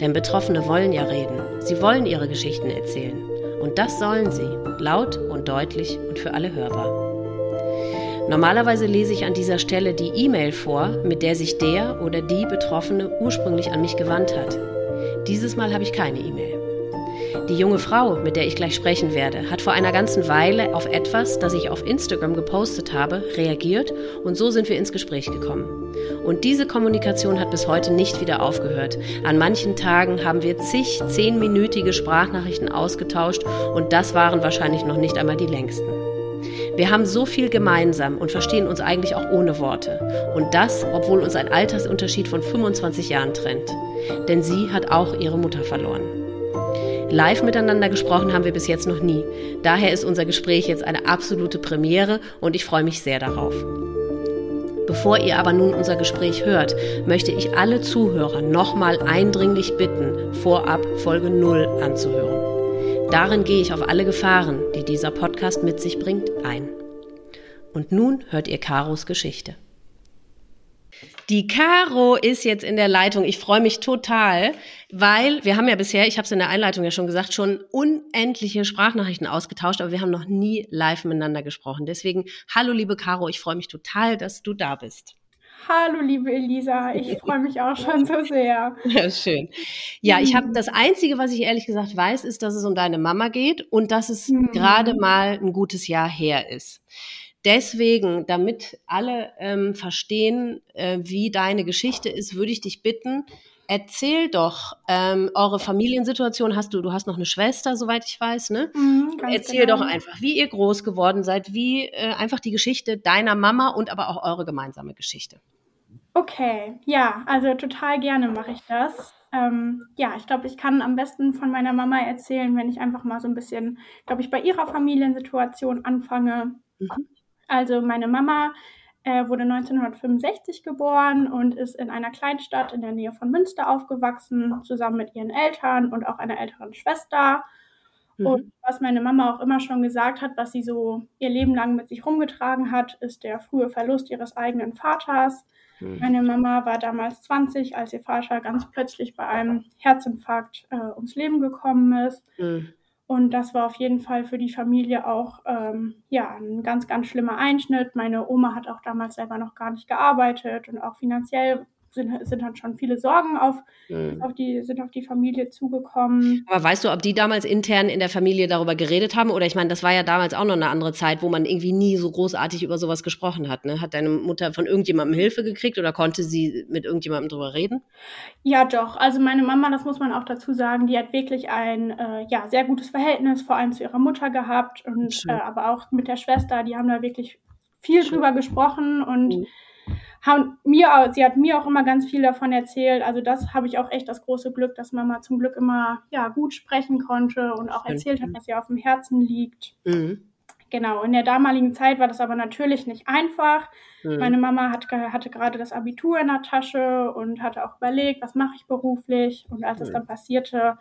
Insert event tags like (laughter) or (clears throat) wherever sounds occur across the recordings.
Denn Betroffene wollen ja reden. Sie wollen ihre Geschichten erzählen. Und das sollen sie, laut und deutlich und für alle hörbar. Normalerweise lese ich an dieser Stelle die E-Mail vor, mit der sich der oder die Betroffene ursprünglich an mich gewandt hat. Dieses Mal habe ich keine E-Mail. Die junge Frau, mit der ich gleich sprechen werde, hat vor einer ganzen Weile auf etwas, das ich auf Instagram gepostet habe, reagiert und so sind wir ins Gespräch gekommen. Und diese Kommunikation hat bis heute nicht wieder aufgehört. An manchen Tagen haben wir zig zehnminütige Sprachnachrichten ausgetauscht und das waren wahrscheinlich noch nicht einmal die längsten. Wir haben so viel gemeinsam und verstehen uns eigentlich auch ohne Worte. Und das, obwohl uns ein Altersunterschied von 25 Jahren trennt. Denn sie hat auch ihre Mutter verloren. Live miteinander gesprochen haben wir bis jetzt noch nie. Daher ist unser Gespräch jetzt eine absolute Premiere und ich freue mich sehr darauf. Bevor ihr aber nun unser Gespräch hört, möchte ich alle Zuhörer nochmal eindringlich bitten, vorab Folge 0 anzuhören. Darin gehe ich auf alle Gefahren, die dieser Podcast mit sich bringt, ein. Und nun hört ihr Karos Geschichte. Die Caro ist jetzt in der Leitung. Ich freue mich total, weil wir haben ja bisher, ich habe es in der Einleitung ja schon gesagt, schon unendliche Sprachnachrichten ausgetauscht, aber wir haben noch nie live miteinander gesprochen. Deswegen, hallo liebe Caro, ich freue mich total, dass du da bist. Hallo, liebe Elisa, ich freue mich auch schon so sehr. (laughs) Ja, schön. Ja, ich habe das Einzige, was ich ehrlich gesagt weiß, ist, dass es um deine Mama geht und dass es mhm. gerade mal ein gutes Jahr her ist. Deswegen, damit alle ähm, verstehen, äh, wie deine Geschichte ist, würde ich dich bitten, erzähl doch ähm, eure Familiensituation. Hast du, du hast noch eine Schwester, soweit ich weiß, ne? Mhm, erzähl genau. doch einfach, wie ihr groß geworden seid, wie äh, einfach die Geschichte deiner Mama und aber auch eure gemeinsame Geschichte. Okay, ja, also total gerne mache ich das. Ähm, ja, ich glaube, ich kann am besten von meiner Mama erzählen, wenn ich einfach mal so ein bisschen, glaube ich, bei ihrer Familiensituation anfange. Mhm. Also meine Mama äh, wurde 1965 geboren und ist in einer Kleinstadt in der Nähe von Münster aufgewachsen, zusammen mit ihren Eltern und auch einer älteren Schwester. Mhm. Und was meine Mama auch immer schon gesagt hat, was sie so ihr Leben lang mit sich rumgetragen hat, ist der frühe Verlust ihres eigenen Vaters. Mhm. Meine Mama war damals 20, als ihr Vater ganz plötzlich bei einem Herzinfarkt äh, ums Leben gekommen ist. Mhm. Und das war auf jeden Fall für die Familie auch ähm, ja, ein ganz, ganz schlimmer Einschnitt. Meine Oma hat auch damals selber noch gar nicht gearbeitet und auch finanziell sind, sind halt schon viele Sorgen auf, mhm. auf, die, sind auf die Familie zugekommen. Aber weißt du, ob die damals intern in der Familie darüber geredet haben? Oder ich meine, das war ja damals auch noch eine andere Zeit, wo man irgendwie nie so großartig über sowas gesprochen hat. Ne? Hat deine Mutter von irgendjemandem Hilfe gekriegt oder konnte sie mit irgendjemandem darüber reden? Ja, doch. Also meine Mama, das muss man auch dazu sagen, die hat wirklich ein äh, ja, sehr gutes Verhältnis, vor allem zu ihrer Mutter gehabt und äh, aber auch mit der Schwester. Die haben da wirklich viel Schön. drüber gesprochen und mhm haben mir, sie hat mir auch immer ganz viel davon erzählt. Also das habe ich auch echt das große Glück, dass Mama zum Glück immer ja gut sprechen konnte und auch erzählt hat, was ihr auf dem Herzen liegt. Mhm. Genau, in der damaligen Zeit war das aber natürlich nicht einfach. Mhm. Meine Mama hat, hatte gerade das Abitur in der Tasche und hatte auch überlegt, was mache ich beruflich. Und als mhm. es dann passierte,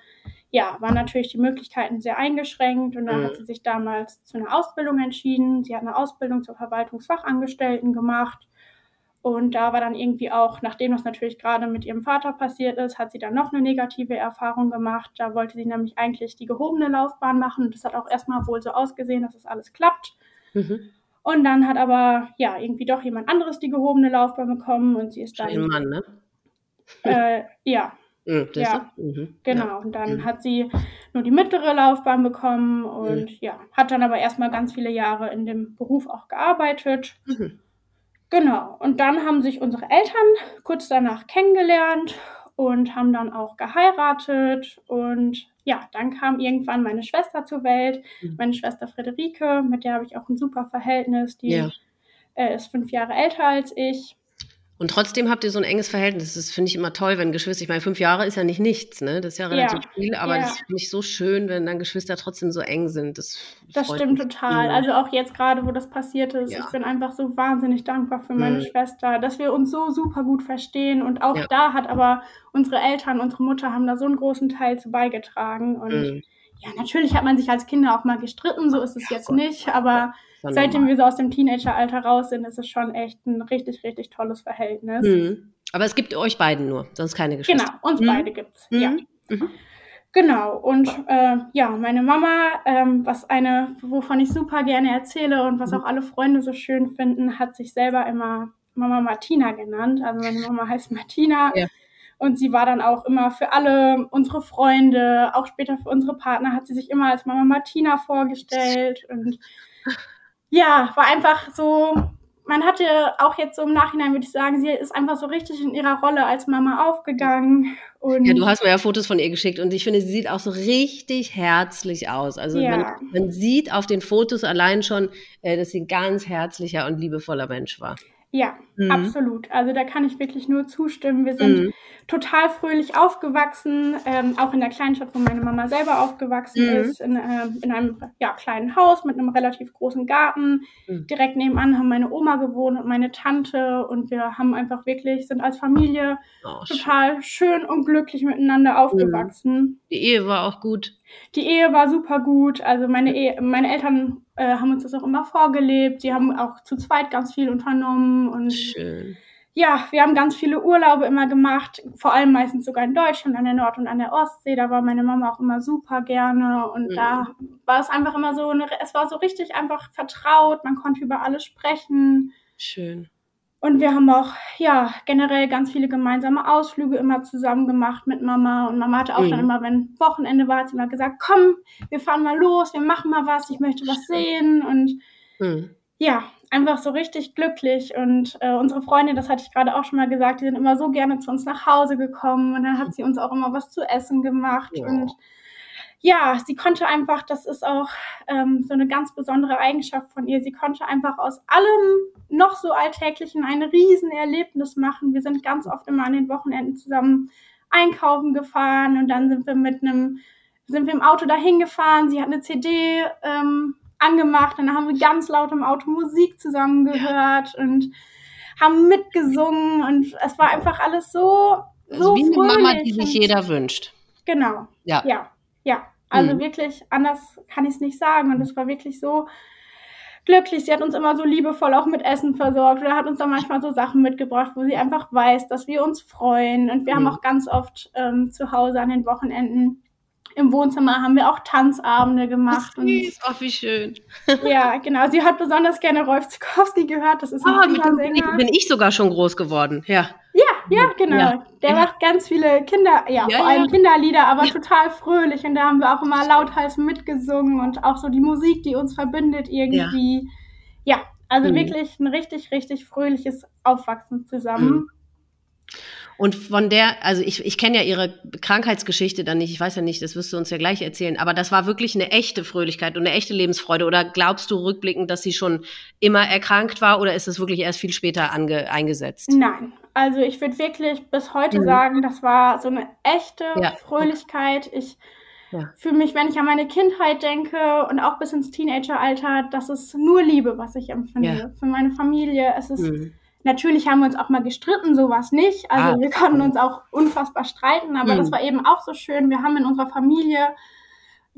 ja, waren natürlich die Möglichkeiten sehr eingeschränkt. Und dann mhm. hat sie sich damals zu einer Ausbildung entschieden. Sie hat eine Ausbildung zur Verwaltungsfachangestellten gemacht und da war dann irgendwie auch, nachdem das natürlich gerade mit ihrem Vater passiert ist, hat sie dann noch eine negative Erfahrung gemacht. Da wollte sie nämlich eigentlich die gehobene Laufbahn machen. Und das hat auch erstmal wohl so ausgesehen, dass es das alles klappt. Mhm. Und dann hat aber ja irgendwie doch jemand anderes die gehobene Laufbahn bekommen und sie ist dann. Ein Mann, ne? Äh, ja. Mhm, ja, mhm. genau. Und dann mhm. hat sie nur die mittlere Laufbahn bekommen und mhm. ja, hat dann aber erstmal ganz viele Jahre in dem Beruf auch gearbeitet. Mhm. Genau, und dann haben sich unsere Eltern kurz danach kennengelernt und haben dann auch geheiratet. Und ja, dann kam irgendwann meine Schwester zur Welt, mhm. meine Schwester Friederike, mit der habe ich auch ein super Verhältnis. Die ja. äh, ist fünf Jahre älter als ich. Und trotzdem habt ihr so ein enges Verhältnis. Das finde ich immer toll, wenn Geschwister, ich meine, fünf Jahre ist ja nicht nichts, ne? Das ist ja relativ ja, viel, aber ja. das finde ich so schön, wenn dann Geschwister trotzdem so eng sind. Das, das stimmt total. Mhm. Also auch jetzt gerade, wo das passiert ist, ja. ich bin einfach so wahnsinnig dankbar für meine mhm. Schwester, dass wir uns so super gut verstehen. Und auch da hat aber unsere Eltern, unsere Mutter haben da so einen großen Teil zu beigetragen. Und mhm. ja, natürlich hat man sich als Kinder auch mal gestritten, so ist es jetzt nicht, aber seitdem wir so aus dem Teenageralter raus sind, ist es schon echt ein richtig, richtig tolles Verhältnis. Mhm. Aber es gibt euch beiden nur, sonst keine Geschwister. Genau, uns mhm. beide gibt's, mhm. ja. Genau, und äh, ja, meine Mama, ähm, was eine, wovon ich super gerne erzähle und was mhm. auch alle Freunde so schön finden, hat sich selber immer Mama Martina genannt. Also meine Mama heißt Martina. Ja. Und sie war dann auch immer für alle unsere Freunde, auch später für unsere Partner, hat sie sich immer als Mama Martina vorgestellt. Und ja, war einfach so, man hatte auch jetzt so im Nachhinein, würde ich sagen, sie ist einfach so richtig in ihrer Rolle als Mama aufgegangen. Und ja, du hast mir ja Fotos von ihr geschickt und ich finde, sie sieht auch so richtig herzlich aus. Also ja. man, man, sieht auf den Fotos allein schon, äh, dass sie ein ganz herzlicher und liebevoller Mensch war. Ja, mhm. absolut. Also da kann ich wirklich nur zustimmen. Wir sind mhm. total fröhlich aufgewachsen, ähm, auch in der kleinen Stadt, wo meine Mama selber aufgewachsen mhm. ist, in, äh, in einem ja, kleinen Haus mit einem relativ großen Garten. Mhm. Direkt nebenan haben meine Oma gewohnt und meine Tante und wir haben einfach wirklich, sind als Familie oh, total schön. schön. und glücklich miteinander aufgewachsen. Die Ehe war auch gut. Die Ehe war super gut. Also meine, Ehe, meine Eltern äh, haben uns das auch immer vorgelebt. Sie haben auch zu zweit ganz viel unternommen und Schön. ja, wir haben ganz viele Urlaube immer gemacht, vor allem meistens sogar in Deutschland an der Nord- und an der Ostsee. Da war meine Mama auch immer super gerne und mhm. da war es einfach immer so, eine, es war so richtig einfach vertraut. Man konnte über alles sprechen. Schön. Und wir haben auch, ja, generell ganz viele gemeinsame Ausflüge immer zusammen gemacht mit Mama. Und Mama hatte auch mhm. dann immer, wenn Wochenende war, hat sie immer gesagt, komm, wir fahren mal los, wir machen mal was, ich möchte was sehen. Und mhm. ja, einfach so richtig glücklich. Und äh, unsere Freundin, das hatte ich gerade auch schon mal gesagt, die sind immer so gerne zu uns nach Hause gekommen. Und dann hat sie uns auch immer was zu essen gemacht. Ja. Und ja, sie konnte einfach, das ist auch ähm, so eine ganz besondere Eigenschaft von ihr, sie konnte einfach aus allem noch so Alltäglichen ein Riesenerlebnis machen. Wir sind ganz oft immer an den Wochenenden zusammen einkaufen gefahren und dann sind wir mit einem, sind wir im Auto dahin gefahren. Sie hat eine CD ähm, angemacht und dann haben wir ganz laut im Auto Musik zusammen gehört ja. und haben mitgesungen und es war einfach alles so, so also wie eine Mama, die sich jeder wünscht. Genau. Ja. Ja. Ja. Also mhm. wirklich, anders kann ich es nicht sagen. Und es war wirklich so, glücklich. Sie hat uns immer so liebevoll auch mit Essen versorgt oder hat uns dann manchmal so Sachen mitgebracht, wo sie einfach weiß, dass wir uns freuen. Und wir mhm. haben auch ganz oft ähm, zu Hause an den Wochenenden im Wohnzimmer haben wir auch Tanzabende gemacht. Ach, süß. Ach, wie schön. (laughs) ja, genau. Sie hat besonders gerne Rolf Zukowski gehört. Das ist ein ah, mit dem ich, bin ich sogar schon groß geworden. Ja. Ja, ja, genau. Ja. Der ja. macht ganz viele Kinder, ja, ja vor allem Kinderlieder, aber total fröhlich. Und da haben wir auch immer lauthals mitgesungen und auch so die Musik, die uns verbindet irgendwie. Ja, also mhm. wirklich ein richtig, richtig fröhliches Aufwachsen zusammen. Mhm. Und von der, also ich, ich kenne ja ihre Krankheitsgeschichte dann nicht, ich weiß ja nicht, das wirst du uns ja gleich erzählen, aber das war wirklich eine echte Fröhlichkeit und eine echte Lebensfreude. Oder glaubst du rückblickend, dass sie schon immer erkrankt war oder ist es wirklich erst viel später ange, eingesetzt? Nein, also ich würde wirklich bis heute mhm. sagen, das war so eine echte ja. Fröhlichkeit. Ich ja. für mich, wenn ich an meine Kindheit denke und auch bis ins Teenageralter, das ist nur Liebe, was ich empfinde. Ja. Für meine Familie. Es ist mhm. Natürlich haben wir uns auch mal gestritten, sowas nicht. Also ah, wir konnten uns auch unfassbar streiten, aber mhm. das war eben auch so schön. Wir haben in unserer Familie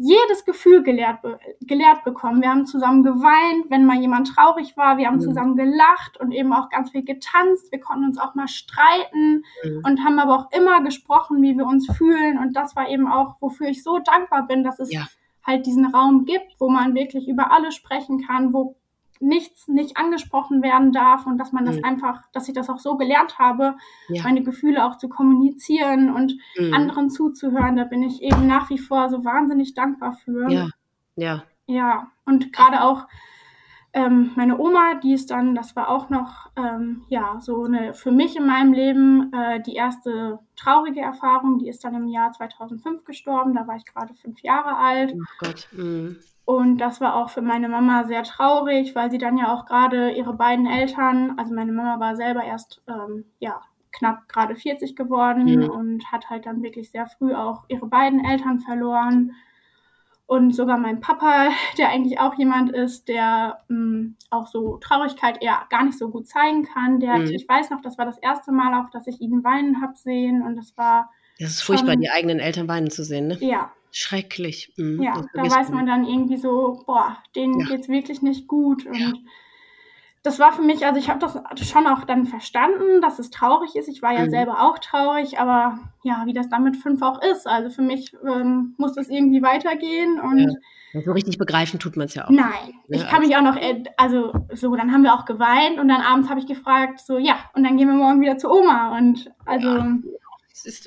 jedes Gefühl gelehrt, gelehrt bekommen. Wir haben zusammen geweint, wenn mal jemand traurig war. Wir haben mhm. zusammen gelacht und eben auch ganz viel getanzt. Wir konnten uns auch mal streiten mhm. und haben aber auch immer gesprochen, wie wir uns fühlen. Und das war eben auch, wofür ich so dankbar bin, dass es ja. halt diesen Raum gibt, wo man wirklich über alles sprechen kann, wo nichts nicht angesprochen werden darf und dass man das mhm. einfach, dass ich das auch so gelernt habe, ja. meine Gefühle auch zu kommunizieren und mhm. anderen zuzuhören. Da bin ich eben nach wie vor so wahnsinnig dankbar für. Ja, ja. Ja, und gerade auch, Ähm, meine Oma, die ist dann, das war auch noch, ähm, ja, so eine für mich in meinem Leben äh, die erste traurige Erfahrung. Die ist dann im Jahr 2005 gestorben. Da war ich gerade fünf Jahre alt. Oh Gott. Mhm. Und das war auch für meine Mama sehr traurig, weil sie dann ja auch gerade ihre beiden Eltern, also meine Mama war selber erst, ähm, ja, knapp gerade 40 geworden mhm. und hat halt dann wirklich sehr früh auch ihre beiden Eltern verloren. Und sogar mein Papa, (laughs) der eigentlich auch jemand ist, der mh, hm, auch so Traurigkeit eher gar nicht so gut zeigen kann. Der, mhm. ich weiß noch, das war das erste Mal auch, dass ich ihn weinen habe sehen und das war. Das ist furchtbar, schon, die eigenen Eltern weinen zu sehen, ne? Ja. Schrecklich. Mhm. Ja, da weiß man dann irgendwie so, boah, denen ja. geht's wirklich nicht gut und ja das war für mich, also ich habe das schon auch dann verstanden, dass es traurig ist. Ich war ja mhm. selber auch traurig, aber ja, wie das dann mit fünf auch ist. Also für mich ähm, muss das irgendwie weitergehen und ja. so richtig begreifen tut man es ja auch. Nein, ja, ich kann mich auch noch, äh, also so, dann haben wir auch geweint und dann abends habe ich gefragt, so ja, und dann gehen wir morgen wieder zu Oma und also ja, ist,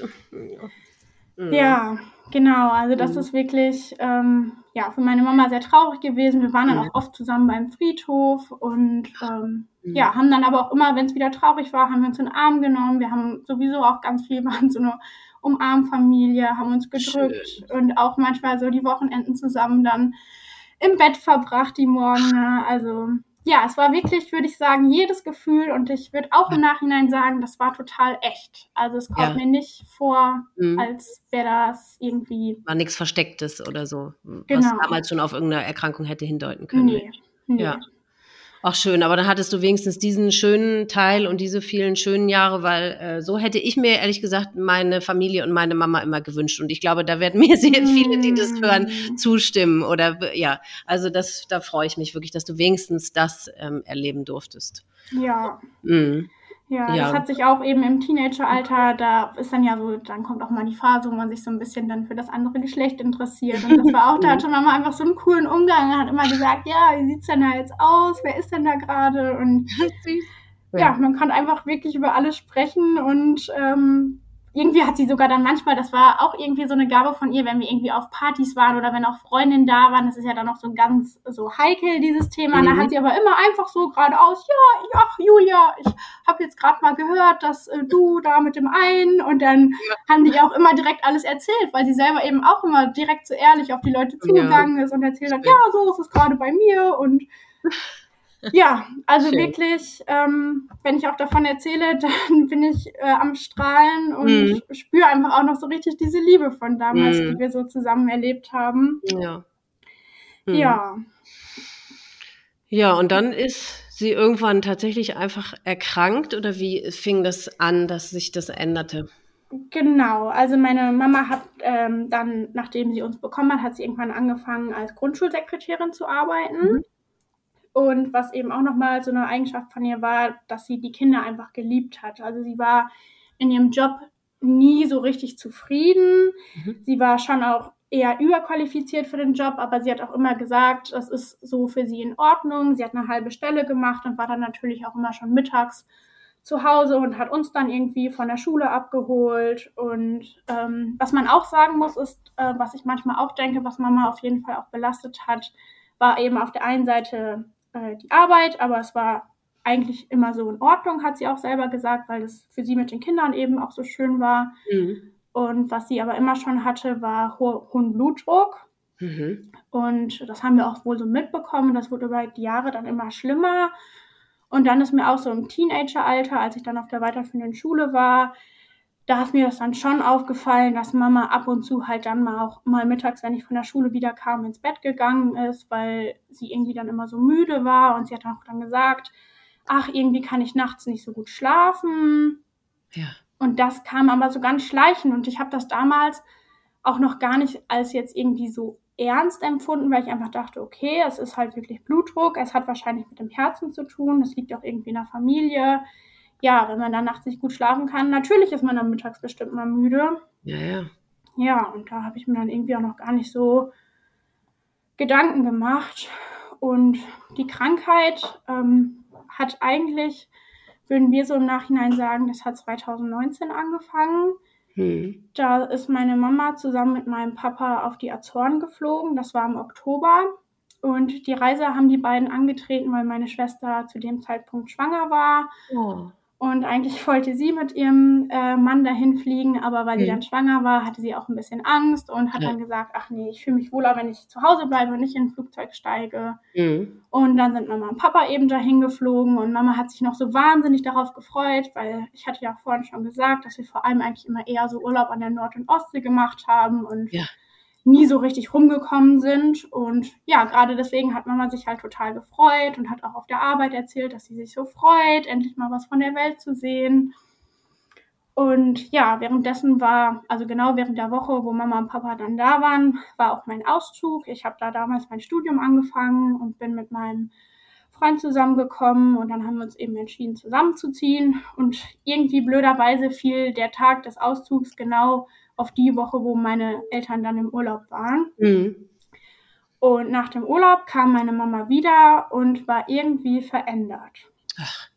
ja. ja genau, also das mhm. ist wirklich ähm, ja, für meine Mama sehr traurig gewesen. Wir waren dann auch oft zusammen beim Friedhof und ähm, mhm. ja, haben dann aber auch immer, wenn es wieder traurig war, haben wir uns in den Arm genommen. Wir haben sowieso auch ganz viel, (laughs) waren so eine Umarmfamilie, haben uns gedrückt Schön. und auch manchmal so die Wochenenden zusammen dann im Bett verbracht, die Morgen. Also ja, es war wirklich, würde ich sagen, jedes Gefühl und ich würde auch im Nachhinein sagen, das war total echt. Also es kommt ja. mir nicht vor, mhm. als wäre das irgendwie. War nichts Verstecktes oder so, genau. was damals schon auf irgendeine Erkrankung hätte hindeuten können. Nee. nee. Ja. Ach schön, aber dann hattest du wenigstens diesen schönen Teil und diese vielen schönen Jahre, weil äh, so hätte ich mir ehrlich gesagt meine Familie und meine Mama immer gewünscht. Und ich glaube, da werden mir (laughs) sehr viele, die das hören, mm. zustimmen. Oder ja, also das, da freue ich mich wirklich, dass du wenigstens das ähm, erleben durftest. Ja. Mhm. Ja, ja, das hat sich auch eben im Teenageralter, da ist dann ja so, dann kommt auch mal die Phase, wo man sich so ein bisschen dann für das andere Geschlecht interessiert. Und das war auch, da (laughs) hatte Mama einfach so einen coolen Umgang hat immer gesagt, ja, wie sieht's denn da jetzt aus? Wer ist denn da gerade? Und (laughs) ja, man kann einfach wirklich über alles sprechen und ähm, irgendwie hat sie sogar dann manchmal, das war auch irgendwie so eine Gabe von ihr, wenn wir irgendwie auf Partys waren oder wenn auch Freundinnen da waren, das ist ja dann noch so ganz so heikel, dieses Thema. Mhm. Da hat sie aber immer einfach so geradeaus, ja, ach Julia, ich habe jetzt gerade mal gehört, dass äh, du da mit dem einen und dann ja. haben die auch immer direkt alles erzählt, weil sie selber eben auch immer direkt so ehrlich auf die Leute zugegangen ja. ist und erzählt hat, ja, so ist es gerade bei mir und ja, also Schön. wirklich, ähm, wenn ich auch davon erzähle, (laughs) dann bin ich äh, am Strahlen und mhm. spüre einfach auch noch so richtig diese Liebe von damals, mhm. die wir so zusammen erlebt haben. Ja. Mhm. Ja. Ja, und dann ist sie irgendwann tatsächlich einfach erkrankt oder wie fing das an, dass sich das änderte? Genau, also meine Mama hat ähm, dann, nachdem sie uns bekommen hat, hat sie irgendwann angefangen als Grundschulsekretärin zu arbeiten. Und was eben auch nochmal so eine Eigenschaft von ihr war, dass sie die Kinder einfach geliebt hat. Also sie war in ihrem Job nie so richtig zufrieden. Mhm. Sie war schon auch eher überqualifiziert für den Job, aber sie hat auch immer gesagt, das ist so für sie in Ordnung. Sie hat eine halbe Stelle gemacht und war dann natürlich auch immer schon mittags zu Hause und hat uns dann irgendwie von der Schule abgeholt. Und ähm, was man auch sagen muss, ist, äh, was ich manchmal auch denke, was Mama auf jeden Fall auch belastet hat, war eben auf der einen Seite äh, die Arbeit, aber es war eigentlich immer so in Ordnung, hat sie auch selber gesagt, weil es für sie mit den Kindern eben auch so schön war. Mhm. Und was sie aber immer schon hatte, war ho hohen Blutdruck. Mhm. Und das haben wir auch wohl so mitbekommen. Das wurde über die Jahre dann immer schlimmer. Und dann ist mir auch so im Teenageralter, als ich dann auf der weiterführenden Schule war, da ist mir das dann schon aufgefallen, dass Mama ab und zu halt dann mal auch mal mittags, wenn ich von der Schule wieder kam, ins Bett gegangen ist, weil sie irgendwie dann immer so müde war und sie hat auch dann gesagt, ach, irgendwie kann ich nachts nicht so gut schlafen. Ja. Und das kam aber so ganz schleichend und ich habe das damals auch noch gar nicht als jetzt irgendwie so ernst empfunden, weil ich einfach dachte, okay, es ist halt wirklich Blutdruck, es hat wahrscheinlich mit dem Herzen zu tun, es liegt auch irgendwie in der Familie ja, wenn man dann nachts nicht gut schlafen kann, natürlich ist man dann mittags bestimmt mal müde. Ja, ja. Ja, und da habe ich mir dann irgendwie auch noch gar nicht so Gedanken gemacht. Und die Krankheit ähm, hat eigentlich, würden wir so im Nachhinein sagen, das hat 2019 angefangen. Hm. Da ist meine Mama zusammen mit meinem Papa auf die Azoren geflogen. Das war im Oktober. Und die Reise haben die beiden angetreten, weil meine Schwester zu dem Zeitpunkt schwanger war. Oh. Und eigentlich wollte sie mit ihrem äh, Mann dahin fliegen, aber weil mhm. sie dann schwanger war, hatte sie auch ein bisschen Angst und hat ja. dann gesagt, ach nee, ich fühle mich wohler, wenn ich zu Hause bleibe und nicht in ein Flugzeug steige. Mhm. Und dann sind Mama und Papa eben dahin geflogen und Mama hat sich noch so wahnsinnig darauf gefreut, weil ich hatte ja vorhin schon gesagt, dass wir vor allem eigentlich immer eher so Urlaub an der Nord- und Ostsee gemacht haben und ja nie so richtig rumgekommen sind. Und ja, gerade deswegen hat Mama sich halt total gefreut und hat auch auf der Arbeit erzählt, dass sie sich so freut, endlich mal was von der Welt zu sehen. Und ja, währenddessen war, also genau während der Woche, wo Mama und Papa dann da waren, war auch mein Auszug. Ich habe da damals mein Studium angefangen und bin mit meinem Freund zusammengekommen und dann haben wir uns eben entschieden, zusammenzuziehen. Und irgendwie blöderweise fiel der Tag des Auszugs genau auf die Woche, wo meine Eltern dann im Urlaub waren. Mhm. Und nach dem Urlaub kam meine Mama wieder und war irgendwie verändert. Ach.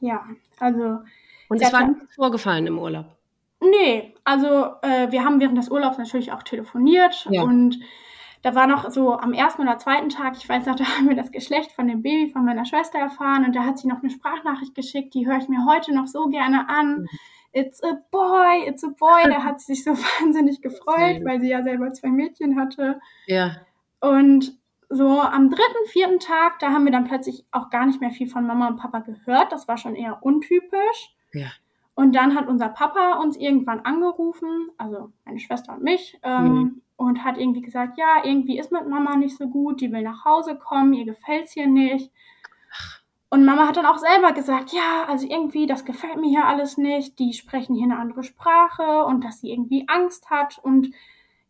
Ja, also. Und es war nichts vorgefallen im Urlaub? Nee, also äh, wir haben während des Urlaubs natürlich auch telefoniert ja. und da war noch so am ersten oder zweiten Tag, ich weiß noch, (laughs) da haben wir das Geschlecht von dem Baby von meiner Schwester erfahren und da hat sie noch eine Sprachnachricht geschickt, die höre ich mir heute noch so gerne an. Mhm it's a boy, it's a boy. Da hat sie sich so (laughs) wahnsinnig gefreut, weil sie ja selber zwei Mädchen hatte. Ja. Und so am dritten, vierten Tag, da haben wir dann plötzlich auch gar nicht mehr viel von Mama und Papa gehört. Das war schon eher untypisch. Ja. Und dann hat unser Papa uns irgendwann angerufen, also meine Schwester und mich, ähm, mhm. und hat irgendwie gesagt, ja, irgendwie ist mit Mama nicht so gut, die will nach Hause kommen, ihr gefällt's hier nicht. Und Mama hat dann auch selber gesagt, ja, also irgendwie, das gefällt mir hier alles nicht. Die sprechen hier eine andere Sprache und dass sie irgendwie Angst hat und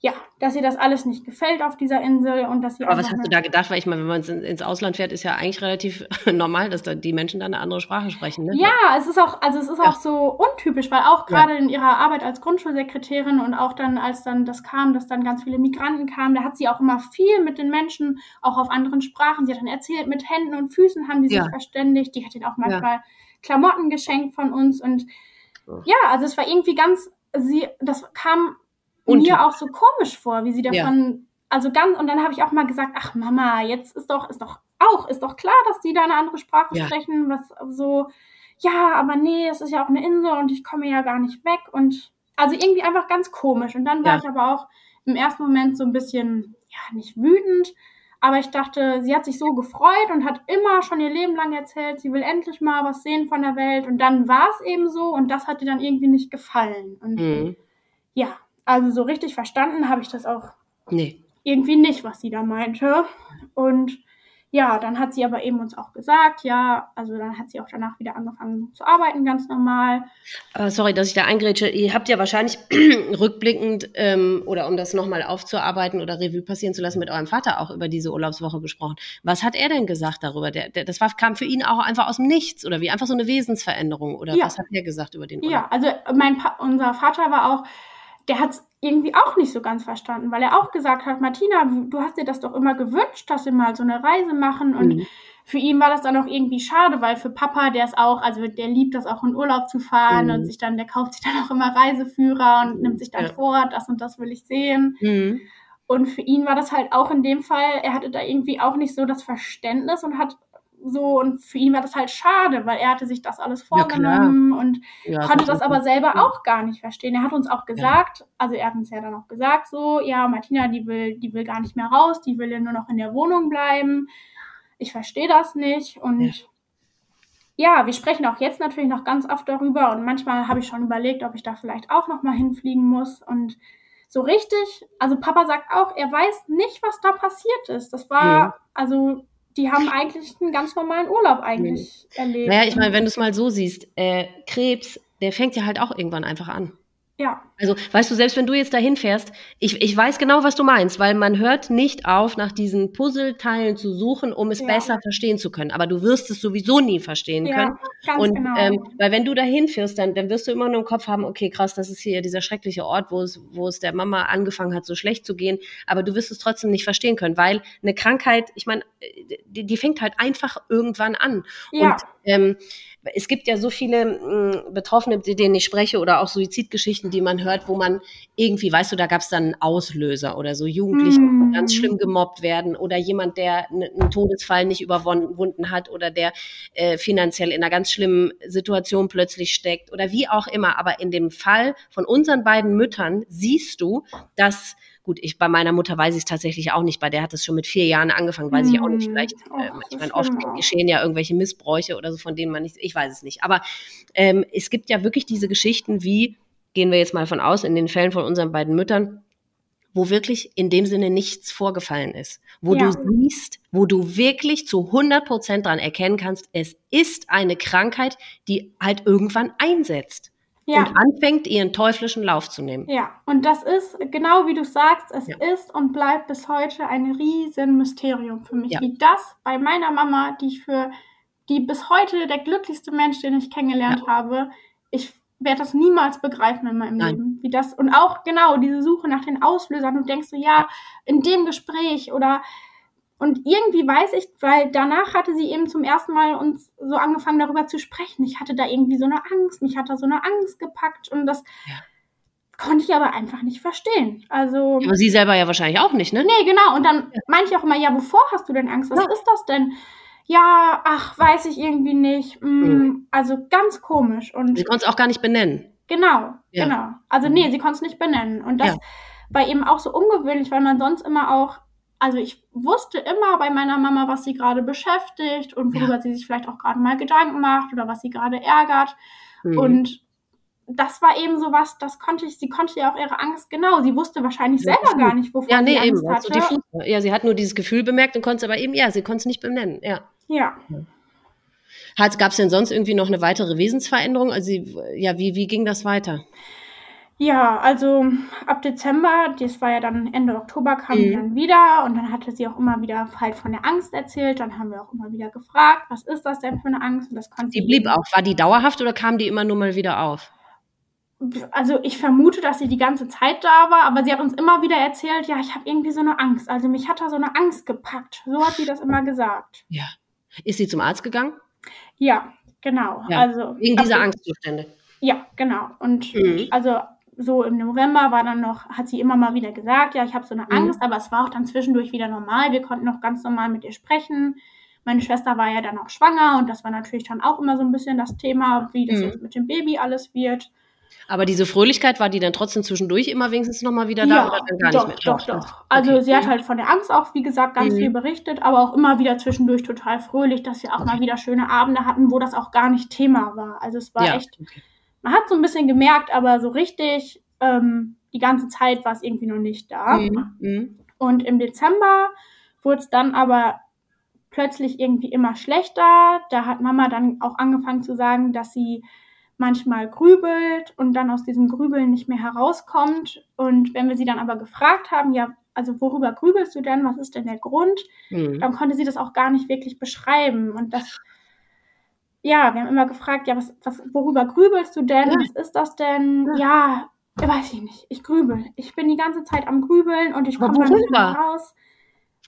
ja, dass ihr das alles nicht gefällt auf dieser Insel und dass sie. Aber was hast du da gedacht? Weil ich meine, wenn man ins Ausland fährt, ist ja eigentlich relativ (laughs) normal, dass da die Menschen dann eine andere Sprache sprechen. Ne? Ja, es ist auch, also es ist ja. auch so untypisch, weil auch gerade ja. in ihrer Arbeit als Grundschulsekretärin und auch dann, als dann das kam, dass dann ganz viele Migranten kamen, da hat sie auch immer viel mit den Menschen, auch auf anderen Sprachen. Sie hat dann erzählt, mit Händen und Füßen haben die sich ja. verständigt. Die hat ihnen auch manchmal Klamotten geschenkt von uns und ja, also es war irgendwie ganz, sie, das kam und mir auch so komisch vor, wie sie davon, ja. also ganz, und dann habe ich auch mal gesagt, ach Mama, jetzt ist doch, ist doch auch, ist doch klar, dass die da eine andere Sprache ja. sprechen, was so, ja, aber nee, es ist ja auch eine Insel und ich komme ja gar nicht weg und also irgendwie einfach ganz komisch. Und dann war ja. ich aber auch im ersten Moment so ein bisschen, ja, nicht wütend, aber ich dachte, sie hat sich so gefreut und hat immer schon ihr Leben lang erzählt, sie will endlich mal was sehen von der Welt. Und dann war es eben so und das hat ihr dann irgendwie nicht gefallen. Und mhm. ja, also so richtig verstanden habe ich das auch nee. irgendwie nicht, was sie da meinte. Und ja, dann hat sie aber eben uns auch gesagt, ja, also dann hat sie auch danach wieder angefangen zu arbeiten, ganz normal. Uh, sorry, dass ich da eingrätsche. Ihr habt ja wahrscheinlich (clears throat) rückblickend ähm, oder um das nochmal aufzuarbeiten oder Revue passieren zu lassen, mit eurem Vater auch über diese Urlaubswoche gesprochen. Was hat er denn gesagt darüber? Der, der, das war, kam für ihn auch einfach aus dem Nichts oder wie einfach so eine Wesensveränderung oder ja. was hat er gesagt über den Urlaub? Ja, also mein unser Vater war auch der hat es irgendwie auch nicht so ganz verstanden, weil er auch gesagt hat, Martina, du hast dir das doch immer gewünscht, dass wir mal so eine Reise machen und mhm. für ihn war das dann auch irgendwie schade, weil für Papa, der ist auch, also der liebt das auch in Urlaub zu fahren mhm. und sich dann, der kauft sich dann auch immer Reiseführer und nimmt sich dann ja. vor, das und das will ich sehen. Mhm. Und für ihn war das halt auch in dem Fall, er hatte da irgendwie auch nicht so das Verständnis und hat so und für ihn war das halt schade, weil er hatte sich das alles vorgenommen ja, und ja, konnte das, das aber selber ja. auch gar nicht verstehen. Er hat uns auch gesagt, also er hat uns ja dann auch gesagt, so, ja, Martina, die will, die will gar nicht mehr raus, die will ja nur noch in der Wohnung bleiben. Ich verstehe das nicht und ja, wir sprechen auch jetzt natürlich noch ganz oft darüber und manchmal habe ich schon überlegt, ob ich da vielleicht auch noch mal hinfliegen muss und so richtig, also Papa sagt auch, er weiß nicht, was da passiert ist. Das war, also die haben eigentlich einen ganz normalen Urlaub eigentlich mhm. erlebt. Naja, ich meine, wenn du es mal so siehst, äh, Krebs, der fängt ja halt auch irgendwann einfach an. Ja. Also, weißt du, selbst wenn du jetzt dahin fährst, ich, ich weiß genau, was du meinst, weil man hört nicht auf, nach diesen Puzzleteilen zu suchen, um es ja. besser verstehen zu können. Aber du wirst es sowieso nie verstehen ja, können. Ganz und genau. ähm, weil wenn du dahin fährst, dann, dann wirst du immer nur im Kopf haben, okay, krass, das ist hier dieser schreckliche Ort, wo es, wo es der Mama angefangen hat, so schlecht zu gehen. Aber du wirst es trotzdem nicht verstehen können, weil eine Krankheit, ich meine, die, die fängt halt einfach irgendwann an. Ja. Und ähm, es gibt ja so viele mh, Betroffene, mit denen ich spreche, oder auch Suizidgeschichten, die man hört, wo man irgendwie, weißt du, da gab es dann einen Auslöser oder so Jugendliche, die ganz schlimm gemobbt werden oder jemand, der einen Todesfall nicht überwunden hat oder der äh, finanziell in einer ganz schlimmen Situation plötzlich steckt oder wie auch immer. Aber in dem Fall von unseren beiden Müttern siehst du, dass Gut, ich bei meiner Mutter weiß ich es tatsächlich auch nicht. Bei der hat es schon mit vier Jahren angefangen, weiß ich auch nicht. Hm. Vielleicht, äh, ich meine, oft geschehen ja irgendwelche Missbräuche oder so, von denen man nicht, ich weiß es nicht. Aber ähm, es gibt ja wirklich diese Geschichten, wie, gehen wir jetzt mal von aus, in den Fällen von unseren beiden Müttern, wo wirklich in dem Sinne nichts vorgefallen ist. Wo ja. du siehst, wo du wirklich zu 100 Prozent dran erkennen kannst, es ist eine Krankheit, die halt irgendwann einsetzt ja. und anfängt, ihren teuflischen Lauf zu nehmen. Ja, und das ist, genau wie du sagst, es ja. ist und bleibt bis heute ein riesen Mysterium für mich. Ja. Wie das bei meiner Mama, die ich für, die bis heute der glücklichste Mensch, den ich kennengelernt habe, ich werde das niemals begreifen in meinem Nein. Leben. Wie das, und auch genau diese Suche nach den Auslösern. Du denkst so, ja, in dem Gespräch oder und irgendwie weiß ich, weil danach hatte sie eben zum ersten Mal uns so angefangen darüber zu sprechen. Ich hatte da irgendwie so eine Angst, mich hat da so eine Angst gepackt und das ja. konnte ich aber einfach nicht verstehen. Also. aber sie selber ja wahrscheinlich auch nicht, ne? Nee, genau. Und dann ja. meinte ich auch immer, ja, wovor hast du denn Angst? Was ja. ist das denn? Ja, ach, weiß ich irgendwie nicht. Mhm. Also ganz komisch. Und sie konnte es auch gar nicht benennen. Genau, genau. Also nee, sie konnte es nicht benennen. Und das war eben auch so ungewöhnlich, weil man sonst immer auch also ich wusste immer bei meiner Mama, was sie gerade beschäftigt und worüber ja. sie sich vielleicht auch gerade mal Gedanken macht oder was sie gerade ärgert. Mhm. Und das war eben so was, das konnte ich, sie konnte ja auch ihre Angst, genau, sie wusste wahrscheinlich ja, selber gar nicht, wovon ja, nee, sie Angst eben, hatte. Also ja, sie hat nur dieses Gefühl bemerkt und konnte es aber eben, ja, sie konnte es nicht benennen, ja. Ja. Gab es denn sonst irgendwie noch eine weitere Wesensveränderung? Also, ja, wie, wie ging das weiter? Ja, also ab Dezember, das war ja dann Ende Oktober, kam sie mhm. dann wieder und dann hatte sie auch immer wieder halt von der Angst erzählt. Dann haben wir auch immer wieder gefragt, was ist das denn für eine Angst? Und das konnte Die blieb auch. War die dauerhaft oder kam die immer nur mal wieder auf? Also ich vermute, dass sie die ganze Zeit da war, aber sie hat uns immer wieder erzählt, ja, ich habe irgendwie so eine Angst. Also mich hat da so eine Angst gepackt. So hat sie das immer gesagt. Ja. Ist sie zum Arzt gegangen? Ja, genau. Ja, also wegen dieser Angstzustände. Ja, genau. Und mhm. also so im November war dann noch, hat sie immer mal wieder gesagt, ja, ich habe so eine mhm. Angst, mhm. aber es war auch dann zwischendurch wieder normal. Wir konnten noch ganz normal mit ihr sprechen. Meine Schwester war ja dann auch schwanger und das war natürlich dann auch immer so ein bisschen das Thema, wie das mhm. jetzt mit dem Baby alles wird. Aber diese Fröhlichkeit, war die dann trotzdem zwischendurch immer wenigstens nochmal wieder da ja, oder dann gar doch, nicht mehr? Doch, doch, doch. Also okay. sie hat halt von der Angst auch, wie gesagt, ganz mhm. viel berichtet, aber auch immer wieder zwischendurch total fröhlich, dass wir auch okay. mal wieder schöne Abende hatten, wo das auch gar nicht Thema war. Also es war ja. echt, okay man hat so ein bisschen gemerkt, aber so richtig ähm, die ganze Zeit war es irgendwie noch nicht da. Mhm. mhm. Und im Dezember wurde es dann aber plötzlich irgendwie immer schlechter. Da hat Mama dann auch angefangen zu sagen, dass sie manchmal grübelt und dann aus diesem Grübeln nicht mehr herauskommt. Und wenn wir sie dann aber gefragt haben, ja, also worüber grübelst du denn? Was ist denn der Grund? Mhm. Dann konnte sie das auch gar nicht wirklich beschreiben. Und das ja, wir haben immer gefragt, ja, was, was, worüber grübelst du denn? Ja. Was ist das denn? Ja. ja, weiß ich nicht. Ich grübel. Ich bin die ganze Zeit am Grübeln und ich komme da nicht mehr raus.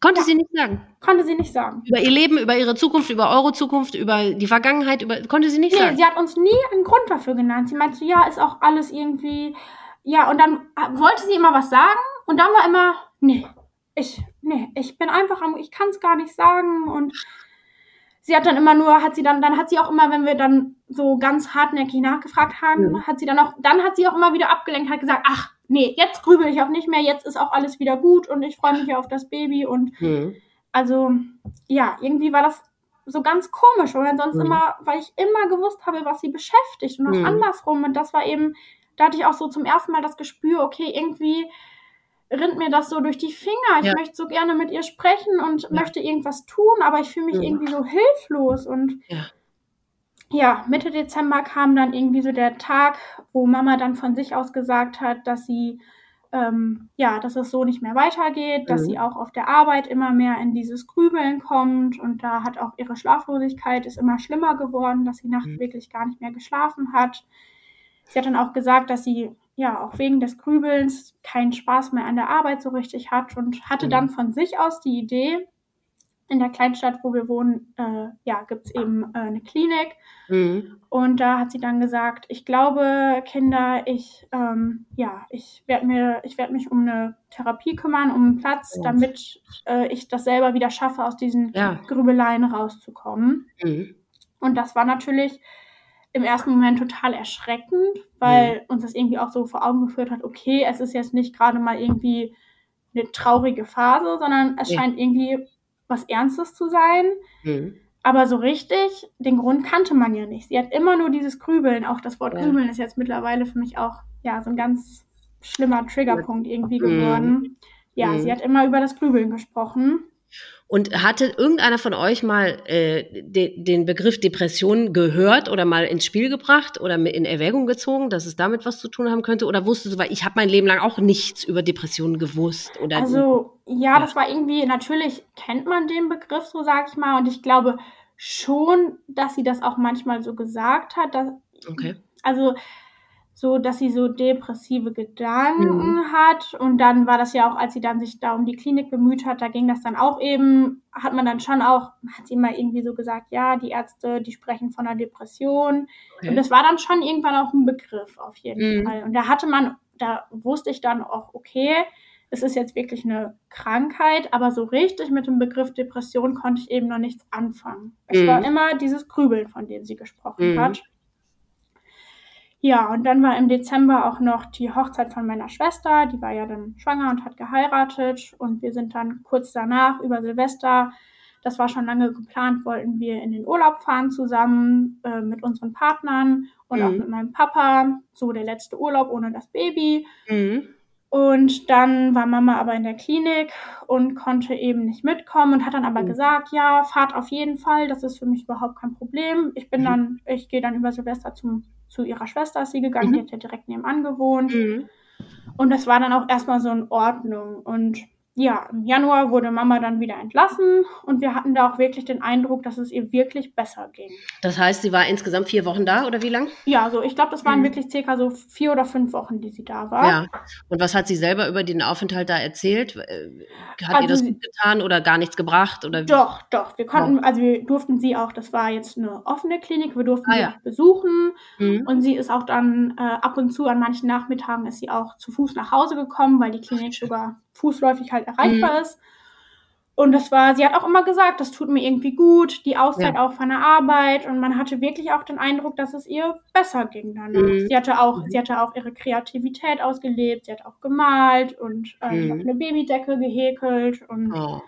Konnte ja. sie nicht sagen. Konnte sie nicht sagen. Über ihr Leben, über ihre Zukunft, über eure Zukunft, über die Vergangenheit, über konnte sie nicht nee, sagen. Sie hat uns nie einen Grund dafür genannt. Sie meinte ja, ist auch alles irgendwie. Ja, und dann wollte sie immer was sagen und dann war immer, nee, ich, nee, ich bin einfach am, ich kann es gar nicht sagen und sie hat dann immer nur, hat sie dann, dann hat sie auch immer, wenn wir dann so ganz hartnäckig nachgefragt haben, mhm. hat sie dann auch, dann hat sie auch immer wieder abgelenkt, hat gesagt, ach, nee, jetzt grübel ich auch nicht mehr, jetzt ist auch alles wieder gut und ich freue mich ja auf das Baby und mhm. also, ja, irgendwie war das so ganz komisch, weil sonst mhm. immer, weil ich immer gewusst habe, was sie beschäftigt und auch mhm. andersrum und das war eben, da hatte ich auch so zum ersten Mal das Gespür, okay, irgendwie rinnt mir das so durch die Finger. Ich ja. möchte so gerne mit ihr sprechen und ja. möchte irgendwas tun, aber ich fühle mich ja. irgendwie so hilflos. Und ja. Mitte Dezember kam dann irgendwie so der Tag, wo Mama dann von sich aus gesagt hat, dass sie ähm, ja, dass es so nicht mehr weitergeht, mhm. dass sie auch auf der Arbeit immer mehr in dieses Grübeln kommt und da hat auch ihre Schlaflosigkeit ist immer schlimmer geworden, dass sie nachts mhm. wirklich gar nicht mehr geschlafen hat. Sie hat dann auch gesagt, dass sie ja auch wegen des Grübelns keinen Spaß mehr an der Arbeit so richtig hat und hatte mhm. dann von sich aus die Idee, in der Kleinstadt, wo wir wohnen, äh, ja, gibt es eben äh, eine Klinik. Mhm. Und da hat sie dann gesagt, ich glaube, Kinder, ich, ähm, ja, ich werde mir, ich werde mich um eine Therapie kümmern, um einen Platz, ja. damit äh, ich das selber wieder schaffe, aus diesen ja. Grübeleien rauszukommen. Mhm. Und das war natürlich im ersten Moment total erschreckend, weil mhm. uns das irgendwie auch so vor Augen geführt hat, okay, es ist jetzt nicht gerade mal irgendwie eine traurige Phase, sondern es scheint irgendwie was Ernstes zu sein. Mhm. Aber so richtig, den Grund kannte man ja nicht. Sie hat immer nur dieses Grübeln. Auch das Wort ja. Grübeln ist jetzt mittlerweile für mich auch ja so ein ganz schlimmer Triggerpunkt irgendwie geworden. Mhm. Ja, mhm. sie hat immer über das Grübeln gesprochen. Und hatte irgendeiner von euch mal äh, de, den Begriff Depression gehört oder mal ins Spiel gebracht oder in Erwägung gezogen, dass es damit was zu tun haben könnte? Oder wusstest du, weil ich habe mein Leben lang auch nichts über Depressionen gewusst? Oder also ja, ja, das war irgendwie, natürlich kennt man den Begriff, so sag ich mal. Und ich glaube schon, dass sie das auch manchmal so gesagt hat. Dass, okay. Also so, dass sie so depressive Gedanken mhm. hat. Und dann war das ja auch, als sie dann sich da um die Klinik bemüht hat, da ging das dann auch eben, hat man dann schon auch, hat sie mal irgendwie so gesagt, ja, die Ärzte, die sprechen von einer Depression. Okay. Und das war dann schon irgendwann auch ein Begriff auf jeden mhm. Fall. Und da hatte man, da wusste ich dann auch, okay, es ist jetzt wirklich eine Krankheit, aber so richtig mit dem Begriff Depression konnte ich eben noch nichts anfangen. Es mhm. war immer dieses Grübeln, von dem sie gesprochen mhm. hat. Ja, und dann war im Dezember auch noch die Hochzeit von meiner Schwester. Die war ja dann schwanger und hat geheiratet. Und wir sind dann kurz danach über Silvester, das war schon lange geplant, wollten wir in den Urlaub fahren zusammen äh, mit unseren Partnern und mhm. auch mit meinem Papa. So der letzte Urlaub ohne das Baby. Mhm. Und dann war Mama aber in der Klinik und konnte eben nicht mitkommen und hat dann aber mhm. gesagt, ja, fahrt auf jeden Fall, das ist für mich überhaupt kein Problem. Ich bin mhm. dann, ich gehe dann über Silvester zum zu ihrer Schwester ist sie gegangen, mhm. die hat ja direkt nebenan gewohnt. Mhm. Und das war dann auch erstmal so in Ordnung. Und ja, im Januar wurde Mama dann wieder entlassen und wir hatten da auch wirklich den Eindruck, dass es ihr wirklich besser ging. Das heißt, sie war insgesamt vier Wochen da oder wie lang? Ja, so ich glaube, das waren mhm. wirklich circa so vier oder fünf Wochen, die sie da war. Ja. Und was hat sie selber über den Aufenthalt da erzählt? Äh, hat also, ihr das gut getan oder gar nichts gebracht? Oder Doch, doch. Wir konnten, also wir durften sie auch, das war jetzt eine offene Klinik, wir durften ah, sie ja. besuchen. Mhm. Und sie ist auch dann äh, ab und zu an manchen Nachmittagen ist sie auch zu Fuß nach Hause gekommen, weil die Klinik sogar fußläufig halt erreichbar mhm. ist. Und das war, sie hat auch immer gesagt, das tut mir irgendwie gut, die Auszeit ja. auch von der Arbeit. Und man hatte wirklich auch den Eindruck, dass es ihr besser ging danach. Mhm. Sie hatte auch, mhm. sie hatte auch ihre Kreativität ausgelebt, sie hat auch gemalt und ähm, mhm. eine Babydecke gehäkelt und oh.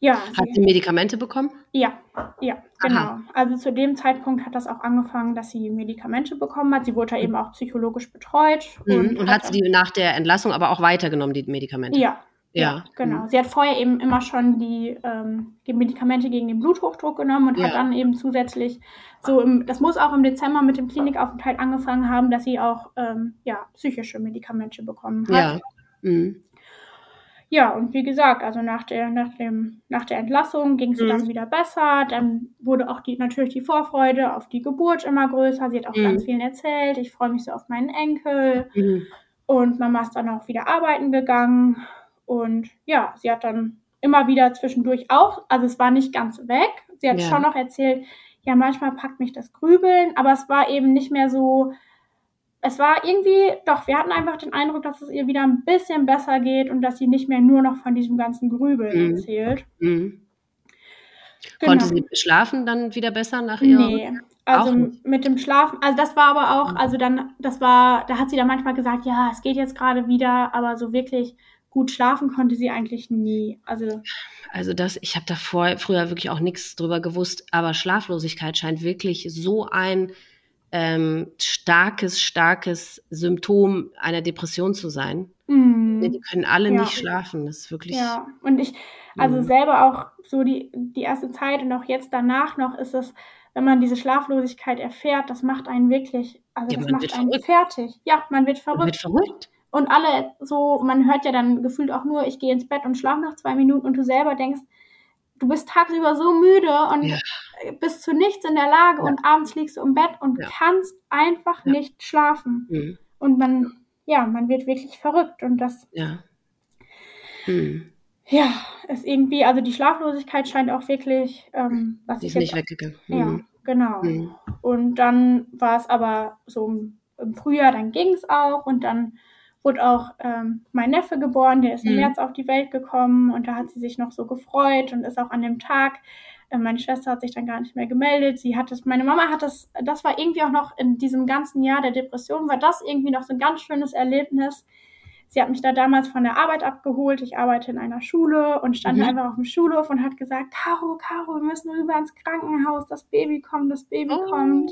Ja. Hat sie, Medikamente bekommen? Ja, ja, genau. Aha. Also zu dem Zeitpunkt hat das auch angefangen, dass sie Medikamente bekommen hat. Sie wurde da eben auch psychologisch betreut. Mhm. Und, und hat sie die nach der Entlassung aber auch weitergenommen, die Medikamente? Ja, ja, genau. Mhm. Sie hat vorher eben immer schon die, ähm, die Medikamente gegen den Bluthochdruck genommen und ja. hat dann eben zusätzlich so im, das muss auch im Dezember mit dem Klinikaufenthalt angefangen haben, dass sie auch ähm, ja, psychische Medikamente bekommen hat. Ja. Mhm. Ja, und wie gesagt, also nach der, nach dem, nach der Entlassung ging es mhm. dann wieder besser. Dann wurde auch die, natürlich die Vorfreude auf die Geburt immer größer. Sie hat auch mhm. ganz viel erzählt. Ich freue mich so auf meinen Enkel. Mhm. Und Mama ist dann auch wieder arbeiten gegangen. Und ja, sie hat dann immer wieder zwischendurch auch, also es war nicht ganz weg. Sie hat ja. schon noch erzählt, ja, manchmal packt mich das Grübeln, aber es war eben nicht mehr so, es war irgendwie, doch, wir hatten einfach den Eindruck, dass es ihr wieder ein bisschen besser geht und dass sie nicht mehr nur noch von diesem ganzen Grübeln mhm. erzählt. Mhm. Genau. Konnte sie schlafen dann wieder besser nach ihrer? Nee, also mit dem Schlafen, also das war aber auch, mhm. also dann, das war, da hat sie dann manchmal gesagt, ja, es geht jetzt gerade wieder, aber so wirklich gut schlafen konnte sie eigentlich nie. Also, also das, ich habe davor früher wirklich auch nichts drüber gewusst, aber Schlaflosigkeit scheint wirklich so ein ähm, starkes, starkes Symptom einer Depression zu sein. Mm. Die können alle ja. nicht schlafen. Das ist wirklich. Ja, und ich, also mm. selber auch so die, die erste Zeit und auch jetzt danach noch ist es, wenn man diese Schlaflosigkeit erfährt, das macht einen wirklich, also ja, das macht einen verrückt. fertig. Ja, man wird verrückt. Man wird verrückt. Und alle so, man hört ja dann gefühlt auch nur, ich gehe ins Bett und schlafe nach zwei Minuten und du selber denkst, du bist tagsüber so müde und ja. bist zu nichts in der Lage ja. und abends liegst du im Bett und ja. kannst einfach nicht schlafen. Mhm. Und man, ja, man wird wirklich verrückt und das. Ja. Mhm. ja, ist irgendwie, also die Schlaflosigkeit scheint auch wirklich, ähm, was Die ich ist nicht weggegangen. ja, Mhm. genau. Mhm. Und dann war es aber so im Frühjahr, dann ging es auch und dann wurde auch ähm, mein Neffe geboren, der ist im Mhm. März auf die Welt gekommen und da hat sie sich noch so gefreut und ist auch an dem Tag, äh, meine Schwester hat sich dann gar nicht mehr gemeldet, sie hat es, meine Mama hat es, das war irgendwie auch noch in diesem ganzen Jahr der Depression, war das irgendwie noch so ein ganz schönes Erlebnis. Sie hat mich da damals von der Arbeit abgeholt. Ich arbeite in einer Schule und stand Mhm. einfach auf dem Schulhof und hat gesagt, Caro, Caro, wir müssen rüber ins Krankenhaus. Das Baby kommt, das Baby Oh. kommt.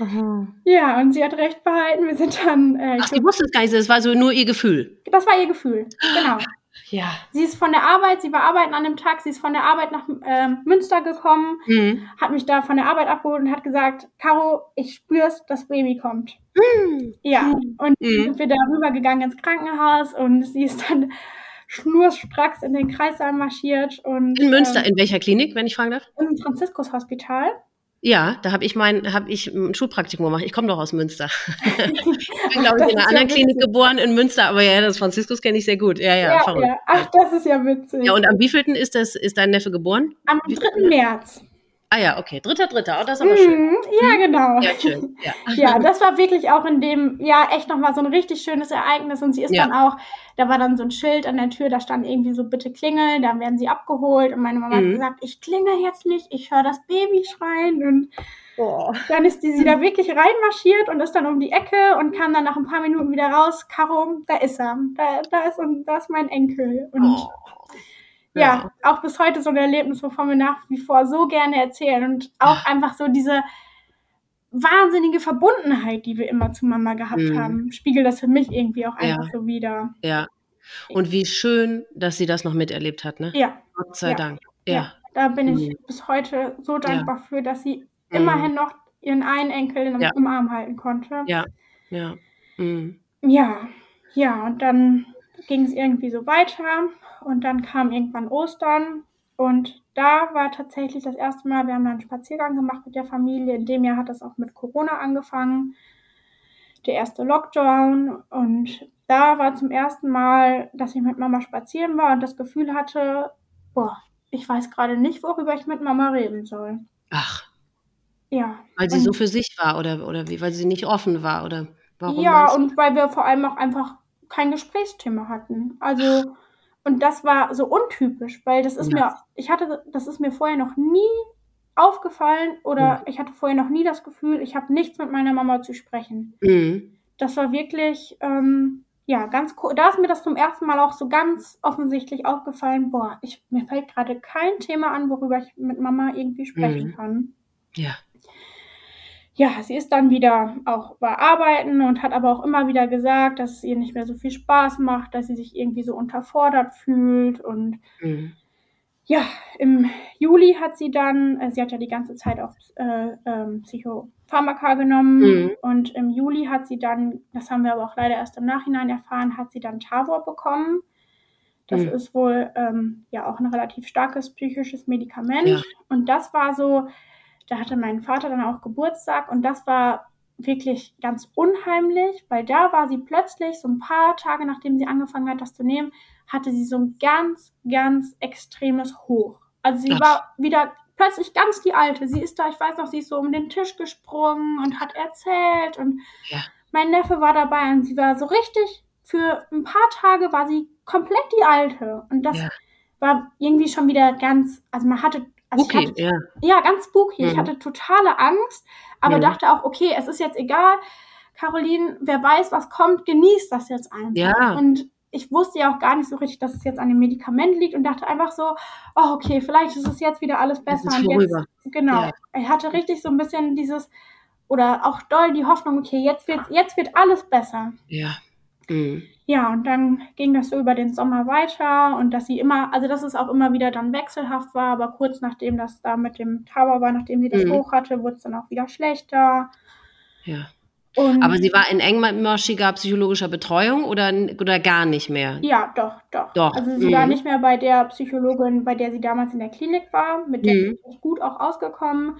Aha. Ja, und sie hat recht behalten. Wir sind dann, äh, Ach, sie wusste es gar nicht, das war so nur ihr Gefühl. das war ihr Gefühl. Genau. (laughs) Ja. Sie ist von der Arbeit, sie war arbeiten an dem Tag, sie ist von der Arbeit nach ähm, Münster gekommen, Mhm. hat mich da von der Arbeit abgeholt und hat gesagt, Caro, ich spür's, das Baby kommt. Mhm. Ja, und Mhm. sind wir da rübergegangen ins Krankenhaus und sie ist dann schnurstracks in den Kreissaal marschiert und In Münster, ähm, in welcher Klinik, wenn ich fragen darf? im Franziskus-Hospital. Ja, da habe ich mein, habe ich ein Schulpraktikum gemacht. Ich komme doch aus Münster. (laughs) ich bin, glaube ich, in einer ja anderen Klinik witzig. geboren in Münster, aber ja, das Franziskus kenne ich sehr gut. Ja, ja, Ja, ja. Ach, das ist ja witzig. Ja, und am wievielten ist das, ist dein Neffe geboren? Am 3. März. Ah ja, okay. Dritter, dritter. Oh, das ist aber schön. Mhm, ja, genau. Ja, schön. Ja. (laughs) Ja, das war wirklich auch in dem Jahr echt nochmal so ein richtig schönes Ereignis. Und sie ist Ja. dann auch, da war dann so ein Schild an der Tür, da stand irgendwie so, bitte klingeln, dann werden sie abgeholt. Und meine Mama Mhm. hat gesagt, ich klingel jetzt nicht, ich höre das Baby schreien. Und Oh. dann ist die, sie da wirklich reinmarschiert und ist dann um die Ecke und kam dann nach ein paar Minuten wieder raus. Caro, da ist er. Da, da, ist, da ist mein Enkel. Und Oh. Ja, auch bis heute so ein Erlebnis, wovon wir nach wie vor so gerne erzählen und auch einfach so diese wahnsinnige Verbundenheit, die wir immer zu Mama gehabt Mhm. haben, spiegelt das für mich irgendwie auch einfach Ja. so wieder. Ja. Und wie schön, dass sie das noch miterlebt hat, ne? Ja, Gott sei Ja. Dank. ja. Ja. da bin ich Mhm. bis heute so dankbar für, dass sie Mhm. immerhin noch ihren einen Enkel im, Ja. im Arm halten konnte. Ja. Ja. Mhm. Ja, ja, und dann ging es irgendwie so weiter und dann kam irgendwann Ostern und da war tatsächlich das erste Mal, wir haben dann einen Spaziergang gemacht mit der Familie. In dem Jahr hat das auch mit Corona angefangen, der erste Lockdown und da war zum ersten Mal, dass ich mit Mama spazieren war und das Gefühl hatte, boah, ich weiß gerade nicht, worüber ich mit Mama reden soll. Ach, Ja. weil sie so für sich war oder, oder wie, weil sie nicht offen war oder warum? Ja, und weil wir vor allem auch einfach kein Gesprächsthema hatten. Also, und das war so untypisch, weil das ist Ja. mir, ich hatte, das ist mir vorher noch nie aufgefallen oder Ja. ich hatte vorher noch nie das Gefühl, ich habe nichts mit meiner Mama zu sprechen. Mhm. Das war wirklich, ähm, ja, ganz cool. Da ist mir das zum ersten Mal auch so ganz offensichtlich aufgefallen, boah, ich, mir fällt gerade kein Thema an, worüber ich mit Mama irgendwie sprechen Mhm. kann Ja. Ja, sie ist dann wieder auch bei Arbeiten und hat aber auch immer wieder gesagt, dass es ihr nicht mehr so viel Spaß macht, dass sie sich irgendwie so unterfordert fühlt. Und Mhm. ja, im Juli hat sie dann, äh, sie hat ja die ganze Zeit auch äh, ähm, Psychopharmaka genommen Mhm. und im Juli hat sie dann, das haben wir aber auch leider erst im Nachhinein erfahren, hat sie dann Tavor bekommen. Das Mhm. ist wohl ähm, ja auch ein relativ starkes psychisches Medikament. Ja. Und das war so, da hatte mein Vater dann auch Geburtstag und das war wirklich ganz unheimlich, weil da war sie plötzlich, so ein paar Tage nachdem sie angefangen hat, das zu nehmen, hatte sie so ein ganz, ganz extremes Hoch. Also sie Ach. war wieder plötzlich ganz die Alte. Sie ist da, ich weiß noch, sie ist so um den Tisch gesprungen und hat erzählt und Ja. mein Neffe war dabei und sie war so richtig, für ein paar Tage war sie komplett die Alte. Und das Ja. war irgendwie schon wieder ganz, also man hatte, also ich Okay, hatte, ja. ja, ganz spooky. Ich Mhm. hatte totale Angst, aber Mhm. dachte auch, okay, es ist jetzt egal. Caroline, wer weiß, was kommt, genießt das jetzt einfach. Ja. Und ich wusste ja auch gar nicht so richtig, dass es jetzt an dem Medikament liegt und dachte einfach so, oh, okay, vielleicht ist es jetzt wieder alles Es besser. ist und jetzt, genau. Ja. Ich hatte richtig so ein bisschen dieses, oder auch doll die Hoffnung, okay, jetzt wird, jetzt wird alles besser. Ja. Mhm. Ja, und dann ging das so über den Sommer weiter und dass sie immer, also dass es auch immer wieder dann wechselhaft war, aber kurz nachdem das da mit dem Tower war, nachdem sie das Mhm. hoch hatte, wurde es dann auch wieder schlechter. Ja. Und Aber sie war in engmaschiger psychologischer Betreuung oder, oder gar nicht mehr? ja, doch, doch. Doch, Also sie mhm. war nicht mehr bei der Psychologin, bei der sie damals in der Klinik war, mit der Mhm. sie ist gut auch ausgekommen,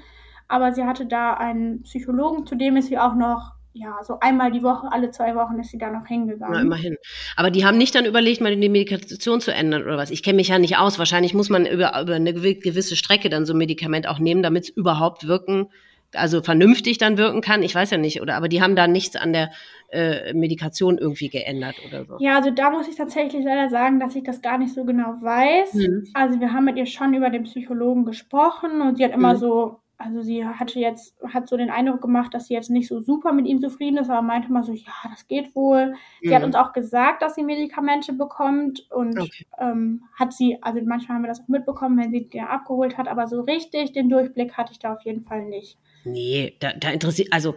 aber sie hatte da einen Psychologen, zu dem ist sie auch noch ja, so einmal die Woche, alle zwei Wochen ist sie da noch hingegangen. Na, immerhin. Aber die haben nicht dann überlegt, mal die Medikation zu ändern oder was. Ich kenne mich ja nicht aus. Wahrscheinlich muss man über, über eine gewisse Strecke dann so ein Medikament auch nehmen, damit es überhaupt wirken also vernünftig dann wirken kann. Ich weiß ja nicht, oder aber die haben da nichts an der äh, Medikation irgendwie geändert oder so. Ja, also da muss ich tatsächlich leider sagen, dass ich das gar nicht so genau weiß. Mhm. Also wir haben mit ihr schon über den Psychologen gesprochen und sie hat immer mhm. so, also sie hatte jetzt, hat so den Eindruck gemacht, dass sie jetzt nicht so super mit ihm zufrieden ist, aber meinte mal so, ja, das geht wohl. Sie hat mhm. uns auch gesagt, dass sie Medikamente bekommt und okay. ähm, hat sie, also manchmal haben wir das auch mitbekommen, wenn sie die abgeholt hat, aber so richtig den Durchblick hatte ich da auf jeden Fall nicht. Nee, da, da interessiert, also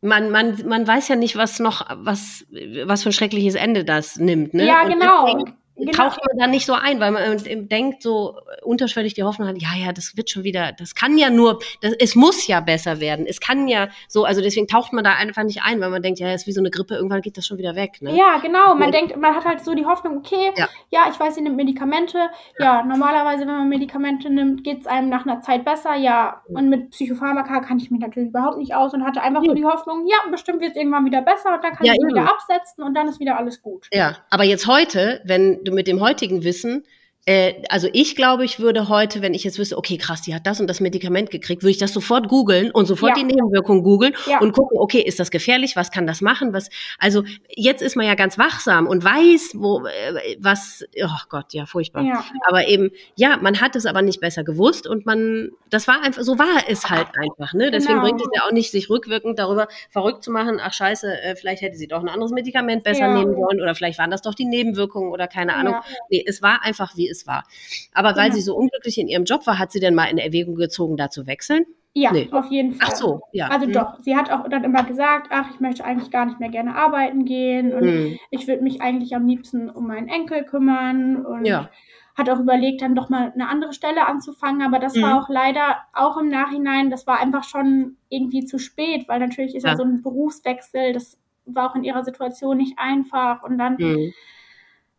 man, man, man weiß ja nicht, was noch, was, was für ein schreckliches Ende das nimmt. Ne? Ja, Und genau genau. taucht man da nicht so ein, weil man denkt so unterschwellig die Hoffnung hat, ja, ja, das wird schon wieder, das kann ja nur, das, es muss ja besser werden. Es kann ja so, also deswegen taucht man da einfach nicht ein, weil man denkt, ja, es ist wie so eine Grippe, irgendwann geht das schon wieder weg. Ne? Ja, genau. Man ja. denkt, man hat halt so die Hoffnung, okay, ja, ja ich weiß, sie nimmt Medikamente. Ja, ja normalerweise, wenn man Medikamente nimmt, geht es einem nach einer Zeit besser. Ja, und mit Psychopharmaka kann ich mich natürlich überhaupt nicht aus und hatte einfach nur die Hoffnung, ja, bestimmt wird es irgendwann wieder besser und dann kann ich wieder absetzen und dann ist wieder alles gut. Ja, aber jetzt heute, wenn du mit dem heutigen Wissen äh, also ich glaube, ich würde heute, wenn ich jetzt wüsste, okay, krass, die hat das und das Medikament gekriegt, würde ich das sofort googeln und sofort ja. die Nebenwirkungen googeln ja. und gucken, okay, ist das gefährlich? Was kann das machen? Was, also jetzt ist man ja ganz wachsam und weiß, wo, äh, was, oh Gott, ja, furchtbar. Ja. Aber eben, ja, man hat es aber nicht besser gewusst und man, das war einfach, so war es halt einfach, ne? Deswegen genau. bringt es ja auch nicht, sich rückwirkend darüber verrückt zu machen, ach scheiße, äh, vielleicht hätte sie doch ein anderes Medikament besser nehmen sollen oder vielleicht waren das doch die Nebenwirkungen oder keine Ahnung. Nee, es war einfach, wie es war. Aber weil ja. sie so unglücklich in ihrem Job war, hat sie denn mal in Erwägung gezogen, da zu wechseln? Ja, nee. auf jeden Fall. Ach so, ja. Also hm. doch, sie hat auch dann immer gesagt, ach, ich möchte eigentlich gar nicht mehr gerne arbeiten gehen und hm. ich würde mich eigentlich am liebsten um meinen Enkel kümmern und ja. hat auch überlegt, dann doch mal eine andere Stelle anzufangen, aber das hm. war auch leider auch im Nachhinein, das war einfach schon irgendwie zu spät, weil natürlich ist ja, ja so ein Berufswechsel, das war auch in ihrer Situation nicht einfach und dann hm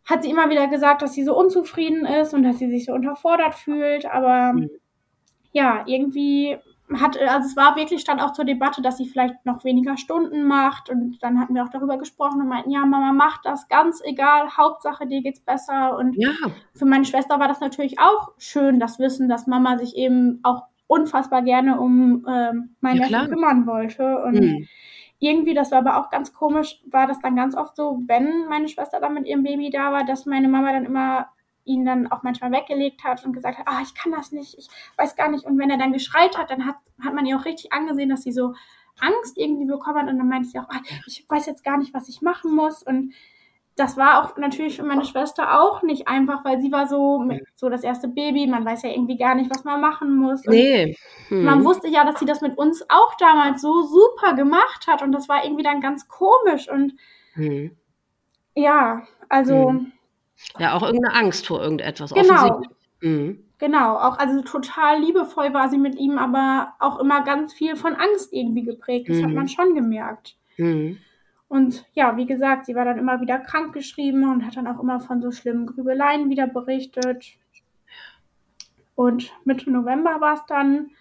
hat sie immer wieder gesagt, dass sie so unzufrieden ist und dass sie sich so unterfordert fühlt. Aber mhm. ja, irgendwie hat, also es war wirklich, stand auch zur Debatte, dass sie vielleicht noch weniger Stunden macht. Und dann hatten wir auch darüber gesprochen und meinten, ja, Mama macht das ganz egal, Hauptsache dir geht's besser. Und ja. für meine Schwester war das natürlich auch schön, das Wissen, dass Mama sich eben auch unfassbar gerne um ähm, mein ja, kümmern wollte. Und mhm irgendwie, das war aber auch ganz komisch, war das dann ganz oft so, wenn meine Schwester dann mit ihrem Baby da war, dass meine Mama dann immer ihn dann auch manchmal weggelegt hat und gesagt hat, ah, ich kann das nicht, ich weiß gar nicht. Und wenn er dann geschreit hat, dann hat, hat man ihr auch richtig angesehen, dass sie so Angst irgendwie bekommen hat und dann meinte sie auch, ah, ich weiß jetzt gar nicht, was ich machen muss. Und das war auch natürlich für meine Schwester auch nicht einfach, weil sie war so so das erste Baby, man weiß ja irgendwie gar nicht, was man machen muss. Und nee. Hm. Man wusste ja, dass sie das mit uns auch damals so super gemacht hat und das war irgendwie dann ganz komisch und hm. ja, also hm. ja auch irgendeine Angst vor irgendetwas. Genau. Hm. Genau, auch also total liebevoll war sie mit ihm, aber auch immer ganz viel von Angst irgendwie geprägt. Das hat hm. man schon gemerkt. Mhm. Und ja, wie gesagt, sie war dann immer wieder krankgeschrieben und hat dann auch immer von so schlimmen Grübeleien wieder berichtet. Und Mitte November war es dann,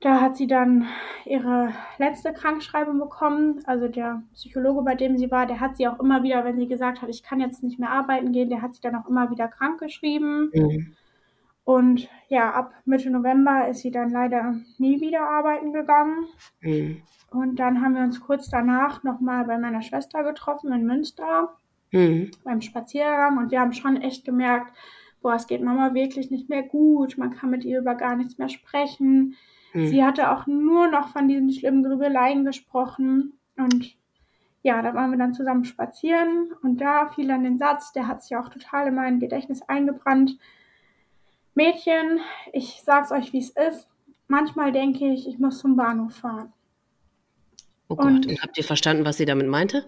da hat sie dann ihre letzte Krankschreibung bekommen. Also der Psychologe, bei dem sie war, der hat sie auch immer wieder, wenn sie gesagt hat, ich kann jetzt nicht mehr arbeiten gehen, der hat sie dann auch immer wieder krankgeschrieben. Mhm. Und ja, ab Mitte November ist sie dann leider nie wieder arbeiten gegangen. Mhm. Und dann haben wir uns kurz danach nochmal bei meiner Schwester getroffen in Münster mhm. beim Spaziergang. Und wir haben schon echt gemerkt, boah, es geht Mama wirklich nicht mehr gut. Man kann mit ihr über gar nichts mehr sprechen. Mhm. Sie hatte auch nur noch von diesen schlimmen Grübeleien gesprochen. Und ja, da waren wir dann zusammen spazieren. Und da fiel dann den Satz, der hat sich auch total in mein Gedächtnis eingebrannt. Mädchen, ich sag's euch, wie es ist. Manchmal denke ich, ich muss zum Bahnhof fahren. Oh Gott, und, und habt ihr verstanden, was sie damit meinte?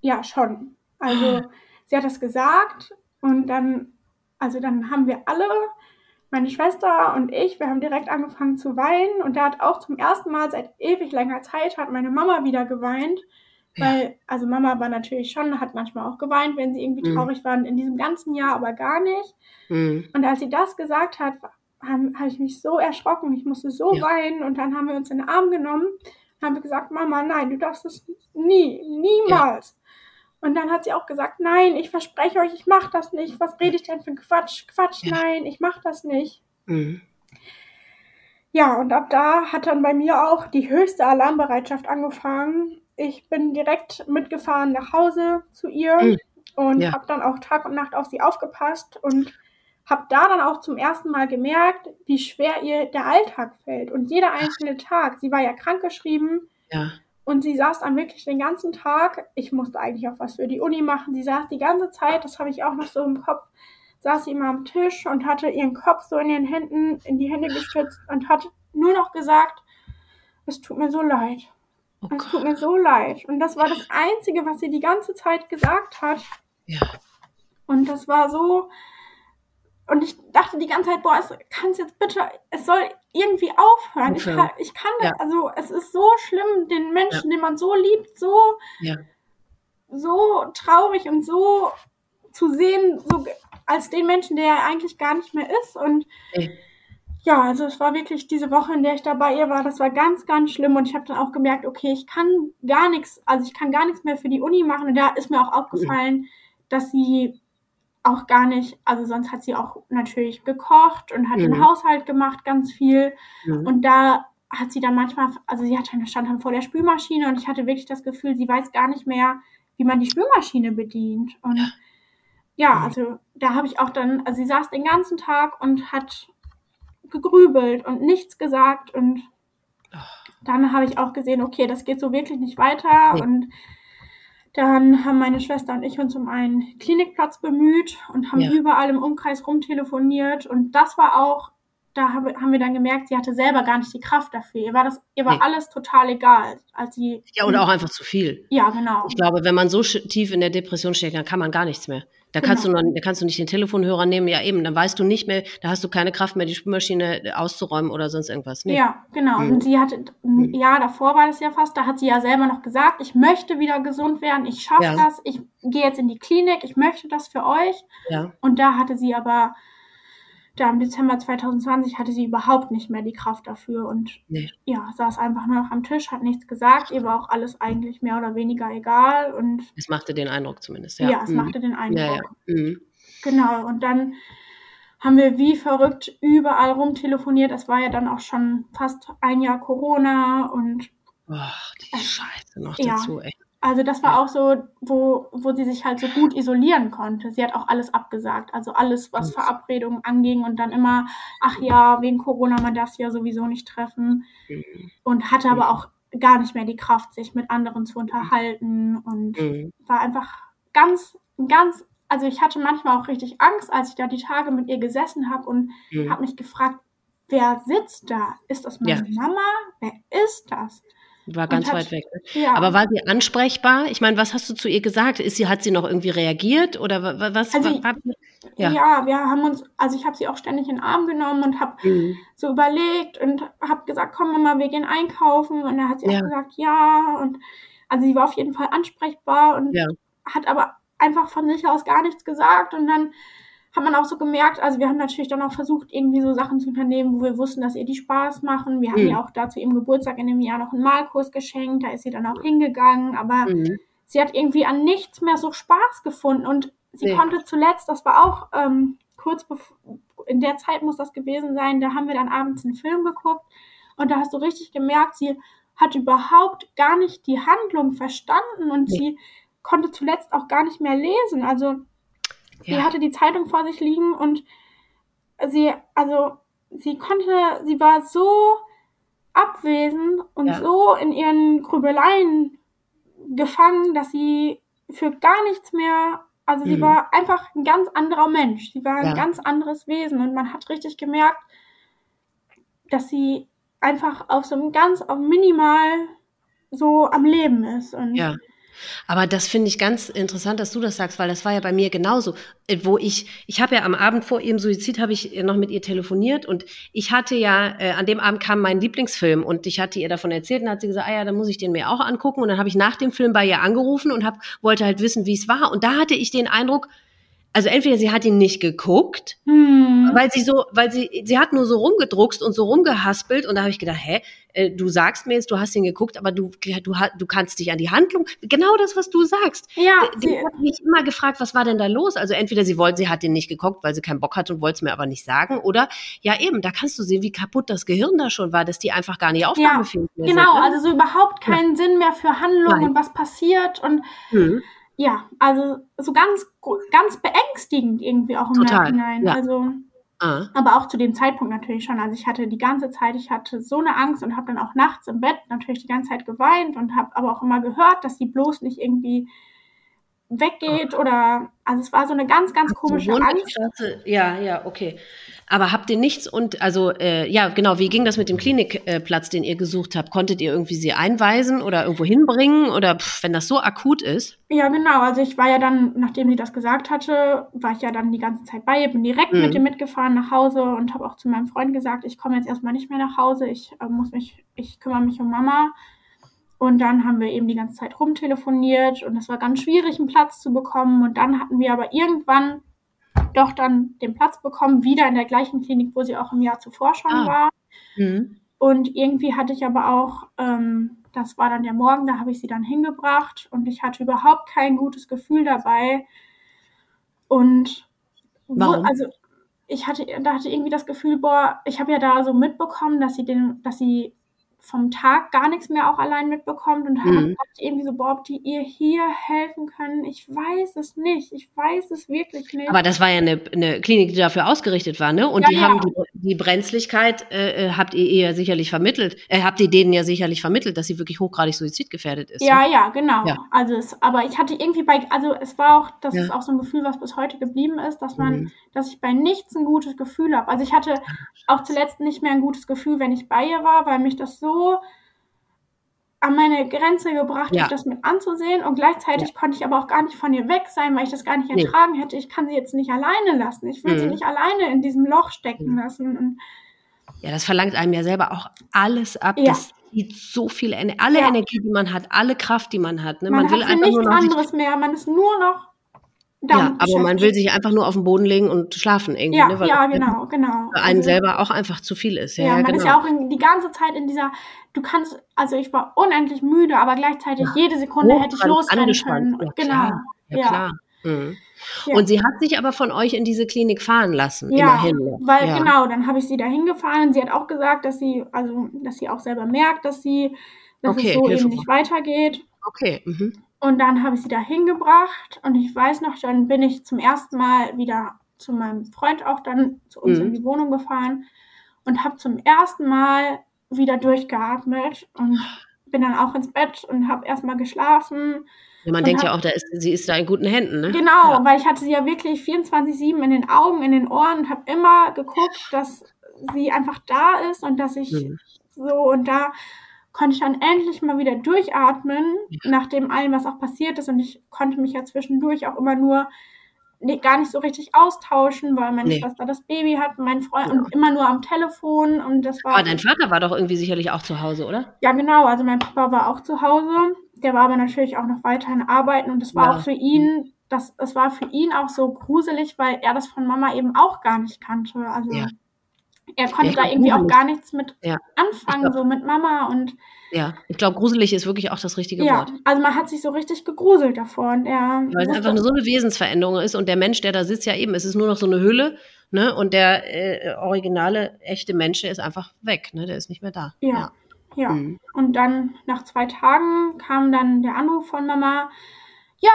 Ja, schon. Also, sie hat das gesagt und dann, also dann haben wir alle, meine Schwester und ich, wir haben direkt angefangen zu weinen und da hat auch zum ersten Mal seit ewig langer Zeit hat meine Mama wieder geweint. Weil, also Mama war natürlich schon, hat manchmal auch geweint, wenn sie irgendwie mhm. traurig waren, in diesem ganzen Jahr aber gar nicht. Mhm. Und als sie das gesagt hat, habe hab ich mich so erschrocken, ich musste so ja. weinen und dann haben wir uns in den Arm genommen Haben wir gesagt, Mama, nein, du darfst es nie, niemals. Ja. Und dann hat sie auch gesagt, nein, ich verspreche euch, ich mache das nicht. Was rede ich denn für Quatsch? Quatsch, nein, ich mache das nicht. Mhm. Ja, und ab da hat dann bei mir auch die höchste Alarmbereitschaft angefangen. Ich bin direkt mitgefahren nach Hause zu ihr mhm. und ja. habe dann auch Tag und Nacht auf sie aufgepasst und habe da dann auch zum ersten Mal gemerkt, wie schwer ihr der Alltag fällt und jeder einzelne Tag. Sie war ja krankgeschrieben ja. und sie saß dann wirklich den ganzen Tag. Ich musste eigentlich auch was für die Uni machen. Sie saß die ganze Zeit, das habe ich auch noch so im Kopf, saß sie immer am Tisch und hatte ihren Kopf so in den Händen, in die Hände gestützt und hat nur noch gesagt, es tut mir so leid. Oh es tut mir so leid. Und das war das Einzige, was sie die ganze Zeit gesagt hat. Ja. Und das war so. Und ich dachte die ganze Zeit, boah, es kann jetzt bitte, es soll irgendwie aufhören. Ich kann, ich kann ja. also es ist so schlimm, den Menschen, ja. den man so liebt, so, ja. so traurig und so zu sehen, so als den Menschen, der er eigentlich gar nicht mehr ist. Und Ey ja, also es war wirklich diese Woche, in der ich da bei ihr war, das war ganz, ganz schlimm. Und ich habe dann auch gemerkt, okay, ich kann gar nichts, also ich kann gar nichts mehr für die Uni machen. Und da ist mir auch aufgefallen, dass sie auch gar nicht, also sonst hat sie auch natürlich gekocht und hat mhm. den Haushalt gemacht, ganz viel. Mhm. und da hat sie dann manchmal, also sie hat dann, stand dann vor der Spülmaschine und ich hatte wirklich das Gefühl, sie weiß gar nicht mehr, wie man die Spülmaschine bedient. Und ja, also da habe ich auch dann, also sie saß den ganzen Tag und hat gegrübelt und nichts gesagt und dann habe ich auch gesehen, okay, das geht so wirklich nicht weiter ja. und dann haben meine Schwester und ich uns um einen Klinikplatz bemüht und haben ja. überall im Umkreis rumtelefoniert und das war auch da haben wir dann gemerkt, sie hatte selber gar nicht die Kraft dafür. Ihr war das, ihr war nee. alles total egal, als sie. Ja, oder auch einfach zu viel. Ja, genau. Ich glaube, wenn man so tief in der Depression steckt, dann kann man gar nichts mehr. Da genau. kannst du noch, da kannst du nicht den Telefonhörer nehmen, ja eben, dann weißt du nicht mehr, da hast du keine Kraft mehr, die Spülmaschine auszuräumen oder sonst irgendwas. Nee. Ja, genau. Mhm. Und sie hatte, ein Jahr davor war das ja fast, da hat sie ja selber noch gesagt, ich möchte wieder gesund werden, ich schaffe ja. das, ich gehe jetzt in die Klinik, ich möchte das für euch. Ja. Und da hatte sie aber da im Dezember 2020 hatte sie überhaupt nicht mehr die Kraft dafür und nee. ja, saß einfach nur noch am Tisch, hat nichts gesagt, ihr war auch alles eigentlich mehr oder weniger egal und es machte den Eindruck zumindest, ja. Ja, es mhm. machte den Eindruck. Ja, ja. Mhm. Genau, und dann haben wir wie verrückt überall rumtelefoniert. Es war ja dann auch schon fast ein Jahr Corona und Ach, die Scheiße noch ja, dazu, ey. Also das war auch so, wo, wo sie sich halt so gut isolieren konnte. Sie hat auch alles abgesagt. Also alles, was Verabredungen anging und dann immer, ach ja, wegen Corona man darf sie ja sowieso nicht treffen. Mhm. Und hatte aber auch gar nicht mehr die Kraft, sich mit anderen zu unterhalten und mhm. war einfach ganz, ganz, also ich hatte manchmal auch richtig Angst, als ich da die Tage mit ihr gesessen habe und mhm. habe mich gefragt, wer sitzt da? Ist das meine ja. Mama? Wer ist das? War ganz hat, weit weg. Ja. Aber war sie ansprechbar? Ich meine, was hast du zu ihr gesagt? Ist sie, hat sie noch irgendwie reagiert oder was? Also, war, ja. ja. wir haben uns, also ich habe sie auch ständig in den Arm genommen und habe mhm. so überlegt und habe gesagt, komm Mama, wir gehen einkaufen. Und dann hat sie ja. auch gesagt, ja. Und also sie war auf jeden Fall ansprechbar und hat aber einfach von sich aus gar nichts gesagt. Und dann hat man auch so gemerkt, also wir haben natürlich dann auch versucht, irgendwie so Sachen zu unternehmen, wo wir wussten, dass ihr die Spaß machen. Wir mhm. haben ihr auch da zu ihrem Geburtstag in dem Jahr noch einen Malkurs geschenkt, da ist sie dann auch hingegangen, aber mhm. sie hat irgendwie an nichts mehr so Spaß gefunden und sie nee. konnte zuletzt, das war auch ähm, kurz bevor, in der Zeit muss das gewesen sein, da haben wir dann abends einen Film geguckt und da hast du richtig gemerkt, sie hat überhaupt gar nicht die Handlung verstanden und nee. sie konnte zuletzt auch gar nicht mehr lesen. Also ja. Sie hatte die Zeitung vor sich liegen und sie, also sie konnte, sie war so abwesend und ja. so in ihren Grübeleien gefangen, dass sie für gar nichts mehr, also mhm. sie war einfach ein ganz anderer Mensch. Sie war ein ja. ganz anderes Wesen und man hat richtig gemerkt, dass sie einfach auf so einem ganz, auf minimal so am Leben ist. Und ja. Aber das finde ich ganz interessant, dass du das sagst, weil das war ja bei mir genauso, äh, wo ich, ich habe ja am Abend vor ihrem Suizid habe ich noch mit ihr telefoniert und ich hatte ja, äh, an dem Abend kam mein Lieblingsfilm und ich hatte ihr davon erzählt und hat sie gesagt, ah ja, dann muss ich den mir auch angucken. Und dann habe ich nach dem Film bei ihr angerufen und hab, wollte halt wissen, wie es war. Und da hatte ich den Eindruck, also entweder sie hat ihn nicht geguckt, Hm. weil sie so, weil sie, sie hat nur so rumgedruckst und so rumgehaspelt und da habe ich gedacht, hä, äh, du sagst mir jetzt, du hast ihn geguckt, aber du, du, du kannst dich an die Handlung, genau das, was du sagst. Ja, Die sie, hat mich immer gefragt, was war denn da los? Also entweder sie wollte, sie hat den nicht geguckt, weil sie keinen Bock hatte und wollte es mir aber nicht sagen, oder ja eben, da kannst du sehen, wie kaputt das Gehirn da schon war, dass die einfach gar nicht aufnahmefähig mehr genau, sind. ne? also so überhaupt keinen Sinn mehr für Handlung Nein. und was passiert und Mhm. Ja, also so ganz, ganz beängstigend irgendwie auch im Total, Nachhinein. ja. Also, Ah. aber auch zu dem Zeitpunkt natürlich schon. Also ich hatte die ganze Zeit, ich hatte so eine Angst und habe dann auch nachts im Bett natürlich die ganze Zeit geweint und habe aber auch immer gehört, dass sie bloß nicht irgendwie weggeht oder also es war so eine ganz, ganz komische Angst. Ja, ja, okay. Aber habt ihr nichts und also äh, ja genau, wie ging das mit dem Klinikplatz, den ihr gesucht habt? Konntet ihr irgendwie sie einweisen oder irgendwo hinbringen oder pff, wenn das so akut ist? Ja, genau. Also ich war ja dann, nachdem sie das gesagt hatte, war ich ja dann die ganze Zeit bei ihr, bin direkt Mhm. mit ihr mitgefahren nach Hause und habe auch zu meinem Freund gesagt, ich komme jetzt erstmal nicht mehr nach Hause, ich äh, muss mich, ich kümmere mich um Mama. Und dann haben wir eben die ganze Zeit rumtelefoniert und es war ganz schwierig, einen Platz zu bekommen. Und dann hatten wir aber irgendwann doch dann den Platz bekommen, wieder in der gleichen Klinik, wo sie auch im Jahr zuvor schon Ah. war. Mhm. Und irgendwie hatte ich aber auch, ähm, das war dann der Morgen, da habe ich sie dann hingebracht und ich hatte überhaupt kein gutes Gefühl dabei. Und wo, Warum? also ich hatte, da hatte irgendwie das Gefühl, boah, ich habe ja da so mitbekommen, dass sie den, dass sie vom Tag gar nichts mehr auch allein mitbekommt und Mhm. habe dachte irgendwie so, boah, ob die ihr hier helfen können. Ich weiß es nicht. Ich weiß es wirklich nicht. Aber das war ja eine, eine Klinik, die dafür ausgerichtet war, ne? Und Ja, die ja. haben die, die Brenzlichkeit äh, äh, habt ihr ihr sicherlich vermittelt, äh, habt ihr denen ja sicherlich vermittelt, dass sie wirklich hochgradig suizidgefährdet ist. Ja, ne? ja, genau. Ja. Also es, aber ich hatte irgendwie bei, also es war auch, das ist auch so ein Gefühl, was bis heute geblieben ist, dass man, Mhm. dass ich bei nichts ein gutes Gefühl habe. Also ich hatte auch zuletzt nicht mehr ein gutes Gefühl, wenn ich bei ihr war, weil mich das so an meine Grenze gebracht Ja. hat, das mit anzusehen. Und gleichzeitig konnte ich aber auch gar nicht von ihr weg sein, weil ich das gar nicht Nee. ertragen hätte. Ich kann sie jetzt nicht alleine lassen. Ich will sie Mhm. nicht alleine in diesem Loch stecken Mhm. lassen. Und Ja, das verlangt einem ja selber auch alles ab. Ja. Das zieht so viel, Ener alle Ja. Energie, die man hat, alle Kraft, die man hat. Ne? man, Man, will hat für einfach nur nichts noch sich, anderes mehr. Man ist nur noch ja, aber man will sich einfach nur auf den Boden legen und schlafen irgendwie, Ja, ne? weil ja, genau, genau. für einen Also- selber auch einfach zu viel ist. Ja, Ja, ja, man genau. ist ja auch in, die ganze Zeit in dieser, du kannst, also ich war unendlich müde, aber gleichzeitig jede Sekunde hätte ich losrennen können. Ja, genau. klar. Ja, Ja. klar. Mhm. Ja. Und sie hat sich aber von euch in diese Klinik fahren lassen, Ja, immerhin. weil ja. genau, dann habe ich sie da hingefahren. Sie hat auch gesagt, dass sie, also dass sie auch selber merkt, dass sie, dass Okay, es so eben nicht weitergeht. Okay. Mhm. Und dann habe ich sie da hingebracht und ich weiß noch, dann bin ich zum ersten Mal wieder zu meinem Freund auch dann zu uns Mhm. in die Wohnung gefahren und habe zum ersten Mal wieder durchgeatmet und bin dann auch ins Bett und habe erstmal geschlafen. Ja, man denkt ja hab- auch, da ist, sie ist da in guten Händen, ne? Genau, Ja. weil ich hatte sie ja wirklich 24-7 in den Augen, in den Ohren und habe immer geguckt, dass sie einfach da ist und dass ich Mhm. so und da konnte ich dann endlich mal wieder durchatmen, nach dem allem, was auch passiert ist. Und ich konnte mich ja zwischendurch auch immer nur nee, gar nicht so richtig austauschen, weil meine Nee. Schwester das Baby hat, mein Freund Ja. und immer nur am Telefon und das war Aber dein Vater war doch irgendwie sicherlich auch zu Hause, oder? ja, genau. Also mein Papa war auch zu Hause. Der war aber natürlich auch noch weiterhin arbeiten und es war Ja. auch für ihn, das, es war für ihn auch so gruselig, weil er das von Mama eben auch gar nicht kannte. Also Ja. Er konnte ich da irgendwie auch gar nichts mit Ja. anfangen, glaub- so mit Mama und Ja. Ich glaube, gruselig ist wirklich auch das richtige ja, Wort. also man hat sich so richtig gegruselt davor und er Weil es einfach so eine Wesensveränderung ist und der Mensch, der da sitzt, ja eben, es ist nur noch so eine Hülle, ne? Und der äh, originale, echte Mensch, der ist einfach weg, ne? Der ist nicht mehr da. Ja. ja. Mhm. Und dann nach zwei Tagen kam dann der Anruf von Mama. Ja,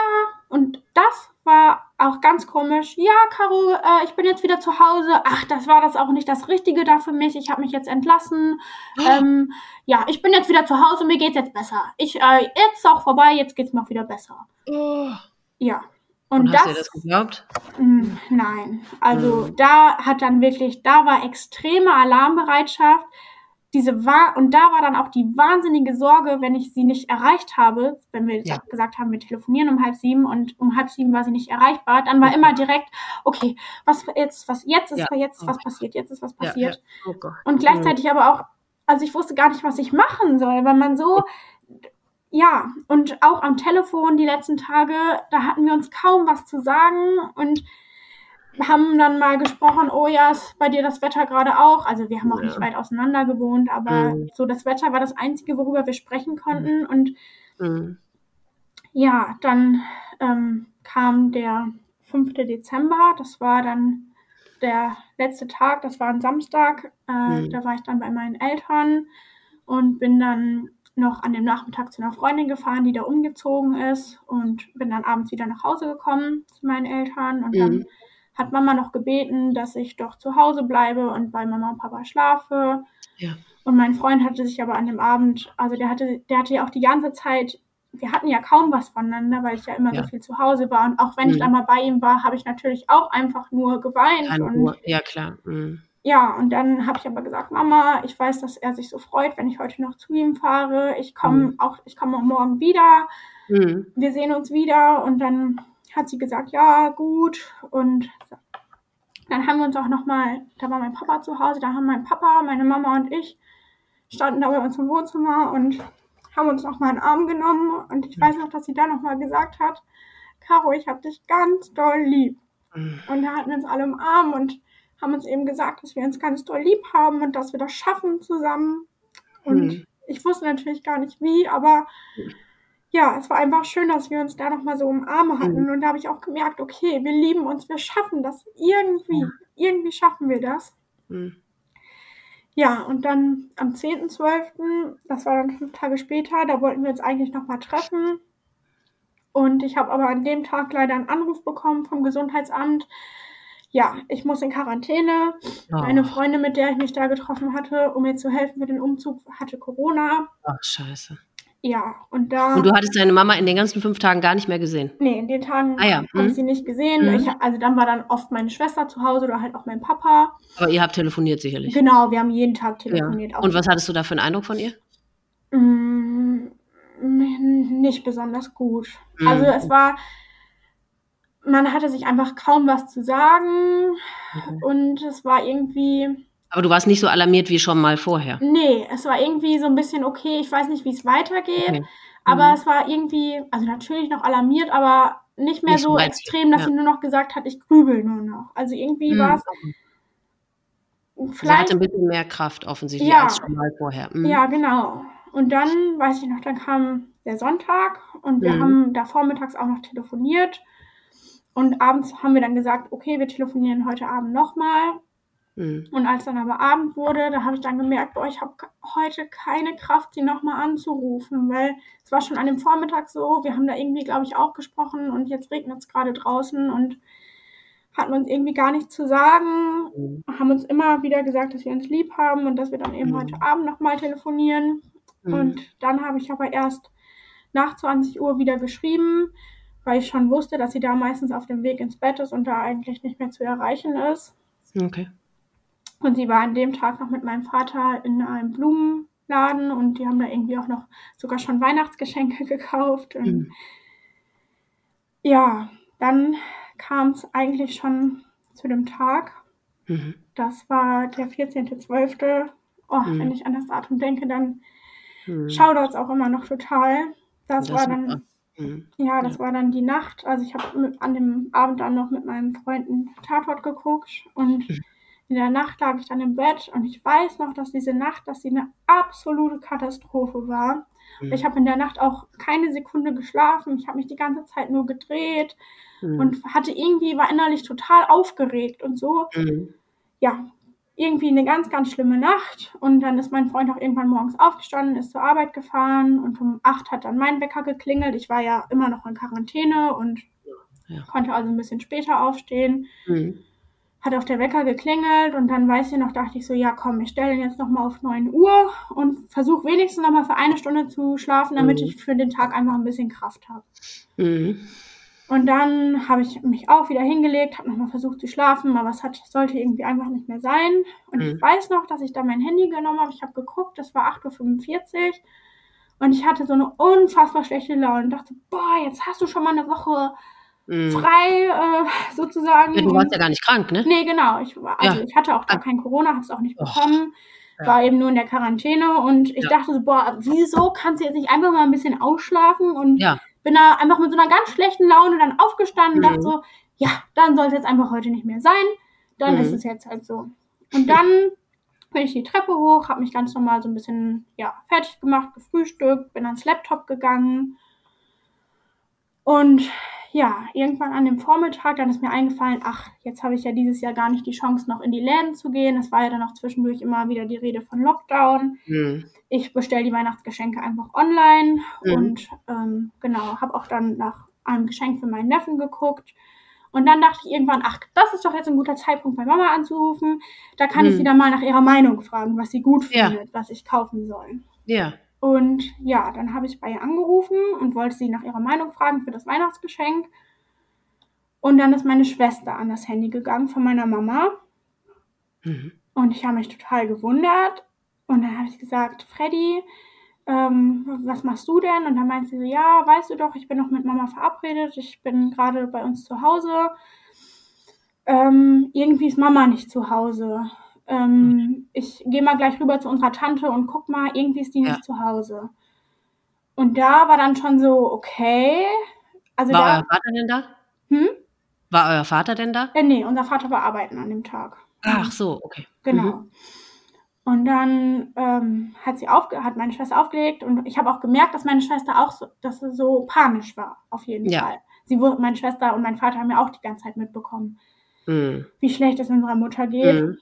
und das war auch ganz komisch. Ja, Caro, äh, ich bin jetzt wieder zu Hause. Ach, das war das auch nicht das Richtige da für mich. Ich habe mich jetzt entlassen. Ähm, ja, ich bin jetzt wieder zu Hause. Mir geht's jetzt besser. Ich, äh, jetzt ist auch vorbei. Jetzt geht's mir auch wieder besser. Oh. Ja. Und, Und, hast das, du dir das geglaubt? Mm, Nein, also Mhm. da hat dann wirklich, da war extreme Alarmbereitschaft. Diese war und da war dann auch die wahnsinnige Sorge, wenn ich sie nicht erreicht habe, wenn wir Ja. gesagt haben, wir telefonieren um halb sieben und um halb sieben war sie nicht erreichbar, dann war immer direkt, okay, was jetzt, was jetzt ist, Ja. jetzt was Oh. passiert, jetzt ist was passiert. ja. Oh. Und gleichzeitig aber auch, also ich wusste gar nicht, was ich machen soll, weil man so, ja, und auch am Telefon die letzten Tage, da hatten wir uns kaum was zu sagen und haben dann mal gesprochen, oh ja, ist bei dir das Wetter gerade auch. Also wir haben auch Ja. nicht weit auseinander gewohnt, aber Mhm. so das Wetter war das Einzige, worüber wir sprechen konnten. Und Mhm. ja, dann ähm, kam der 5. Dezember, das war dann der letzte Tag, das war ein Samstag. Äh, Mhm. Da war ich dann bei meinen Eltern und bin dann noch an dem Nachmittag zu einer Freundin gefahren, die da umgezogen ist und bin dann abends wieder nach Hause gekommen zu meinen Eltern und dann Mhm. Hat Mama noch gebeten, dass ich doch zu Hause bleibe und bei Mama und Papa schlafe. Ja. Und mein Freund hatte sich aber an dem Abend, also der hatte, der hatte ja auch die ganze Zeit, wir hatten ja kaum was voneinander, weil ich ja immer Ja. so viel zu Hause war. Und auch wenn ich Mhm. dann mal bei ihm war, habe ich natürlich auch einfach nur geweint. Keine und Ruhe. Ja, klar. Mhm. ja, und dann habe ich aber gesagt, Mama, ich weiß, dass er sich so freut, wenn ich heute noch zu ihm fahre. Ich komme Mhm. auch, ich komme auch morgen wieder. Mhm. Wir sehen uns wieder. Und dann hat sie gesagt, ja, gut. Und dann haben wir uns auch nochmal, da war mein Papa zu Hause, da haben mein Papa, meine Mama und ich standen da bei uns im Wohnzimmer und haben uns nochmal in den Arm genommen. Und ich weiß noch, dass sie da nochmal gesagt hat, Caro, ich habe dich ganz doll lieb. Und da hatten wir uns alle im Arm und haben uns eben gesagt, dass wir uns ganz doll lieb haben und dass wir das schaffen zusammen. Und Mhm. ich wusste natürlich gar nicht wie, aber ja, es war einfach schön, dass wir uns da nochmal so im Arme hatten. Mhm. Und da habe ich auch gemerkt, okay, wir lieben uns, wir schaffen das irgendwie. Ja. Irgendwie schaffen wir das. Mhm. Ja, und dann am 10.12., das war dann fünf Tage später, da wollten wir uns eigentlich nochmal treffen. Und ich habe aber an dem Tag leider einen Anruf bekommen vom Gesundheitsamt. Ja, ich muss in Quarantäne. Eine Oh. Freundin, mit der ich mich da getroffen hatte, um mir zu helfen für den Umzug, hatte Corona. Ach, scheiße. Ja, und da. Und du hattest deine Mama in den ganzen fünf Tagen gar nicht mehr gesehen? Nee, in den Tagen Ah ja, habe mhm. ich sie nicht gesehen. Mhm. Ich, also dann war dann oft meine Schwester zu Hause oder halt auch mein Papa. Aber ihr habt telefoniert sicherlich. Genau, wir haben jeden Tag Ja. telefoniert. auch Und was hattest du da für einen Eindruck von ihr? Mm, nicht besonders gut. Mhm. Also es war, man hatte sich einfach kaum was zu sagen Okay. und es war irgendwie, Aber du warst nicht so alarmiert wie schon mal vorher. nee, es war irgendwie so ein bisschen okay, ich weiß nicht, wie es weitergeht, Okay. aber Mhm. es war irgendwie, also natürlich noch alarmiert, aber nicht mehr Nicht so weit, extrem, dass ja. sie nur noch gesagt hat, ich grübel nur noch. Also irgendwie Mhm. war es Sie vielleicht hatte ein bisschen mehr Kraft offensichtlich Ja. als schon mal vorher. Mhm. Ja, genau. Und dann, weiß ich noch, dann kam der Sonntag und wir Mhm. haben da vormittags auch noch telefoniert. Und abends haben wir dann gesagt, okay, wir telefonieren heute Abend nochmal. Mhm. Und als dann aber Abend wurde, da habe ich dann gemerkt, boah, ich habe heute keine Kraft, sie nochmal anzurufen, weil es war schon an dem Vormittag so, wir haben da irgendwie, glaube ich, auch gesprochen und jetzt regnet es gerade draußen und hatten uns irgendwie gar nichts zu sagen, Mhm. haben uns immer wieder gesagt, dass wir uns lieb haben und dass wir dann eben Mhm. heute Abend nochmal telefonieren. Mhm. Und dann habe ich aber erst nach 20 Uhr wieder geschrieben, weil ich schon wusste, dass sie da meistens auf dem Weg ins Bett ist und da eigentlich nicht mehr zu erreichen ist. Okay. Und sie war an dem Tag noch mit meinem Vater in einem Blumenladen und die haben da irgendwie auch noch sogar schon Weihnachtsgeschenke (laughs) gekauft. Und Mhm. ja, dann kam es eigentlich schon zu dem Tag. Mhm. Das war der 14.12. Oh, Mhm. wenn ich an das Datum denke, dann Mhm. schaudert es auch immer noch total. Das, Das war dann. Mhm. ja, das war dann die Nacht. Also ich habe an dem Abend dann noch mit meinem Freund einen Tatort geguckt und Mhm. In der Nacht lag ich dann im Bett und ich weiß noch, dass diese Nacht, dass sie eine absolute Katastrophe war. Mhm. Ich habe in der Nacht auch keine Sekunde geschlafen. Ich habe mich die ganze Zeit nur gedreht Mhm. und hatte irgendwie, war innerlich total aufgeregt und so. Mhm. ja, irgendwie eine ganz, ganz schlimme Nacht. Und dann ist mein Freund auch irgendwann morgens aufgestanden, ist zur Arbeit gefahren und um acht hat dann mein Wecker geklingelt. Ich war ja immer noch in Quarantäne und Ja. konnte also ein bisschen später aufstehen. Mhm. Hat auf der Wecker geklingelt und dann weiß ich noch, dachte ich so, ja komm, ich stelle den jetzt nochmal auf 9 Uhr und versuche wenigstens nochmal für eine Stunde zu schlafen, damit Mhm. ich für den Tag einfach ein bisschen Kraft habe. Mhm. Und dann habe ich mich auch wieder hingelegt, habe nochmal versucht zu schlafen, aber es hat, sollte irgendwie einfach nicht mehr sein. Und Mhm. ich weiß noch, dass ich da mein Handy genommen habe. Ich habe geguckt, es war 8.45 Uhr. Und ich hatte so eine unfassbar schlechte Laune und dachte, boah, jetzt hast du schon mal eine Woche Mhm. frei, äh, sozusagen. Ja, du Und- warst ja gar nicht krank, ne? Nee, genau. Ich, also Ja. ich hatte auch gar Ah. kein Corona, habe es auch nicht bekommen. Ja. War eben nur in der Quarantäne und ich dachte so, boah, wieso kannst du jetzt nicht einfach mal ein bisschen ausschlafen? Und bin da einfach mit so einer ganz schlechten Laune dann aufgestanden und Mhm. dachte so, ja, dann soll es jetzt einfach heute nicht mehr sein. Dann Mhm. ist es jetzt halt so. Und dann bin ich die Treppe hoch, habe mich ganz normal so ein bisschen ja, fertig gemacht, gefrühstückt, bin ans Laptop gegangen. Und ja, irgendwann an dem Vormittag, dann ist mir eingefallen, ach, jetzt habe ich ja dieses Jahr gar nicht die Chance, noch in die Läden zu gehen. Es war ja dann auch zwischendurch immer wieder die Rede von Lockdown. Mhm. Ich bestelle die Weihnachtsgeschenke einfach online Mhm. und ähm, genau, habe auch dann nach einem Geschenk für meinen Neffen geguckt. Und dann dachte ich irgendwann, ach, das ist doch jetzt ein guter Zeitpunkt, bei Mama anzurufen. Da kann ich Mhm. sie dann mal nach ihrer Meinung fragen, was sie gut Ja. findet, was ich kaufen soll. Ja. Und ja, dann habe ich bei ihr angerufen und wollte sie nach ihrer Meinung fragen für das Weihnachtsgeschenk. Und dann ist meine Schwester an das Handy gegangen von meiner Mama. Mhm. Und ich habe mich total gewundert. Und dann habe ich gesagt, Freddy, ähm, was machst du denn? Und dann meinte sie so, ja, weißt du doch, ich bin noch mit Mama verabredet. Ich bin gerade bei uns zu Hause. Ähm, irgendwie ist Mama nicht zu Hause. Ähm, ich gehe mal gleich rüber zu unserer Tante und guck mal, irgendwie ist die Ja. nicht zu Hause. Und da war dann schon so, okay. Also War da, euer Vater denn da? hm? War euer Vater denn da? Äh, nee, unser Vater war arbeiten an dem Tag. Ach so, okay. Genau. Mhm. Und dann ähm, hat sie aufge hat meine Schwester aufgelegt und ich habe auch gemerkt, dass meine Schwester auch so, dass sie so panisch war, auf jeden Ja. Fall. Sie wurde, meine Schwester und mein Vater haben ja auch die ganze Zeit mitbekommen, Mhm. wie schlecht es unserer Mutter geht. Mhm.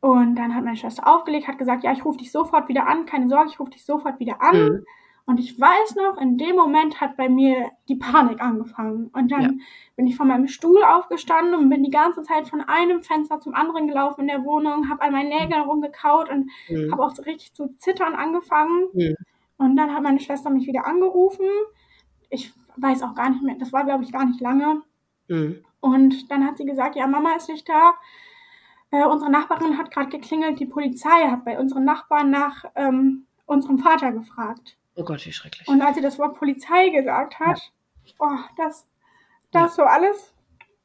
Und dann hat meine Schwester aufgelegt, hat gesagt, ja, ich rufe dich sofort wieder an, keine Sorge, ich rufe dich sofort wieder an. Mhm. Und ich weiß noch, in dem Moment hat bei mir die Panik angefangen. Und dann Ja. bin ich von meinem Stuhl aufgestanden und bin die ganze Zeit von einem Fenster zum anderen gelaufen in der Wohnung, habe an meinen Nägeln rumgekaut und Mhm. habe auch so richtig zu zittern angefangen. Mhm. Und dann hat meine Schwester mich wieder angerufen. Ich weiß auch gar nicht mehr, das war, glaube ich, gar nicht lange. Mhm. Und dann hat sie gesagt, ja, Mama ist nicht da. Äh, unsere Nachbarin hat gerade geklingelt, die Polizei hat bei unseren Nachbarn nach ähm, unserem Vater gefragt. Oh Gott, wie schrecklich. Und als sie das Wort Polizei gesagt hat, oh, das, das Ja. so alles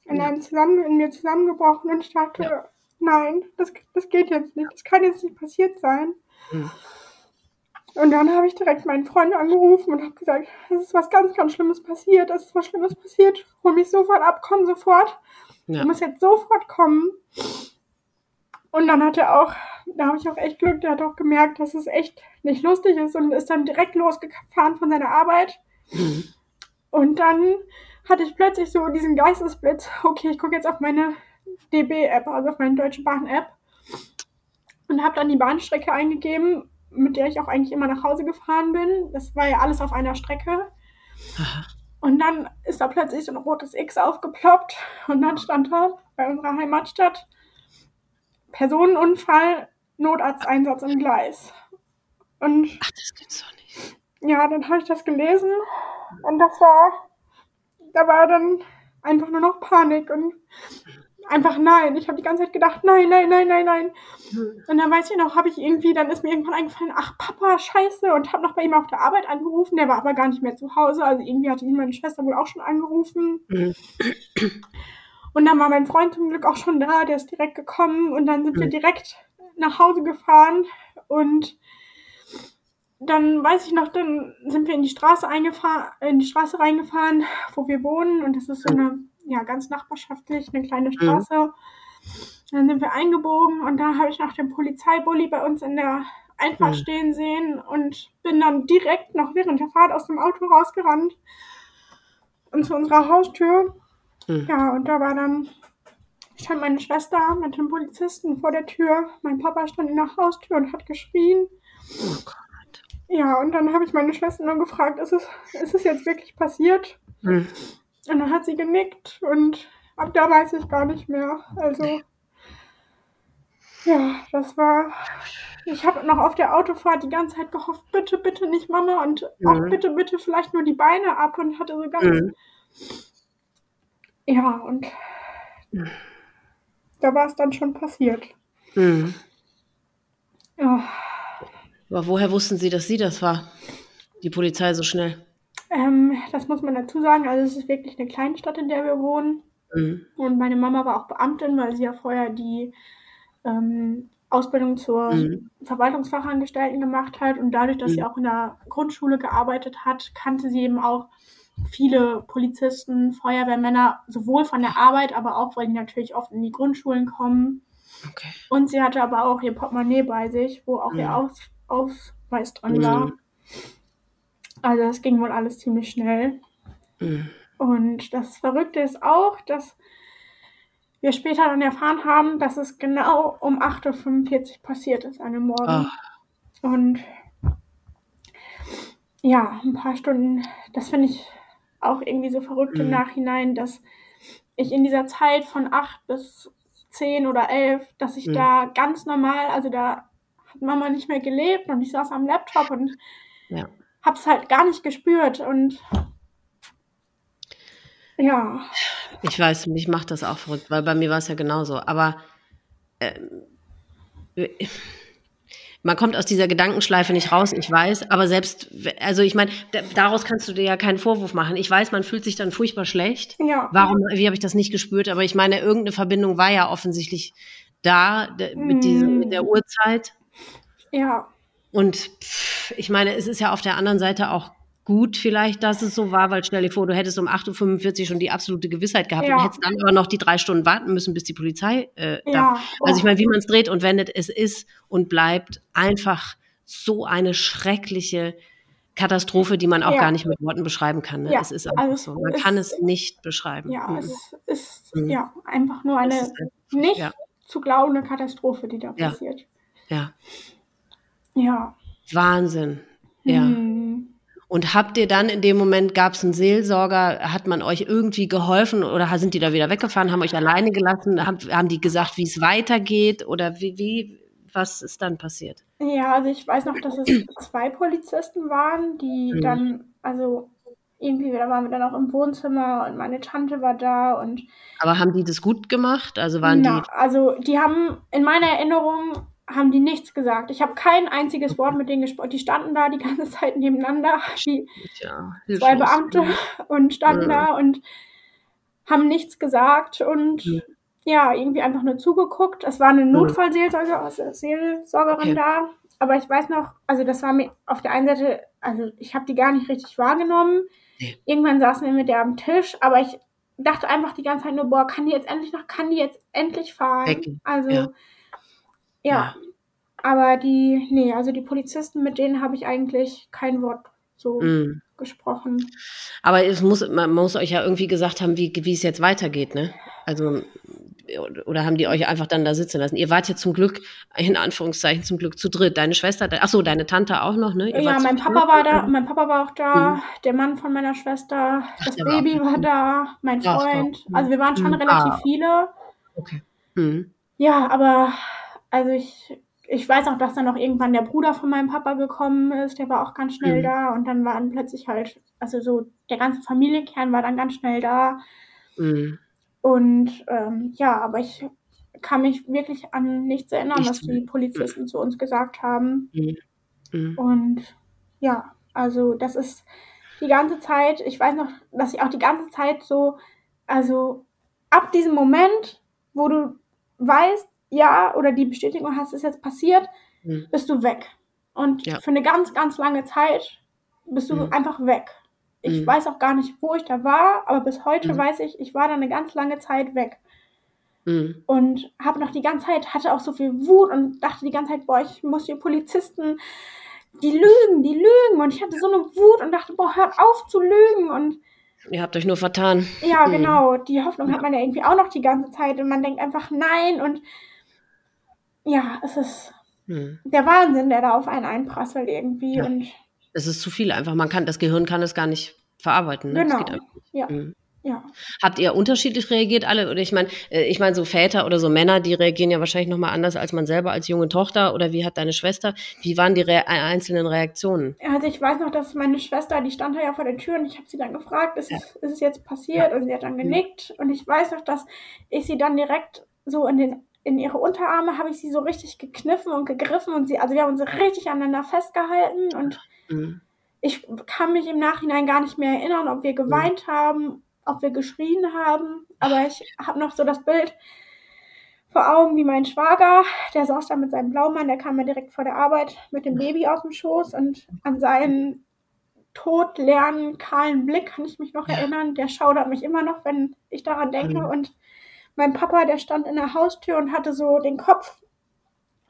in, Ja. einem zusammen, in mir zusammengebrochen. Und ich dachte, Ja. nein, das, das geht jetzt nicht. Das kann jetzt nicht passiert sein. Mhm. Und dann habe ich direkt meinen Freund angerufen und habe gesagt, es ist was ganz, ganz Schlimmes passiert. Es ist was Schlimmes passiert. Hol mich sofort ab, komm sofort. Ja. Du musst jetzt sofort kommen. Und dann hat er auch, da habe ich auch echt Glück, der hat auch gemerkt, dass es echt nicht lustig ist und ist dann direkt losgefahren von seiner Arbeit. Mhm. Und dann hatte ich plötzlich so diesen Geistesblitz, okay, ich gucke jetzt auf meine DB-App, also auf meine Deutsche Bahn-App und habe dann die Bahnstrecke eingegeben, mit der ich auch eigentlich immer nach Hause gefahren bin. Das war ja alles auf einer Strecke. Aha. Und dann ist da plötzlich so ein rotes X aufgeploppt und dann stand da bei unserer Heimatstadt Personenunfall, Notarzteinsatz im Gleis. Und Ach, das gibt's doch nicht. ja, dann habe ich das gelesen und das war, da war dann einfach nur noch Panik und einfach nein. Ich habe die ganze Zeit gedacht, nein, nein, nein, nein, nein. Mhm. Und dann weiß ich noch, habe ich irgendwie, dann ist mir irgendwann eingefallen, ach Papa, scheiße, und habe noch bei ihm auf der Arbeit angerufen. Der war aber gar nicht mehr zu Hause. Also irgendwie hatte ihn meine Schwester wohl auch schon angerufen. Mhm. Und dann war mein Freund zum Glück auch schon da, der ist direkt gekommen und dann sind wir Mhm. direkt nach Hause gefahren und dann weiß ich noch, dann sind wir in die Straße eingefahren, in die Straße reingefahren, wo wir wohnen und das ist so eine, ja, ganz nachbarschaftlich, eine kleine Straße. Dann sind wir eingebogen und da habe ich noch den Polizeibully bei uns in der Einfahrt Mhm. stehen sehen und bin dann direkt noch während der Fahrt aus dem Auto rausgerannt und zu unserer Haustür. Mhm. Ja, und da war dann, stand meine Schwester mit dem Polizisten vor der Tür. Mein Papa stand in der Haustür und hat geschrien. Oh Gott. Ja, und dann habe ich meine Schwester nur gefragt, ist es, ist es jetzt wirklich passiert? Mhm. Und dann hat sie genickt und ab da weiß ich gar nicht mehr. Also, ja, das war. Ich habe noch auf der Autofahrt die ganze Zeit gehofft, bitte, bitte nicht Mama und auch Mhm. bitte, bitte vielleicht nur die Beine ab und hatte so ganz. Mhm. Ja, und da war es dann schon passiert. Mhm. Ja, Aber woher wussten Sie, dass sie das war? Die Polizei so schnell. ähm, das muss man dazu sagen. Also, es ist wirklich eine Kleinstadt, in der wir wohnen. Mhm. Und meine Mama war auch Beamtin, weil sie ja vorher die ähm, Ausbildung zur Mhm. Verwaltungsfachangestellten gemacht hat. Und dadurch, dass sie Mhm. auch in der Grundschule gearbeitet hat, kannte sie eben auch viele Polizisten, Feuerwehrmänner, sowohl von der Arbeit, aber auch, weil die natürlich oft in die Grundschulen kommen. Okay. Und sie hatte aber auch ihr Portemonnaie bei sich, wo auch mhm. ihr Aus Ausweis dran mhm. war. Also das ging wohl alles ziemlich schnell. Mhm. Und das Verrückte ist auch, dass wir später dann erfahren haben, dass es genau um 8.45 Uhr passiert ist, an einem Morgen. Ach. Und ja, ein paar Stunden, das finde ich auch irgendwie so verrückt mhm. im Nachhinein, dass ich in dieser Zeit von 8 bis 10 oder 11, dass ich mhm. da ganz normal, also da hat Mama nicht mehr gelebt und ich saß am Laptop und ja. hab's halt gar nicht gespürt und ja. Ich weiß, mich macht das auch verrückt, weil bei mir war es ja genauso. Aber äh, man kommt aus dieser Gedankenschleife nicht raus, ich weiß, aber selbst, also ich meine, daraus kannst du dir ja keinen Vorwurf machen. Ich weiß, man fühlt sich dann furchtbar schlecht. Ja. Warum, wie habe ich das nicht gespürt? Aber ich meine, irgendeine Verbindung war ja offensichtlich da mit, diesem, mit der mm. Uhrzeit. Ja. Und pff, ich meine, es ist ja auf der anderen Seite auch gut vielleicht, dass es so war, weil stell dir vor, du hättest um 8.45 Uhr schon die absolute Gewissheit gehabt ja. und hättest dann aber noch die drei Stunden warten müssen, bis die Polizei äh, ja. da. Also ich meine, wie man es dreht und wendet, es ist und bleibt einfach so eine schreckliche Katastrophe, die man auch ja. gar nicht mit Worten beschreiben kann. Ne? Ja. Es ist einfach also so. Man kann es nicht beschreiben. Ja, mhm. es ist mhm. ja einfach nur eine nicht ja. zu glaubende Katastrophe, die da passiert. Ja. Ja. Wahnsinn. Ja. Mhm. Und habt ihr dann in dem Moment, gab es einen Seelsorger, hat man euch irgendwie geholfen oder sind die da wieder weggefahren, haben euch alleine gelassen, haben, haben die gesagt, wie es weitergeht oder wie, wie, was ist dann passiert? Ja, also ich weiß noch, dass es zwei Polizisten waren, die mhm. dann, also irgendwie, da waren wir dann auch im Wohnzimmer und meine Tante war da und. Aber haben die das gut gemacht? Also waren na, die. Also die haben in meiner Erinnerung haben die nichts gesagt. Ich habe kein einziges Wort mit denen gesprochen. Die standen da die ganze Zeit nebeneinander, die ja, zwei Beamte und standen ja. da und haben nichts gesagt und ja. ja. irgendwie einfach nur zugeguckt. Es war eine Notfallseelsorgerin okay. da, aber ich weiß noch, also das war mir auf der einen Seite, also ich habe die gar nicht richtig wahrgenommen. Irgendwann saßen wir mit der am Tisch, aber ich dachte einfach die ganze Zeit nur, boah, kann die jetzt endlich noch, kann die jetzt endlich fahren? Also ja. ja. Aber die, nee, also die Polizisten, mit denen habe ich eigentlich kein Wort so mm. gesprochen. Aber es muss, man muss euch ja irgendwie gesagt haben, wie, wie es jetzt weitergeht, ne? Also, oder haben die euch einfach dann da sitzen lassen? Ihr wart ja zum Glück, in Anführungszeichen, zum Glück zu dritt. Deine Schwester, ach so, deine Tante auch noch, ne? Ihr ja, mein Papa war da, mein Papa war auch da, mhm. der Mann von meiner Schwester, ach, das Baby war, war, da, mein Freund. Also wir waren schon mhm. relativ ah. viele. Okay. Mhm. Ja, aber also ich, ich weiß auch, dass dann noch irgendwann der Bruder von meinem Papa gekommen ist, der war auch ganz schnell mhm. da und dann waren plötzlich halt, also so der ganze Familienkern war dann ganz schnell da. Mhm. Und ähm, ja, aber ich kann mich wirklich an nichts erinnern, was die Polizisten mhm. zu uns gesagt haben. Mhm. Mhm. Und ja, also das ist die ganze Zeit, ich weiß noch, dass ich auch die ganze Zeit so, also ab diesem Moment, wo du weißt, ja, oder die Bestätigung hast, ist jetzt passiert, mhm. bist du weg. Und ja. für eine ganz, ganz lange Zeit bist du mhm. einfach weg. Ich mhm. weiß auch gar nicht, wo ich da war, aber bis heute mhm. weiß ich, ich war da eine ganz lange Zeit weg. Mhm. Und habe noch die ganze Zeit, hatte auch so viel Wut und dachte die ganze Zeit, boah, ich muss die Polizisten, die lügen, die lügen. Und ich hatte so eine Wut und dachte, boah, hört auf zu lügen. Und Ihr habt euch nur vertan. Ja, mhm. genau. Die Hoffnung hat man ja irgendwie auch noch die ganze Zeit und man denkt einfach nein und ja, es ist hm. der Wahnsinn, der da auf einen einprasselt irgendwie. Ja. Und es ist zu viel einfach. Man kann, das Gehirn kann es gar nicht verarbeiten. Ne? Genau. Ja. Hm. Ja. Habt ihr unterschiedlich reagiert alle? Oder ich meine, äh, ich meine, so Väter oder so Männer, die reagieren ja wahrscheinlich nochmal anders als man selber als junge Tochter. Oder wie hat deine Schwester? Wie waren die Re einzelnen Reaktionen? Also ich weiß noch, dass meine Schwester, die stand da ja vor der Tür und ich habe sie dann gefragt, ist, ja. es, ist es jetzt passiert? Ja. Und sie hat dann genickt. Und ich weiß noch, dass ich sie dann direkt so in den in ihre Unterarme habe ich sie so richtig gekniffen und gegriffen und sie, also wir haben uns richtig aneinander festgehalten und mhm. ich kann mich im Nachhinein gar nicht mehr erinnern, ob wir geweint mhm. haben, ob wir geschrien haben, aber ich habe noch so das Bild vor Augen wie mein Schwager, der saß da mit seinem Blaumann, der kam mir direkt vor der Arbeit mit dem Baby auf dem Schoß und an seinen todlernen, kahlen Blick, kann ich mich noch erinnern. Der schaudert mich immer noch, wenn ich daran denke. Mhm. Und mein Papa, der stand in der Haustür und hatte so den Kopf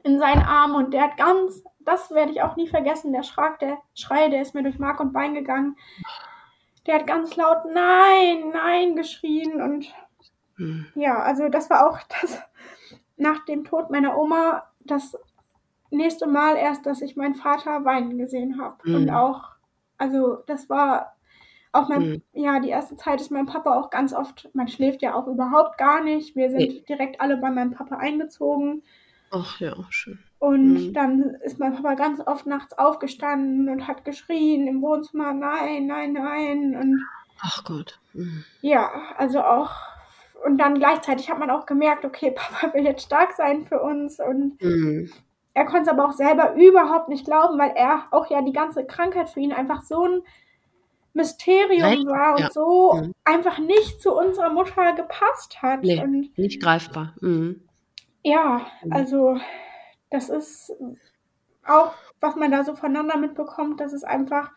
in seinen Arm und der hat ganz, das werde ich auch nie vergessen, der Schrak, der Schrei, der ist mir durch Mark und Bein gegangen. Der hat ganz laut Nein, Nein geschrien und mhm. ja, also das war auch (laughs) das nach dem Tod meiner Oma das nächste Mal erst, dass ich meinen Vater weinen gesehen habe mhm. und auch, also das war auch mein, mhm. ja, die erste Zeit ist mein Papa auch ganz oft, man schläft ja auch überhaupt gar nicht. Wir sind nee. direkt alle bei meinem Papa eingezogen. Ach ja, schön. Und mhm. dann ist mein Papa ganz oft nachts aufgestanden und hat geschrien im Wohnzimmer, nein, nein, nein. Und Ach Gott. Mhm. Ja, also auch, und dann gleichzeitig hat man auch gemerkt, okay, (laughs) Papa will jetzt stark sein für uns. Und mhm. er konnte es aber auch selber überhaupt nicht glauben, weil er auch ja die ganze Krankheit für ihn einfach so ein Mysterium Nein. war und ja. so mhm. einfach nicht zu unserer Mutter gepasst hat. Nee, und nicht greifbar. Mhm. Ja, mhm. also das ist auch, was man da so voneinander mitbekommt, das ist einfach,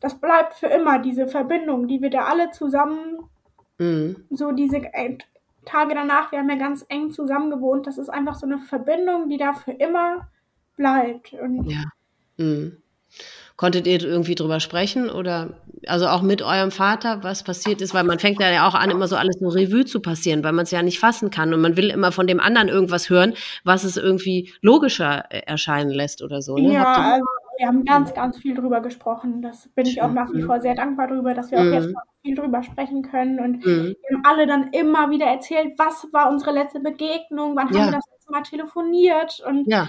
das bleibt für immer, diese Verbindung, die wir da alle zusammen, mhm. so diese äh, Tage danach, wir haben ja ganz eng zusammen gewohnt, das ist einfach so eine Verbindung, die da für immer bleibt. Und ja. Mhm. Konntet ihr irgendwie drüber sprechen oder also auch mit eurem Vater, was passiert ist? Weil man fängt ja auch an, immer so alles so Revue zu passieren, weil man es ja nicht fassen kann und man will immer von dem anderen irgendwas hören, was es irgendwie logischer äh, erscheinen lässt oder so. Ne? Ja, also wir haben ganz, ganz viel drüber gesprochen. Das bin ich auch nach wie vor sehr dankbar drüber, dass wir auch mhm. jetzt noch viel drüber sprechen können. Und mhm. wir haben alle dann immer wieder erzählt, was war unsere letzte Begegnung, wann ja. haben wir das letzte Mal telefoniert und ja.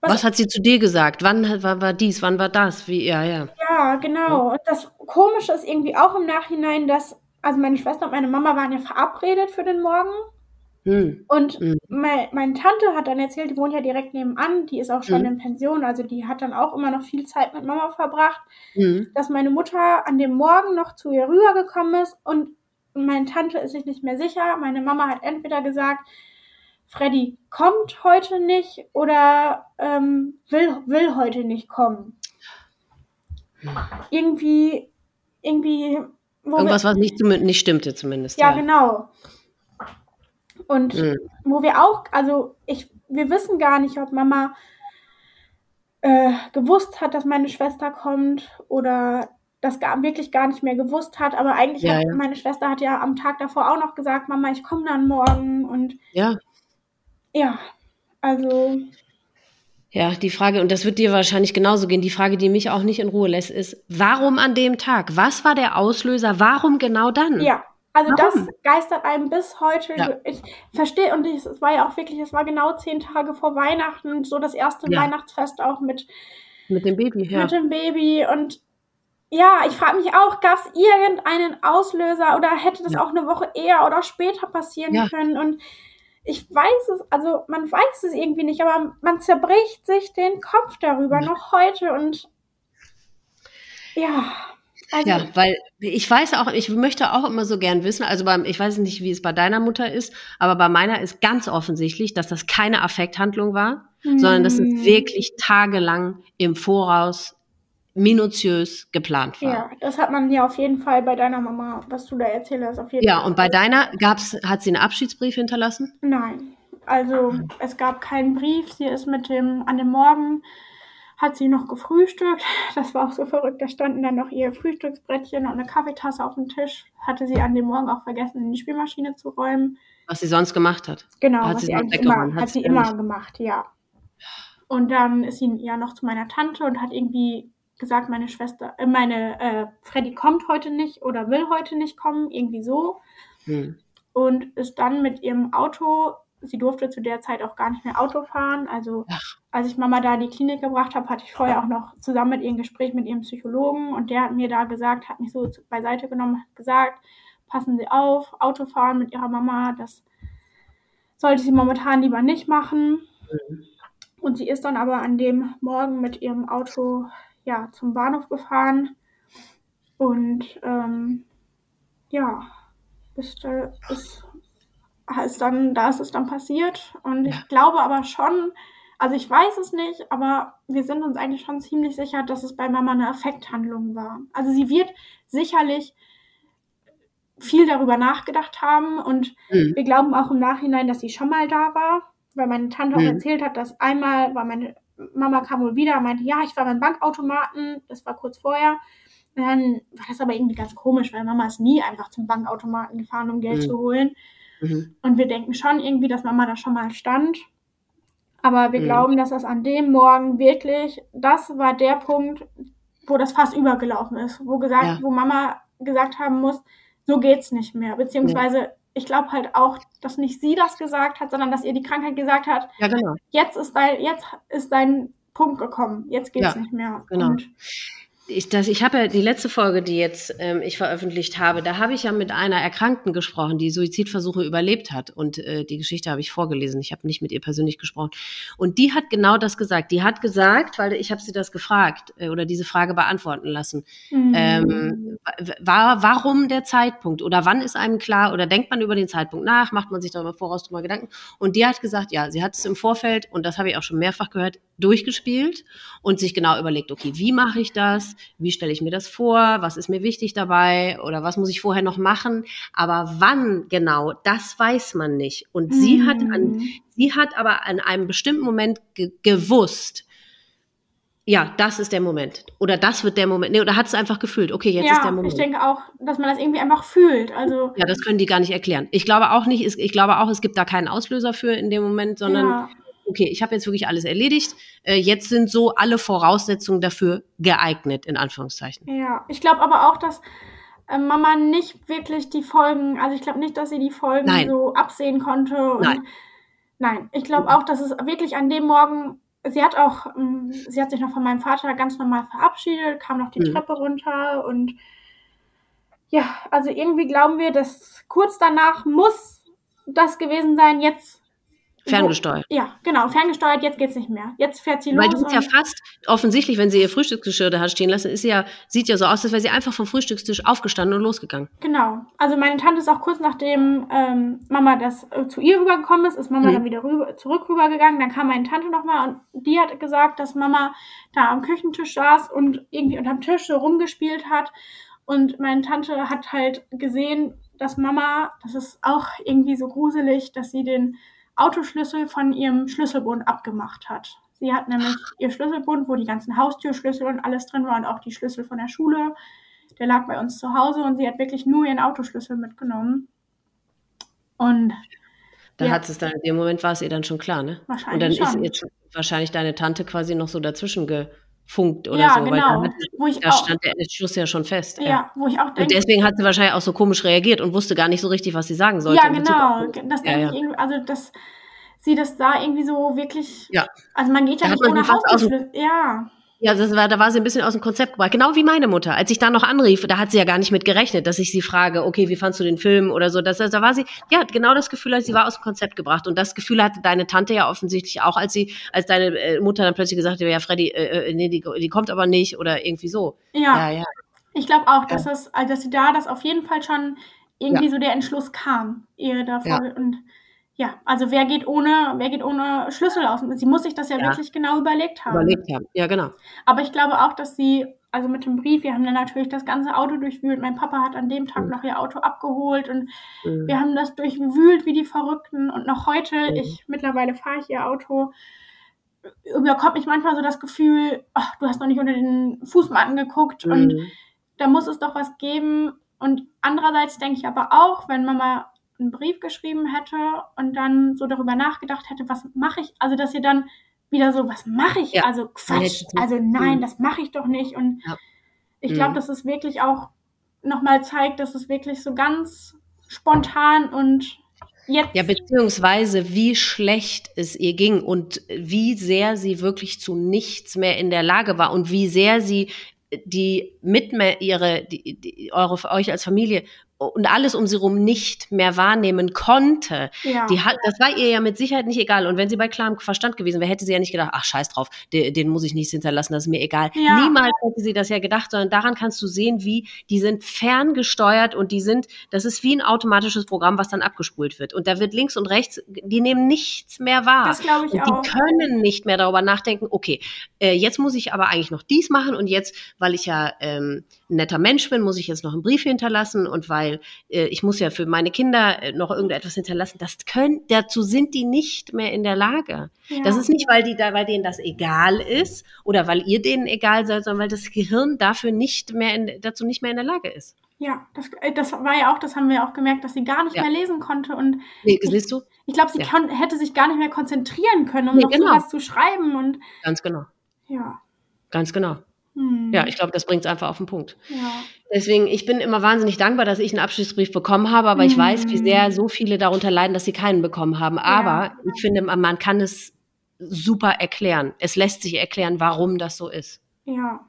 Was, was, hat sie zu dir gesagt? Wann war, war dies? Wann war das? Wie, ja, ja. Ja, genau. Und das Komische ist irgendwie auch im Nachhinein, dass, also meine Schwester und meine Mama waren ja verabredet für den Morgen. Hm. Und hm. Mein, meine Tante hat dann erzählt, die wohnt ja direkt nebenan, die ist auch schon hm. in Pension, also die hat dann auch immer noch viel Zeit mit Mama verbracht, hm. dass meine Mutter an dem Morgen noch zu ihr rübergekommen ist und meine Tante ist sich nicht mehr sicher. Meine Mama hat entweder gesagt, Freddy kommt heute nicht oder ähm, will, will heute nicht kommen. Irgendwie, irgendwie. Irgendwas, wir, was nicht, nicht stimmte zumindest. Ja, ja. genau. Und mhm. wo wir auch, also ich, wir wissen gar nicht, ob Mama äh, gewusst hat, dass meine Schwester kommt oder das gar, wirklich gar nicht mehr gewusst hat. Aber eigentlich ja, hat ja. meine Schwester hat ja am Tag davor auch noch gesagt, Mama, ich komme dann morgen und ja. Ja, also. Ja, die Frage, und das wird dir wahrscheinlich genauso gehen, die Frage, die mich auch nicht in Ruhe lässt, ist, warum an dem Tag? Was war der Auslöser? Warum genau dann? Ja, also warum? das geistert einem bis heute. Ja. Ich verstehe, und es war ja auch wirklich, es war genau zehn Tage vor Weihnachten, so das erste ja. Weihnachtsfest auch mit, mit dem Baby, ja. Mit dem Baby und ja, ich frage mich auch, gab es irgendeinen Auslöser oder hätte das ja. auch eine Woche eher oder später passieren können? Und ich weiß es, also man weiß es irgendwie nicht, aber man zerbricht sich den Kopf darüber noch heute und ja. Also, ja, weil ich weiß auch, ich möchte auch immer so gern wissen, also beim, ich weiß nicht, wie es bei deiner Mutter ist, aber bei meiner ist ganz offensichtlich, dass das keine Affekthandlung war, mhm. sondern dass es wirklich tagelang im Voraus minutiös geplant war. Ja, das hat man ja auf jeden Fall bei deiner Mama, was du da erzählt hast, auf jeden ja, Fall. Ja, und bei deiner gab's, hat sie einen Abschiedsbrief hinterlassen? Nein. Also es gab keinen Brief. Sie ist mit dem, an dem Morgen hat sie noch gefrühstückt. (laughs) Das war auch so verrückt. Da standen dann noch ihr Frühstücksbrettchen und eine Kaffeetasse auf dem Tisch. Hatte sie an dem Morgen auch vergessen, in die Spielmaschine zu räumen. Was sie sonst gemacht hat. Genau, hat sie, sie eigentlich immer, hat, hat sie immer gemacht, ja. Und dann ist sie ja noch zu meiner Tante und hat irgendwie gesagt, meine Schwester, äh, meine äh, Freddy kommt heute nicht oder will heute nicht kommen, irgendwie so. Hm. Und ist dann mit ihrem Auto, sie durfte zu der Zeit auch gar nicht mehr Auto fahren. Also Ach. als ich Mama da in die Klinik gebracht habe, hatte ich vorher auch noch zusammen mit ihr ein Gespräch mit ihrem Psychologen und der hat mir da gesagt, hat mich so beiseite genommen, hat gesagt, passen Sie auf, Autofahren mit Ihrer Mama, das sollte sie momentan lieber nicht machen. Mhm. Und sie ist dann aber an dem Morgen mit ihrem Auto ja, zum Bahnhof gefahren und ähm, ja, ist, äh, ist, ist dann, da ist es dann passiert und ja. ich glaube aber schon, Also ich weiß es nicht, aber wir sind uns eigentlich schon ziemlich sicher, dass es bei Mama eine Affekthandlung war. Also sie wird sicherlich viel darüber nachgedacht haben und mhm. wir glauben auch im Nachhinein, dass sie schon mal da war, weil meine Tante mhm. auch erzählt hat, dass einmal war meine Mama kam wohl wieder und meinte, ja, ich war beim Bankautomaten, das war kurz vorher. Und dann war das aber irgendwie ganz komisch, weil Mama ist nie einfach zum Bankautomaten gefahren, um Geld mhm. zu holen. Mhm. Und wir denken schon irgendwie, dass Mama da schon mal stand. Aber wir mhm. glauben, dass das an dem Morgen wirklich, das war der Punkt, wo das fast übergelaufen ist, wo gesagt, ja. wo Mama gesagt haben muss, so geht's nicht mehr. Beziehungsweise. Ich glaube halt auch, dass nicht sie das gesagt hat, sondern dass ihr die Krankheit gesagt hat, ja, genau. jetzt ist dein, jetzt ist dein Punkt gekommen, jetzt geht's ja, nicht mehr. Genau. Und ich, das, ich habe ja die letzte Folge, die jetzt ähm, ich veröffentlicht habe, da habe ich ja mit einer Erkrankten gesprochen, die Suizidversuche überlebt hat. Und äh, die Geschichte habe ich vorgelesen. Ich habe nicht mit ihr persönlich gesprochen. Und die hat genau das gesagt. Die hat gesagt, weil ich habe sie das gefragt äh, oder diese Frage beantworten lassen. Mhm. Ähm, war, warum der Zeitpunkt oder wann ist einem klar oder denkt man über den Zeitpunkt nach, macht man sich darüber voraus drüber Gedanken? Und die hat gesagt, ja, sie hat es im Vorfeld, und das habe ich auch schon mehrfach gehört, durchgespielt und sich genau überlegt, okay, wie mache ich das? Wie stelle ich mir das vor? Was ist mir wichtig dabei? Oder was muss ich vorher noch machen? Aber wann genau, das weiß man nicht. Und mhm. sie hat an, sie hat aber an einem bestimmten Moment ge gewusst, ja, das ist der Moment. Oder das wird der Moment. Nee, oder hat es einfach gefühlt, okay, jetzt ja, ist der Moment. Ich denke auch, dass man das irgendwie einfach fühlt. Also ja, das können die gar nicht erklären. Ich glaube auch nicht, ich glaube auch, es gibt da keinen Auslöser für in dem Moment, sondern ja okay, ich habe jetzt wirklich alles erledigt. Äh, jetzt sind so alle Voraussetzungen dafür geeignet, in Anführungszeichen. Ja, ich glaube aber auch, dass äh, Mama nicht wirklich die Folgen, also ich glaube nicht, dass sie die Folgen nein. so absehen konnte. Nein. Nein, ich glaube auch, dass es wirklich an dem Morgen, sie hat auch, ähm, sie hat sich noch von meinem Vater ganz normal verabschiedet, kam noch die mhm. Treppe runter und ja, also irgendwie glauben wir, dass kurz danach muss das gewesen sein, jetzt Ferngesteuert. Ja, genau, ferngesteuert, jetzt geht's nicht mehr. Jetzt fährt sie los. Weil du ja fast offensichtlich, wenn sie ihr Frühstücksgeschirr da hat stehen lassen, ist sie ja, sieht ja so aus, als wäre sie einfach vom Frühstückstisch aufgestanden und losgegangen. Genau. Also meine Tante ist auch kurz nachdem ähm, Mama das äh, zu ihr rübergekommen ist, ist Mama mhm. dann wieder rüber, zurück rübergegangen. Dann kam meine Tante nochmal und die hat gesagt, dass Mama da am Küchentisch saß und irgendwie unterm Tisch so rumgespielt hat. Und meine Tante hat halt gesehen, dass Mama, das ist auch irgendwie so gruselig, dass sie den Autoschlüssel von ihrem Schlüsselbund abgemacht hat. Sie hat nämlich ihr Schlüsselbund, wo die ganzen Haustürschlüssel und alles drin war und auch die Schlüssel von der Schule. Der lag bei uns zu Hause und sie hat wirklich nur ihren Autoschlüssel mitgenommen. Und da ja. hat es dann, in dem Moment war es ihr dann schon klar, ne? Wahrscheinlich. Und dann schon. ist jetzt wahrscheinlich deine Tante quasi noch so dazwischen gefunkt oder ja, so. Genau. Weil da, hat, wo ich da auch, stand der Schluss ja schon fest. Ja, ja. wo ich auch denke. Und deswegen hat sie wahrscheinlich auch so komisch reagiert und wusste gar nicht so richtig, was sie sagen sollte. Ja, genau. Das denke ich irgendwie, also das sie das da irgendwie so wirklich. Ja. Also man geht ja da nicht ohne Hauptschlüssel. Ja. Ja, das war, da war sie ein bisschen aus dem Konzept gebracht. Genau wie meine Mutter. Als ich da noch anrief, da hat sie ja gar nicht mit gerechnet, dass ich sie frage, okay, wie fandst du den Film oder so. Das, da war sie, ja, genau das Gefühl, sie war aus dem Konzept gebracht. Und das Gefühl hatte deine Tante ja offensichtlich auch, als sie, als deine äh, Mutter dann plötzlich gesagt hat, ja, Freddy, äh, äh, nee, die, die kommt aber nicht oder irgendwie so. Ja. ja, ja. Ich glaube auch, dass das, also dass sie da, dass auf jeden Fall schon irgendwie ja. so der Entschluss kam, ihr davor ja. und ja, also wer geht ohne, wer geht ohne Schlüssel aus? Sie muss sich das ja, ja, wirklich genau überlegt haben. Überlegt haben, ja genau. Aber ich glaube auch, dass sie, also mit dem Brief, wir haben dann natürlich das ganze Auto durchwühlt. Mein Papa hat an dem Tag mhm. noch ihr Auto abgeholt und mhm. wir haben das durchwühlt wie die Verrückten. Und noch heute, mhm. ich mittlerweile fahre ich ihr Auto, überkommt mich manchmal so das Gefühl, ach, du hast noch nicht unter den Fußmatten geguckt und mhm. da muss es doch was geben. Und andererseits denke ich aber auch, wenn Mama einen Brief geschrieben hätte und dann so darüber nachgedacht hätte, was mache ich, also dass ihr dann wieder so, was mache ich? Ja. Also Quatsch, also nein, das mache ich doch nicht. Und ja. ich glaube, mhm. dass es wirklich auch nochmal zeigt, dass es wirklich so ganz spontan und jetzt. Ja, beziehungsweise wie schlecht es ihr ging und wie sehr sie wirklich zu nichts mehr in der Lage war und wie sehr sie die Mitme ihre, die, die, eure, euch als Familie und alles um sie rum nicht mehr wahrnehmen konnte, Ja. die hat, das war ihr ja mit Sicherheit nicht egal. Und wenn sie bei klarem Verstand gewesen wäre, hätte sie ja nicht gedacht, ach scheiß drauf, den, den muss ich nicht hinterlassen, das ist mir egal. Ja. Niemals hätte sie das ja gedacht, sondern daran kannst du sehen, wie die sind ferngesteuert und die sind, das ist wie ein automatisches Programm, was dann abgespult wird. Und da wird links und rechts, die nehmen nichts mehr wahr. Das glaube ich Und auch. die können nicht mehr darüber nachdenken, okay, äh, jetzt muss ich aber eigentlich noch dies machen und jetzt, weil ich ja ähm, ein netter Mensch bin, muss ich jetzt noch einen Brief hinterlassen und weil äh, ich muss ja für meine Kinder äh, noch irgendetwas hinterlassen. Das können, dazu sind die nicht mehr in der Lage. Ja. Das ist nicht, weil die da, weil denen das egal ist oder weil ihr denen egal seid, sondern weil das Gehirn dafür nicht mehr in, dazu nicht mehr in der Lage ist. Ja, das, äh, das war ja auch, das haben wir auch gemerkt, dass sie gar nicht Ja. mehr lesen konnte und Nee, siehst du? ich glaube, sie Ja. kann, hätte sich gar nicht mehr konzentrieren können, um Nee, noch genau. sowas zu schreiben und Ganz genau. ja. Ganz genau. Hm. Ja, ich glaube, das bringt es einfach auf den Punkt. ja. Deswegen, ich bin immer wahnsinnig dankbar, dass ich einen Abschiedsbrief bekommen habe, aber ich Mhm. weiß, wie sehr so viele darunter leiden, dass sie keinen bekommen haben. Aber Ja. ich finde, man man kann es super erklären. Es lässt sich erklären, warum das so ist. Ja.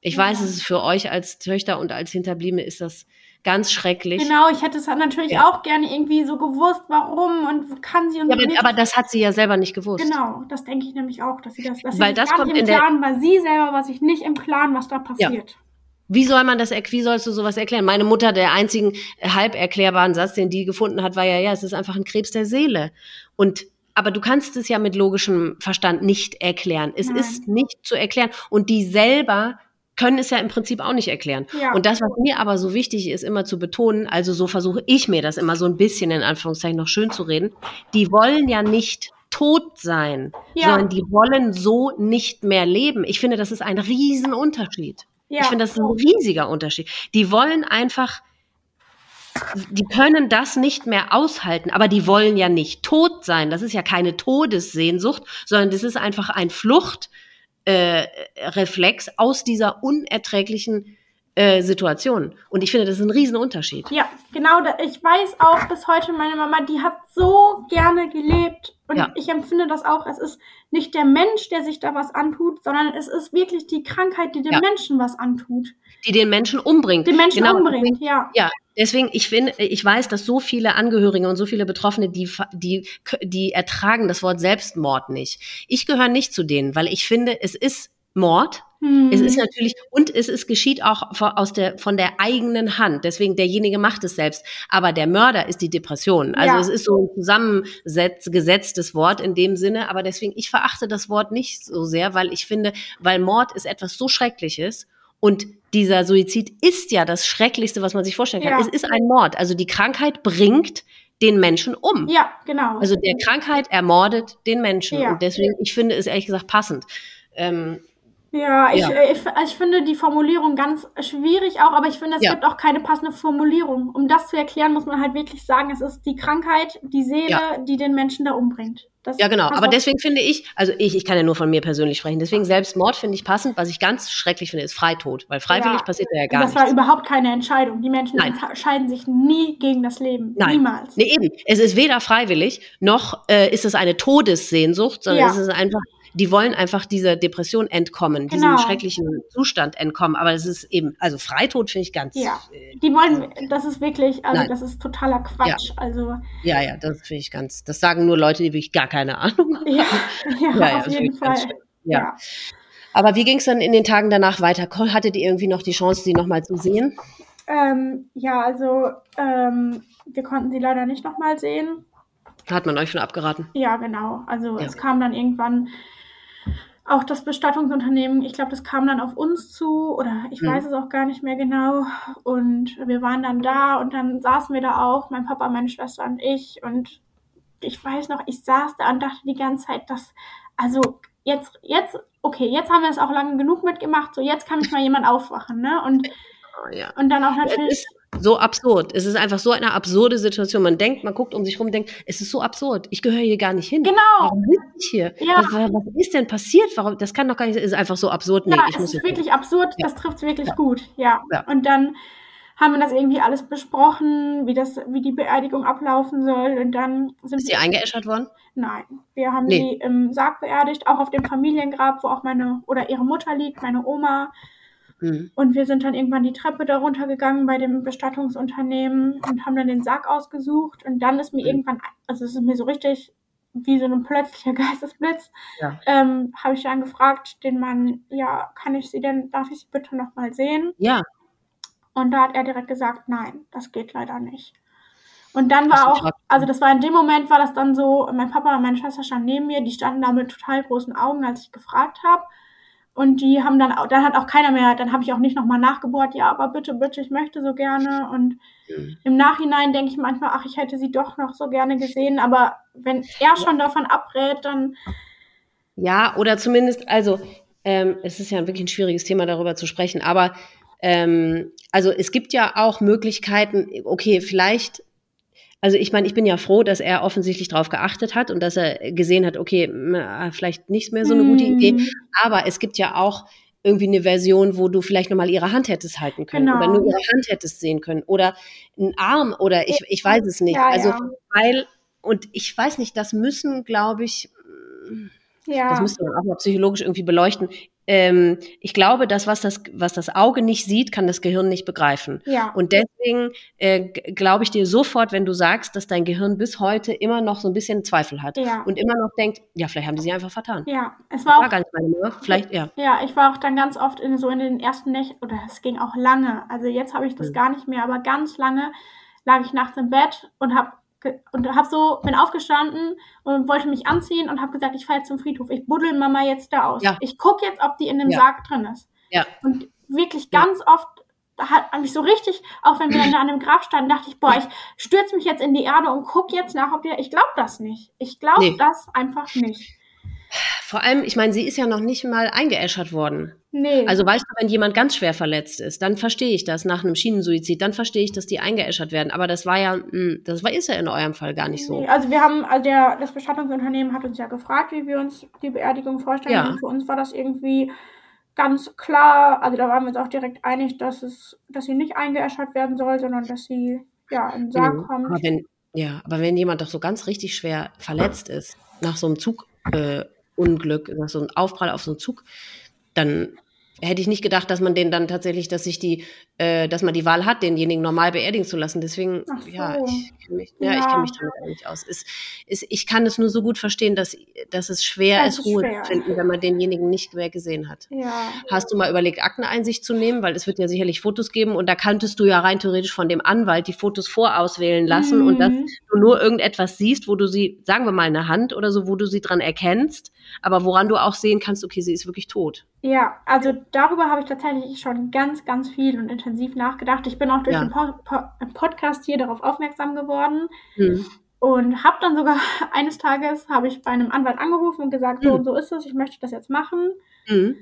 Ich Ja. weiß, es ist für euch als Töchter und als Hinterbliebene ist das ganz schrecklich. Genau, ich hätte es halt natürlich Ja. auch gerne irgendwie so gewusst, warum und kann sie und Ja, aber, aber das hat sie ja selber nicht gewusst. Genau, das denke ich nämlich auch, dass sie das, dass sie Weil sich das gar kommt nicht im Klaren war. Sie selber war sich nicht im Klaren, was da passiert. Wie soll man das, wie sollst du sowas erklären? Meine Mutter, der einzigen äh, halb erklärbaren Satz, den die gefunden hat, war ja, ja, es ist einfach ein Krebs der Seele. Und, aber du kannst es ja mit logischem Verstand nicht erklären. Es Nein. ist nicht zu erklären. Und die selber können es ja im Prinzip auch nicht erklären. Ja. Und das, was mir aber so wichtig ist, immer zu betonen, also so versuche ich mir das immer so ein bisschen in Anführungszeichen noch schön zu reden, die wollen ja nicht tot sein, Ja. sondern die wollen so nicht mehr leben. Ich finde, das ist ein Riesenunterschied. Ja. Ich finde, das ist ein riesiger Unterschied. Die wollen einfach, die können das nicht mehr aushalten, aber die wollen ja nicht tot sein. Das ist ja keine Todessehnsucht, sondern das ist einfach ein Fluchtreflex äh, Reflex aus dieser unerträglichen äh, Situation. Und ich finde, das ist ein Riesenunterschied. Ja, genau. Ich weiß auch bis heute, meine Mama, die hat so gerne gelebt. Und Ja. ich empfinde das auch. Es ist nicht der Mensch, der sich da was antut, sondern es ist wirklich die Krankheit, die dem Ja. Menschen was antut. Die den Menschen umbringt. Den Menschen Genau. umbringt, ja. Ja, deswegen, ich finde, ich weiß, dass so viele Angehörige und so viele Betroffene, die, die, die ertragen das Wort Selbstmord nicht. Ich gehöre nicht zu denen, weil ich finde, es ist Mord. Hm. Es ist natürlich, und es ist, geschieht auch von, aus der, von der eigenen Hand. Deswegen, derjenige macht es selbst. Aber der Mörder ist die Depression. Also Ja. es ist so ein zusammengesetztes Wort in dem Sinne. Aber deswegen, ich verachte das Wort nicht so sehr, weil ich finde, weil Mord ist etwas so Schreckliches. Und dieser Suizid ist ja das Schrecklichste, was man sich vorstellen kann. Ja. Es ist ein Mord. Also die Krankheit bringt den Menschen um. ja, genau. Also der Krankheit ermordet den Menschen. Ja. Und deswegen, ich finde es ehrlich gesagt passend. Ähm, Ja, ich, Ja. äh, Ich, ich finde die Formulierung ganz schwierig auch, aber ich finde, es Ja. gibt auch keine passende Formulierung. Um das zu erklären, muss man halt wirklich sagen, es ist die Krankheit, die Seele, Ja. die den Menschen da umbringt. Das Ja, genau. Aber deswegen finde ich, also ich, ich kann ja nur von mir persönlich sprechen, deswegen Selbstmord finde ich passend. Was ich ganz schrecklich finde, ist Freitod, weil freiwillig Ja. passiert ja gar das war nichts. überhaupt keine Entscheidung. Die Menschen Nein. entscheiden sich nie gegen das Leben. Nein. Niemals. Nee, eben. Es ist weder freiwillig, noch äh, ist es eine Todessehnsucht, sondern es ist einfach, die wollen einfach dieser Depression entkommen, diesem Genau. schrecklichen Zustand entkommen. Aber es ist eben, also Freitod finde ich ganz, Ja. äh, Die wollen, das ist wirklich, also Nein. das ist totaler Quatsch. Also ja, ja, das finde ich ganz, das sagen nur Leute, die wirklich gar keine Ahnung haben. ja, (laughs) ja, Ja, ja, auf jeden Fall. Ja. ja. Aber wie ging es dann in den Tagen danach weiter? Hattet ihr irgendwie noch die Chance, sie nochmal zu sehen? Ähm, ja, also ähm, wir konnten sie leider nicht nochmal sehen. Hat man euch schon abgeraten? Ja, genau. Also Ja. es kam dann irgendwann auch das Bestattungsunternehmen, ich glaube, das kam dann auf uns zu oder ich Mhm. weiß es auch gar nicht mehr genau. Und wir waren dann da und dann saßen wir da auch, mein Papa, meine Schwester und ich. Und ich weiß noch, ich saß da und dachte die ganze Zeit, dass, also jetzt, jetzt, okay, jetzt haben wir es auch lange genug mitgemacht, so jetzt kann mich mal jemand aufwachen, ne? Und, Oh, ja. und dann auch natürlich. So absurd. Es ist einfach so eine absurde Situation. Man denkt, man guckt um sich rum, denkt, es ist so absurd. Ich gehöre hier gar nicht hin. Genau. Warum bin ich hier? Ja. Was, was ist denn passiert? Warum? Das kann doch gar nicht. Es ist einfach so absurd. Nee, ja, ich es muss ist wirklich absurd, Ja. das trifft es wirklich Ja. gut, ja. Und dann haben wir das irgendwie alles besprochen, wie das, wie die Beerdigung ablaufen soll. Und dann sind Ist sie eingeäschert worden? Nein, wir haben Nee. sie im Sarg beerdigt, auch auf dem Familiengrab, wo auch meine oder ihre Mutter liegt, meine Oma. Mhm. Und wir sind dann irgendwann die Treppe darunter gegangen bei dem Bestattungsunternehmen und haben dann den Sarg ausgesucht. Und dann ist mir mhm. irgendwann, also es ist mir so richtig wie so ein plötzlicher (laughs) Geistesblitz, ja. ähm, habe ich dann gefragt, den Mann, ja, kann ich sie denn, darf ich sie bitte nochmal sehen? Ja. Und da hat er direkt gesagt, nein, das geht leider nicht. Und dann war auch, also das war in dem Moment, war das dann so, mein Papa und meine Schwester standen neben mir, die standen da mit total großen Augen, als ich gefragt habe. Und die haben dann, dann hat auch keiner mehr, dann habe ich auch nicht nochmal nachgebohrt, ja, aber bitte, bitte, ich möchte so gerne. Und mhm. im Nachhinein denke ich manchmal, ach, ich hätte sie doch noch so gerne gesehen. Aber wenn er schon davon abrät, dann. Ja, oder zumindest, also, ähm, es ist ja wirklich ein schwieriges Thema, darüber zu sprechen, aber ähm, also es gibt ja auch Möglichkeiten, okay, vielleicht also ich meine, ich bin ja froh, dass er offensichtlich darauf geachtet hat und dass er gesehen hat, okay, vielleicht nicht mehr so eine gute Idee. Mhm. Aber es gibt ja auch irgendwie eine Version, wo du vielleicht nochmal ihre Hand hättest halten können genau. oder nur ihre Hand hättest sehen können oder einen Arm oder ich, ich weiß es nicht. Ja, also ja. weil, und ich weiß nicht, das müssen, glaube ich, ja. das müsste man auch mal psychologisch irgendwie beleuchten ähm, ich glaube, das was, das, was das Auge nicht sieht, kann das Gehirn nicht begreifen. Ja. Und deswegen äh, glaube ich dir sofort, wenn du sagst, dass dein Gehirn bis heute immer noch so ein bisschen Zweifel hat ja. und immer noch denkt, ja, vielleicht haben die sie einfach vertan. Ja, es war, war auch, gar nicht meine. Vielleicht, ja. Ja, ich war auch dann ganz oft in so in den ersten Nächten, oder es ging auch lange, also jetzt habe ich das mhm. gar nicht mehr, aber ganz lange lag ich nachts im Bett und habe und habe so, bin aufgestanden und wollte mich anziehen und habe gesagt, ich fahre jetzt zum Friedhof. Ich buddel Mama jetzt da aus. Ja. Ich gucke jetzt, ob die in dem ja. Sarg drin ist. Ja. Und wirklich ganz oft hat mich so richtig, auch wenn wir dann da an dem Grab standen, dachte ich, boah, ich stürze mich jetzt in die Erde und gucke jetzt nach, ob die, ich glaube das nicht. Ich glaube nee. das einfach nicht. Vor allem, ich meine, sie ist ja noch nicht mal eingeäschert worden. Nee. Also weißt du, wenn jemand ganz schwer verletzt ist, dann verstehe ich das nach einem Schienensuizid, dann verstehe ich, dass die eingeäschert werden. Aber das war ja, hm, das war ist ja in eurem Fall gar nicht so. Nee, also wir haben, also der, das Bestattungsunternehmen hat uns ja gefragt, wie wir uns die Beerdigung vorstellen. Ja. Und für uns war das irgendwie ganz klar, also da waren wir uns auch direkt einig, dass es, dass sie nicht eingeäschert werden soll, sondern dass sie ja in den Sarg mhm. kommt. Aber wenn, ja, aber wenn jemand doch so ganz richtig schwer verletzt ist, nach so einem Zug, äh, Unglück, so ein Aufprall auf so einen Zug, dann hätte ich nicht gedacht, dass man den dann tatsächlich, dass sich die, äh, dass man die Wahl hat, denjenigen normal beerdigen zu lassen. Deswegen, so. ja, ich kenne mich, ja, ja. Ich kenn mich damit nicht aus. Es, es, ich kann es nur so gut verstehen, dass, dass es schwer es ist, Ruhe schwer. zu finden, wenn man denjenigen nicht mehr gesehen hat. Ja. Hast du mal überlegt, Akteneinsicht zu nehmen? Weil es wird ja sicherlich Fotos geben und da kanntest du ja rein theoretisch von dem Anwalt die Fotos vorauswählen lassen mhm. und dass du nur irgendetwas siehst, wo du sie, sagen wir mal eine Hand oder so, wo du sie dran erkennst, aber woran du auch sehen kannst, okay, sie ist wirklich tot. Ja, also darüber habe ich tatsächlich schon ganz, ganz viel und intensiv nachgedacht. Ich bin auch durch ja. den po po Podcast hier darauf aufmerksam geworden. Mhm. Und habe dann sogar (laughs) eines Tages habe ich bei einem Anwalt angerufen und gesagt, mhm. so und so ist es, ich möchte das jetzt machen. Mhm.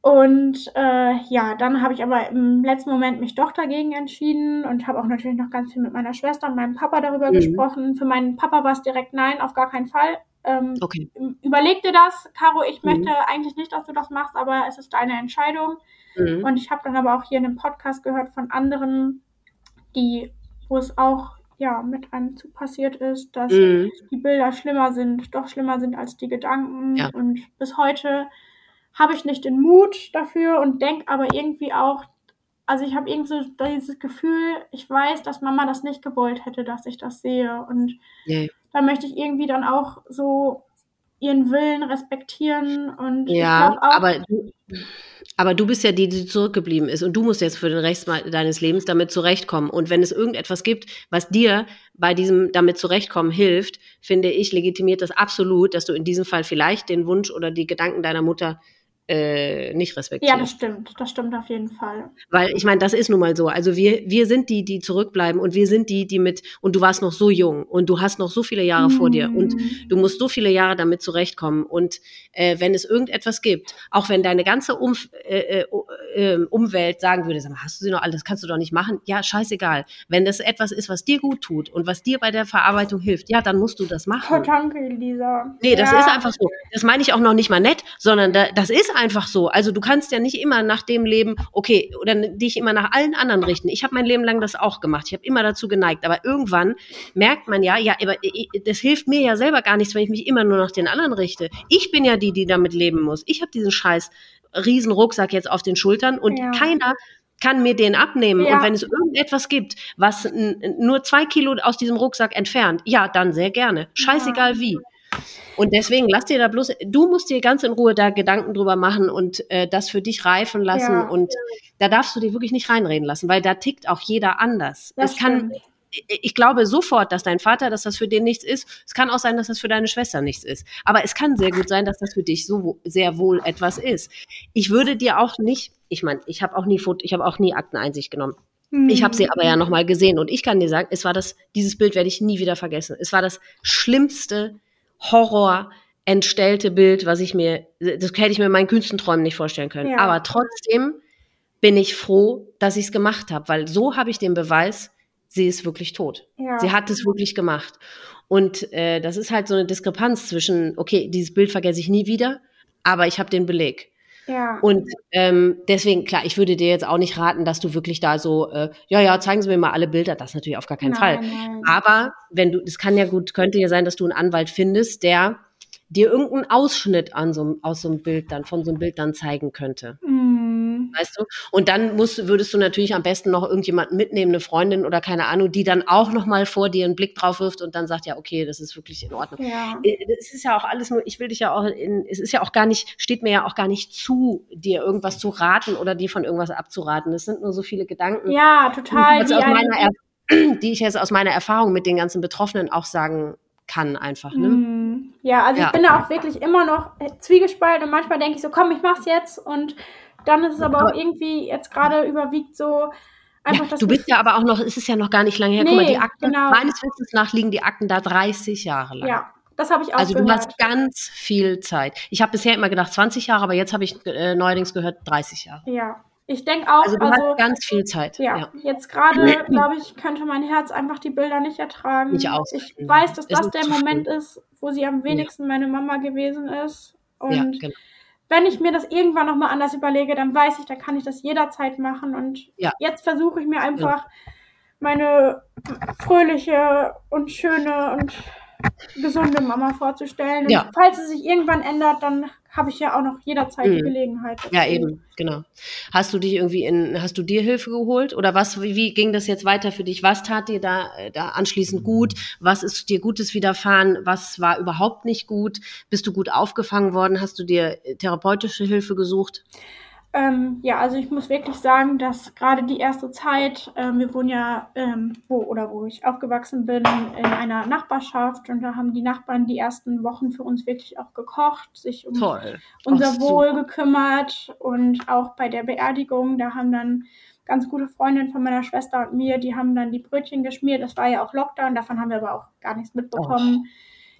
Und äh, ja, dann habe ich aber im letzten Moment mich doch dagegen entschieden und habe auch natürlich noch ganz viel mit meiner Schwester und meinem Papa darüber mhm. gesprochen. Für meinen Papa war es direkt nein, auf gar keinen Fall. Ähm, okay. Überleg dir das, Caro, ich mhm. möchte eigentlich nicht, dass du das machst, aber es ist deine Entscheidung. Mhm. Und ich habe dann aber auch hier in einem Podcast gehört von anderen, die, wo es auch ja mit einem Zug passiert ist, dass mhm. die Bilder schlimmer sind, doch schlimmer sind als die Gedanken. Ja. Und bis heute habe ich nicht den Mut dafür und denke aber irgendwie auch, also ich habe irgendwie so dieses Gefühl, ich weiß, dass Mama das nicht gewollt hätte, dass ich das sehe. Und yeah da möchte ich irgendwie dann auch so ihren Willen respektieren und ja, auch, aber du, aber du bist ja die, die zurückgeblieben ist und du musst jetzt für den Rest deines Lebens damit zurechtkommen. Und wenn es irgendetwas gibt, was dir bei diesem damit zurechtkommen hilft, finde ich, legitimiert das absolut, dass du in diesem Fall vielleicht den Wunsch oder die Gedanken deiner Mutter äh, nicht respektieren. Ja, das stimmt. Das stimmt auf jeden Fall. Weil ich meine, das ist nun mal so. Also wir, wir sind die, die zurückbleiben und wir sind die, die mit, und du warst noch so jung und du hast noch so viele Jahre mm. vor dir und mhm. du musst so viele Jahre damit zurechtkommen. Und äh, wenn es irgendetwas gibt, auch wenn deine ganze Umf äh, äh, ähm, Umwelt sagen würde, sag mal, hast du sie noch alles, das kannst du doch nicht machen. Ja, scheißegal. Wenn das etwas ist, was dir gut tut und was dir bei der Verarbeitung hilft, ja, dann musst du das machen. Oh, danke, Lisa. Nee, das ja. ist einfach so. Das meine ich auch noch nicht mal nett, sondern da, das ist einfach so. Also du kannst ja nicht immer nach dem leben, okay, oder dich immer nach allen anderen richten. Ich habe mein Leben lang das auch gemacht. Ich habe immer dazu geneigt. Aber irgendwann merkt man ja, ja, aber das hilft mir ja selber gar nichts, wenn ich mich immer nur nach den anderen richte. Ich bin ja die, die damit leben muss. Ich habe diesen scheiß Riesenrucksack jetzt auf den Schultern und ja. keiner kann mir den abnehmen. Ja. Und wenn es irgendetwas gibt, was nur zwei Kilo aus diesem Rucksack entfernt, ja, dann sehr gerne. Scheißegal ja. wie. Und deswegen lass dir da bloß, du musst dir ganz in Ruhe da Gedanken drüber machen und äh, das für dich reifen lassen. Ja. Und da darfst du dir wirklich nicht reinreden lassen, weil da tickt auch jeder anders. Das es kann, stimmt ich glaube sofort, dass dein Vater, dass das für den nichts ist. Es kann auch sein, dass das für deine Schwester nichts ist. Aber es kann sehr gut sein, dass das für dich so sehr wohl etwas ist. Ich würde dir auch nicht, ich meine, ich habe auch nie Foto, ich habe auch nie Akteneinsicht genommen. Mhm. Ich habe sie aber ja nochmal gesehen und ich kann dir sagen, es war das, dieses Bild werde ich nie wieder vergessen. Es war das schlimmste Horror entstellte Bild, was ich mir, das hätte ich mir in meinen kühnsten Träumen nicht vorstellen können. Ja. Aber trotzdem bin ich froh, dass ich es gemacht habe, weil so habe ich den Beweis, sie ist wirklich tot. Ja. Sie hat es wirklich gemacht. Und äh, das ist halt so eine Diskrepanz zwischen, okay, dieses Bild vergesse ich nie wieder, aber ich habe den Beleg. Ja. Und ähm, deswegen, klar, ich würde dir jetzt auch nicht raten, dass du wirklich da so, äh, ja, ja, zeigen Sie mir mal alle Bilder. Das natürlich auf gar keinen nein, Fall. Nein. Aber wenn du, das kann ja gut, könnte ja sein, dass du einen Anwalt findest, der dir irgendeinen Ausschnitt an so, aus so einem Bild dann, von so einem Bild dann zeigen könnte. Mhm. Weißt du? Und dann musst, würdest du natürlich am besten noch irgendjemanden mitnehmen, eine Freundin oder keine Ahnung, die dann auch nochmal vor dir einen Blick drauf wirft und dann sagt, ja, okay, das ist wirklich in Ordnung. Ja. Äh, es ist ja auch alles nur, ich will dich ja auch in, es ist ja auch gar nicht, steht mir ja auch gar nicht zu, dir irgendwas zu raten oder dir von irgendwas abzuraten. Es sind nur so viele Gedanken. Ja, total. Die, (clears throat) die ich jetzt aus meiner Erfahrung mit den ganzen Betroffenen auch sagen kann einfach. Ne? Mhm. Ja, also ja. ich bin da auch wirklich immer noch zwiegespalten und manchmal denke ich so, komm, ich mach's jetzt und dann ist es aber auch irgendwie jetzt gerade überwiegt so einfach ja, das. Du bist ja aber auch noch, es ist ja noch gar nicht lange her. Nee, Guck mal, die Akten, genau. meines Wissens nach liegen die Akten da 30 Jahre lang. Ja, das habe ich auch Also gehört. du hast ganz viel Zeit. Ich habe bisher immer gedacht 20 Jahre, aber jetzt habe ich äh, neuerdings gehört 30 Jahre. Ja, ich denke auch. Also du also, hast ganz viel Zeit. Ja, ja. jetzt gerade, glaube ich, könnte mein Herz einfach die Bilder nicht ertragen. Ich auch. Ich weiß, dass ist das der Moment schlimm. ist, wo sie am wenigsten ja. meine Mama gewesen ist. Und ja, genau. Wenn ich mir das irgendwann nochmal anders überlege, dann weiß ich, da kann ich das jederzeit machen. Und jetzt versuche ich mir einfach meine fröhliche und schöne und gesunde Mama vorzustellen. Und ja. falls es sich irgendwann ändert, dann habe ich ja auch noch jederzeit mhm. die Gelegenheit. Ja, eben, genau. Hast du dich irgendwie in, hast du dir Hilfe geholt oder was, wie, wie ging das jetzt weiter für dich? Was tat dir da, da anschließend gut? Was ist dir Gutes widerfahren? Was war überhaupt nicht gut? Bist du gut aufgefangen worden? Hast du dir therapeutische Hilfe gesucht? Ähm, ja, also ich muss wirklich sagen, dass gerade die erste Zeit, ähm, wir wohnen ja, ähm, wo oder wo ich aufgewachsen bin, in einer Nachbarschaft und da haben die Nachbarn die ersten Wochen für uns wirklich auch gekocht, sich um Toll. unser Ach, Wohl gekümmert und auch bei der Beerdigung, da haben dann ganz gute Freundinnen von meiner Schwester und mir, die haben dann die Brötchen geschmiert. Das war ja auch Lockdown, davon haben wir aber auch gar nichts mitbekommen. Oh.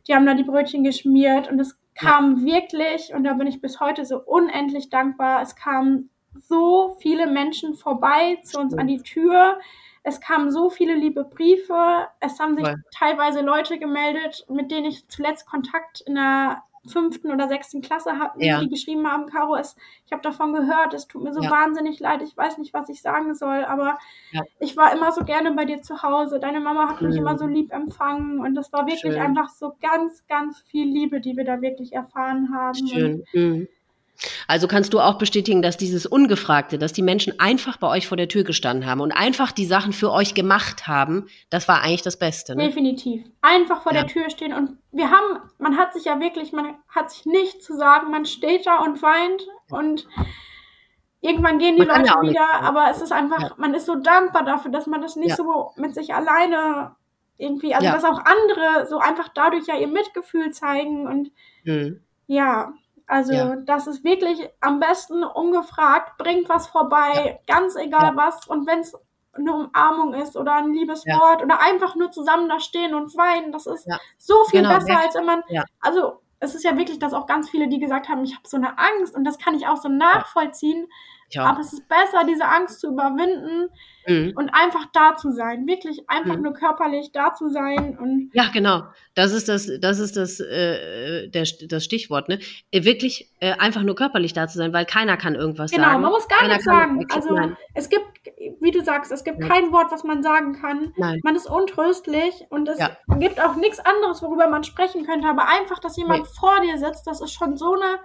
Die haben dann die Brötchen geschmiert und es kam wirklich, und da bin ich bis heute so unendlich dankbar, es kamen so viele Menschen vorbei zu uns an die Tür. Es kamen so viele liebe Briefe. Es haben sich Nein. teilweise Leute gemeldet, mit denen ich zuletzt Kontakt in der fünften oder sechsten Klasse hatten, ja. die geschrieben haben, Caro, es, ich habe davon gehört, es tut mir so ja. wahnsinnig leid, ich weiß nicht, was ich sagen soll, aber ja. ich war immer so gerne bei dir zu Hause. Deine Mama hat mhm. mich immer so lieb empfangen und das war wirklich Schön. einfach so ganz, ganz viel Liebe, die wir da wirklich erfahren haben. Schön. Mhm. Also kannst du auch bestätigen, dass dieses Ungefragte, dass die Menschen einfach bei euch vor der Tür gestanden haben und einfach die Sachen für euch gemacht haben, das war eigentlich das Beste. Ne? Definitiv. Einfach vor ja. der Tür stehen und wir haben, man hat sich ja wirklich, man hat sich nichts zu sagen, man steht da und weint und irgendwann gehen die man Leute ja wieder, aber es ist einfach, ja. man ist so dankbar dafür, dass man das nicht so mit sich alleine irgendwie, also dass auch andere so einfach dadurch ja ihr Mitgefühl zeigen und mhm. ja, also ja. das ist wirklich am besten ungefragt, bringt was vorbei, ja. ganz egal ja. was. Und wenn es eine Umarmung ist oder ein liebes Wort oder einfach nur zusammen da stehen und weinen, das ist so viel genau. besser, als wenn man, also es ist ja wirklich, dass auch ganz viele, die gesagt haben, ich habe so eine Angst und das kann ich auch so nachvollziehen. Aber es ist besser, diese Angst zu überwinden mhm. und einfach da zu sein. Wirklich einfach mhm. nur körperlich da zu sein. Und ja, genau. Das ist das, das ist das, äh, der, das Stichwort, ne? Äh, wirklich äh, einfach nur körperlich da zu sein, weil keiner kann irgendwas genau, sagen. Genau, man muss gar nichts sagen. Also es gibt, wie du sagst, es gibt ja. kein Wort, was man sagen kann. Nein. Man ist untröstlich und es ja. gibt auch nichts anderes, worüber man sprechen könnte. Aber einfach, dass jemand nee. vor dir sitzt, das ist schon so eine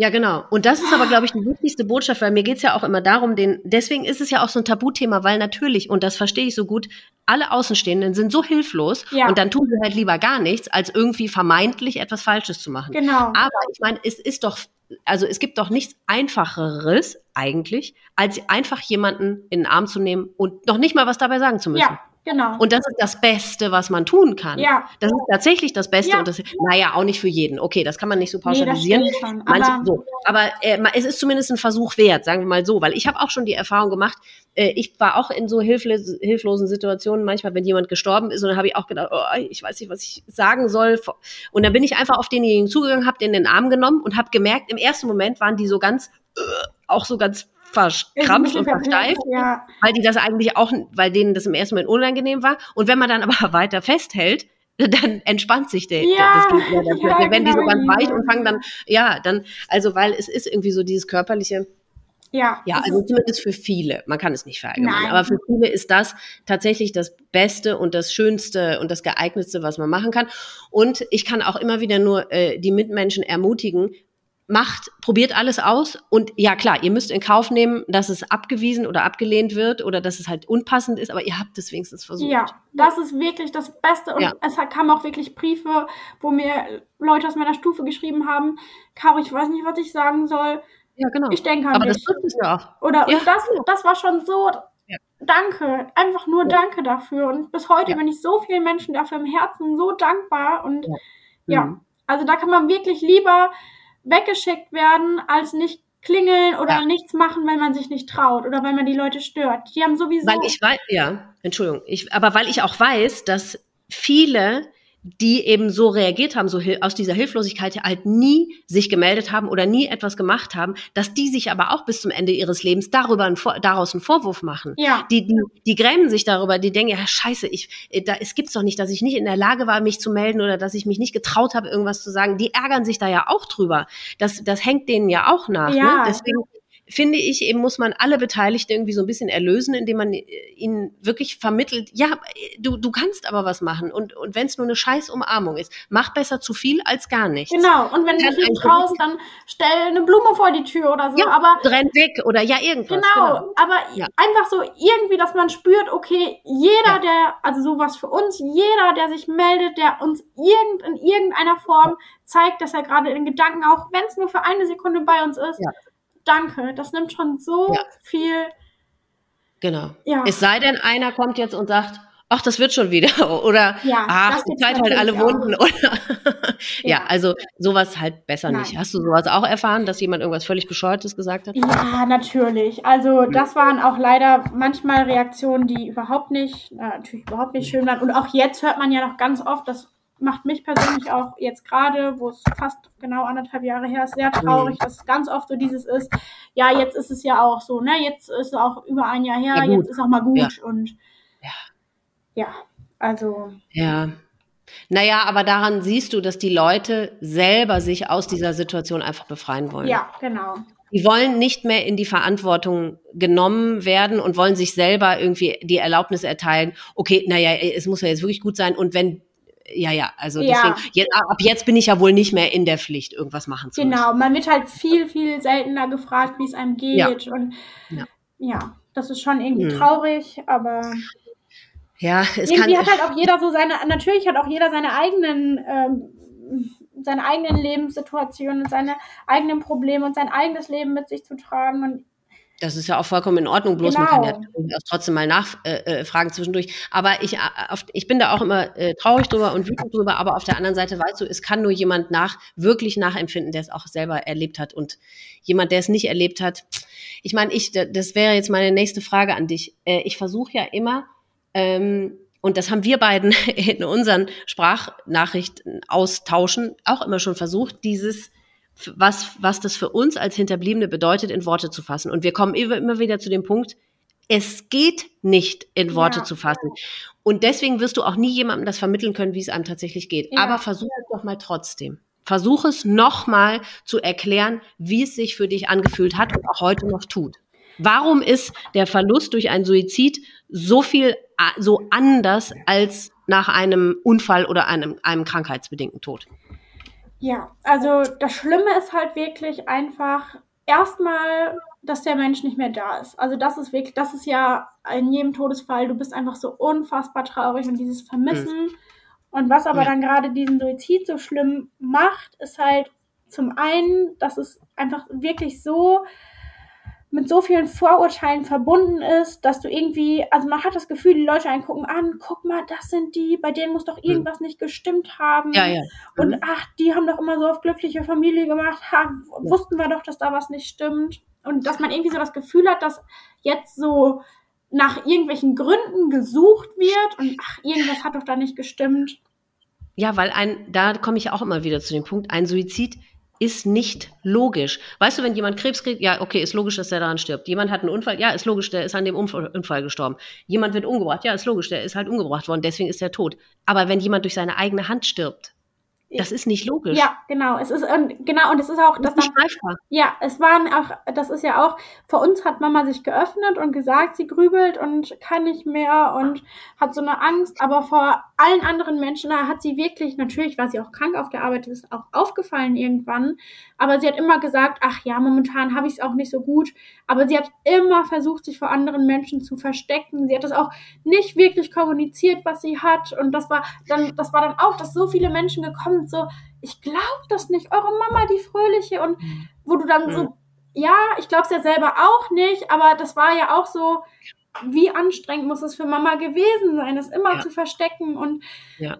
ja, genau. Und das ist aber, glaube ich, die wichtigste Botschaft, weil mir geht's ja auch immer darum, den, deswegen ist es ja auch so ein Tabuthema, weil natürlich, und das verstehe ich so gut, alle Außenstehenden sind so hilflos ja. und dann tun sie halt lieber gar nichts, als irgendwie vermeintlich etwas Falsches zu machen. Genau. Aber ich meine, es ist doch, also es gibt doch nichts Einfacheres eigentlich, als einfach jemanden in den Arm zu nehmen und noch nicht mal was dabei sagen zu müssen. Ja. Genau. Und das ist das Beste, was man tun kann. Ja. Das ist tatsächlich das Beste ja. und das, naja, auch nicht für jeden. Okay, das kann man nicht so pauschalisieren. Nee, schon, Manche, aber, so. aber äh, es ist zumindest ein Versuch wert, sagen wir mal so, weil ich habe auch schon die Erfahrung gemacht, äh, ich war auch in so hilflos, hilflosen Situationen manchmal, wenn jemand gestorben ist und dann habe ich auch gedacht, oh, ich weiß nicht, was ich sagen soll. Und dann bin ich einfach auf denjenigen zugegangen, habe den in den Arm genommen und habe gemerkt, im ersten Moment waren die so ganz, äh, auch so ganz verkrampft und versteift, ja. weil die das eigentlich auch, weil denen das im ersten Moment unangenehm war. Und wenn man dann aber (laughs) weiter festhält, dann entspannt sich der, ja, das Gegenüber. Ja, dann werden die so ganz weich und fangen dann, ja, dann, also weil es ist irgendwie so dieses körperliche, ja. Ja, also zumindest für viele. Man kann es nicht verallgemeinern. Aber für viele ist das tatsächlich das Beste und das Schönste und das geeignetste, was man machen kann. Und ich kann auch immer wieder nur äh, die Mitmenschen ermutigen, macht, probiert alles aus und ja klar, ihr müsst in Kauf nehmen, dass es abgewiesen oder abgelehnt wird oder dass es halt unpassend ist, aber ihr habt es wenigstens versucht. Ja, das ist wirklich das Beste und ja. es kamen auch wirklich Briefe, wo mir Leute aus meiner Stufe geschrieben haben, Caro, ich weiß nicht, was ich sagen soll. Ja, genau. Ich denke an aber dich. das trifft es ja auch. Oder ja. das, das war schon so, ja. danke, einfach nur danke dafür und bis heute bin ich so vielen Menschen dafür im Herzen so dankbar und ja, mhm. also da kann man wirklich lieber weggeschickt werden, als nicht klingeln oder ja. nichts machen, wenn man sich nicht traut oder wenn man die Leute stört. Die haben sowieso. Weil ich weiß, ja, Entschuldigung, ich, aber weil ich auch weiß, dass viele die eben so reagiert haben, so aus dieser Hilflosigkeit halt nie sich gemeldet haben oder nie etwas gemacht haben, dass die sich aber auch bis zum Ende ihres Lebens darüber ein, daraus einen Vorwurf machen. Ja. Die, die, die grämen sich darüber, die denken, ja, scheiße, ich, äh, da, es gibt's doch nicht, dass ich nicht in der Lage war, mich zu melden oder dass ich mich nicht getraut habe, irgendwas zu sagen. Die ärgern sich da ja auch drüber. Das, das hängt denen ja auch nach. Ne? Ja. Ne? Deswegen finde ich, eben muss man alle Beteiligten irgendwie so ein bisschen erlösen, indem man äh, ihnen wirklich vermittelt, ja, du, du kannst aber was machen. Und, und wenn es nur eine scheiß Umarmung ist, mach besser zu viel als gar nichts. Genau, und wenn du nicht traust, dann stell eine Blume vor die Tür oder so. Ja, aber renn weg oder ja, irgendwas. Genau, genau. aber ja. einfach so irgendwie, dass man spürt, okay, jeder, ja. der, also sowas für uns, jeder, der sich meldet, der uns irgend, in irgendeiner Form zeigt, dass er gerade in Gedanken, auch wenn es nur für eine Sekunde bei uns ist, ja danke. Das nimmt schon so ja. viel. Genau. Ja. Es sei denn, einer kommt jetzt und sagt, ach, das wird schon wieder. (laughs) Oder ja, ach, die Zeit halt alle Wunden. Oder (laughs) ja. ja. also sowas halt besser Nein. nicht. Hast du sowas auch erfahren, dass jemand irgendwas völlig Bescheuertes gesagt hat? Ja, natürlich. Also das waren auch leider manchmal Reaktionen, die überhaupt nicht, natürlich überhaupt nicht schön waren. Und auch jetzt hört man ja noch ganz oft, dass macht mich persönlich auch jetzt gerade, wo es fast genau anderthalb Jahre her ist, sehr traurig, mhm. dass es ganz oft so dieses ist, ja, jetzt ist es ja auch so, ne, jetzt ist es auch über ein Jahr her, ja, jetzt ist auch mal gut ja. und ja. ja, also. Ja. Naja, aber daran siehst du, dass die Leute selber sich aus dieser Situation einfach befreien wollen. Ja, genau. Die wollen nicht mehr in die Verantwortung genommen werden und wollen sich selber irgendwie die Erlaubnis erteilen, okay, naja, es muss ja jetzt wirklich gut sein und wenn ja, ja, also ja. deswegen, jetzt, ab jetzt bin ich ja wohl nicht mehr in der Pflicht, irgendwas machen zu genau. müssen. Genau, man wird halt viel, viel seltener gefragt, wie es einem geht. Ja. Und ja. ja. das ist schon irgendwie hm. traurig, aber ja, es irgendwie kann, hat halt auch jeder so seine, natürlich hat auch jeder seine eigenen, ähm, seine eigenen Lebenssituationen und seine eigenen Probleme und sein eigenes Leben mit sich zu tragen. Und das ist ja auch vollkommen in Ordnung, bloß genau. man kann ja genau. trotzdem mal nachfragen äh, äh zwischendurch. Aber ich, äh, auf, ich bin da auch immer äh, traurig drüber und wütend drüber, aber auf der anderen Seite weißt du, es kann nur jemand nach, wirklich nachempfinden, der es auch selber erlebt hat. Und jemand, der es nicht erlebt hat, ich meine, ich, das wäre jetzt meine nächste Frage an dich. Äh, ich versuche ja immer, ähm, und das haben wir beiden (laughs) in unseren Sprachnachrichten austauschen auch immer schon versucht, dieses was, was das für uns als Hinterbliebene bedeutet, in Worte zu fassen. Und wir kommen immer, wieder zu dem Punkt, es geht nicht in Worte ja. zu fassen. Und deswegen wirst du auch nie jemandem das vermitteln können, wie es einem tatsächlich geht. Ja. Aber versuch es doch mal trotzdem. Versuch es nochmal zu erklären, wie es sich für dich angefühlt hat und auch heute noch tut. Warum ist der Verlust durch einen Suizid so viel so anders als nach einem Unfall oder einem, einem krankheitsbedingten Tod? Ja, also das Schlimme ist halt wirklich einfach erstmal, dass der Mensch nicht mehr da ist. Also das ist wirklich, das ist ja in jedem Todesfall, du bist einfach so unfassbar traurig und dieses Vermissen. Mhm. Und was aber ja. dann gerade diesen Suizid so schlimm macht, ist halt zum einen, dass es einfach wirklich so mit so vielen Vorurteilen verbunden ist, dass du irgendwie, also man hat das Gefühl, die Leute einen gucken an, guck mal, das sind die, bei denen muss doch hm. irgendwas mhm. nicht gestimmt haben. Ja, ja. Und mhm. ach, die haben doch immer so auf glückliche Familie gemacht, ha, wussten wir doch, dass da was nicht stimmt. Und dass man irgendwie so das Gefühl hat, dass jetzt so nach irgendwelchen Gründen gesucht wird und ach, irgendwas hat doch da nicht gestimmt. Ja, weil ein, da komme ich auch immer wieder zu dem Punkt, ein Suizid ist nicht logisch. Weißt du, wenn jemand Krebs kriegt, ja, okay, ist logisch, dass der daran stirbt. Jemand hat einen Unfall, ja, ist logisch, der ist an dem Unfall gestorben. Jemand wird umgebracht, ja, ist logisch, der ist halt umgebracht worden, deswegen ist er tot. Aber wenn jemand durch seine eigene Hand stirbt, das ist nicht logisch. Ja, genau. Es ist und genau und es ist auch das, greifbar. Ja, es waren auch das ist ja auch für uns hat Mama sich geöffnet und gesagt, sie grübelt und kann nicht mehr und hat so eine Angst, aber vor allen anderen Menschen hat sie wirklich natürlich war sie auch krank auf der Arbeit, ist auch aufgefallen irgendwann, aber sie hat immer gesagt, ach ja, momentan habe ich es auch nicht so gut, aber sie hat immer versucht, sich vor anderen Menschen zu verstecken. Sie hat das auch nicht wirklich kommuniziert, was sie hat und das war dann das war dann auch, dass so viele Menschen gekommen sind, so, ich glaube das nicht, eure Mama, die Fröhliche. Und wo du dann so, ja, ich glaube es ja selber auch nicht, aber das war ja auch so, wie anstrengend muss es für Mama gewesen sein, das immer ja. zu verstecken und ja.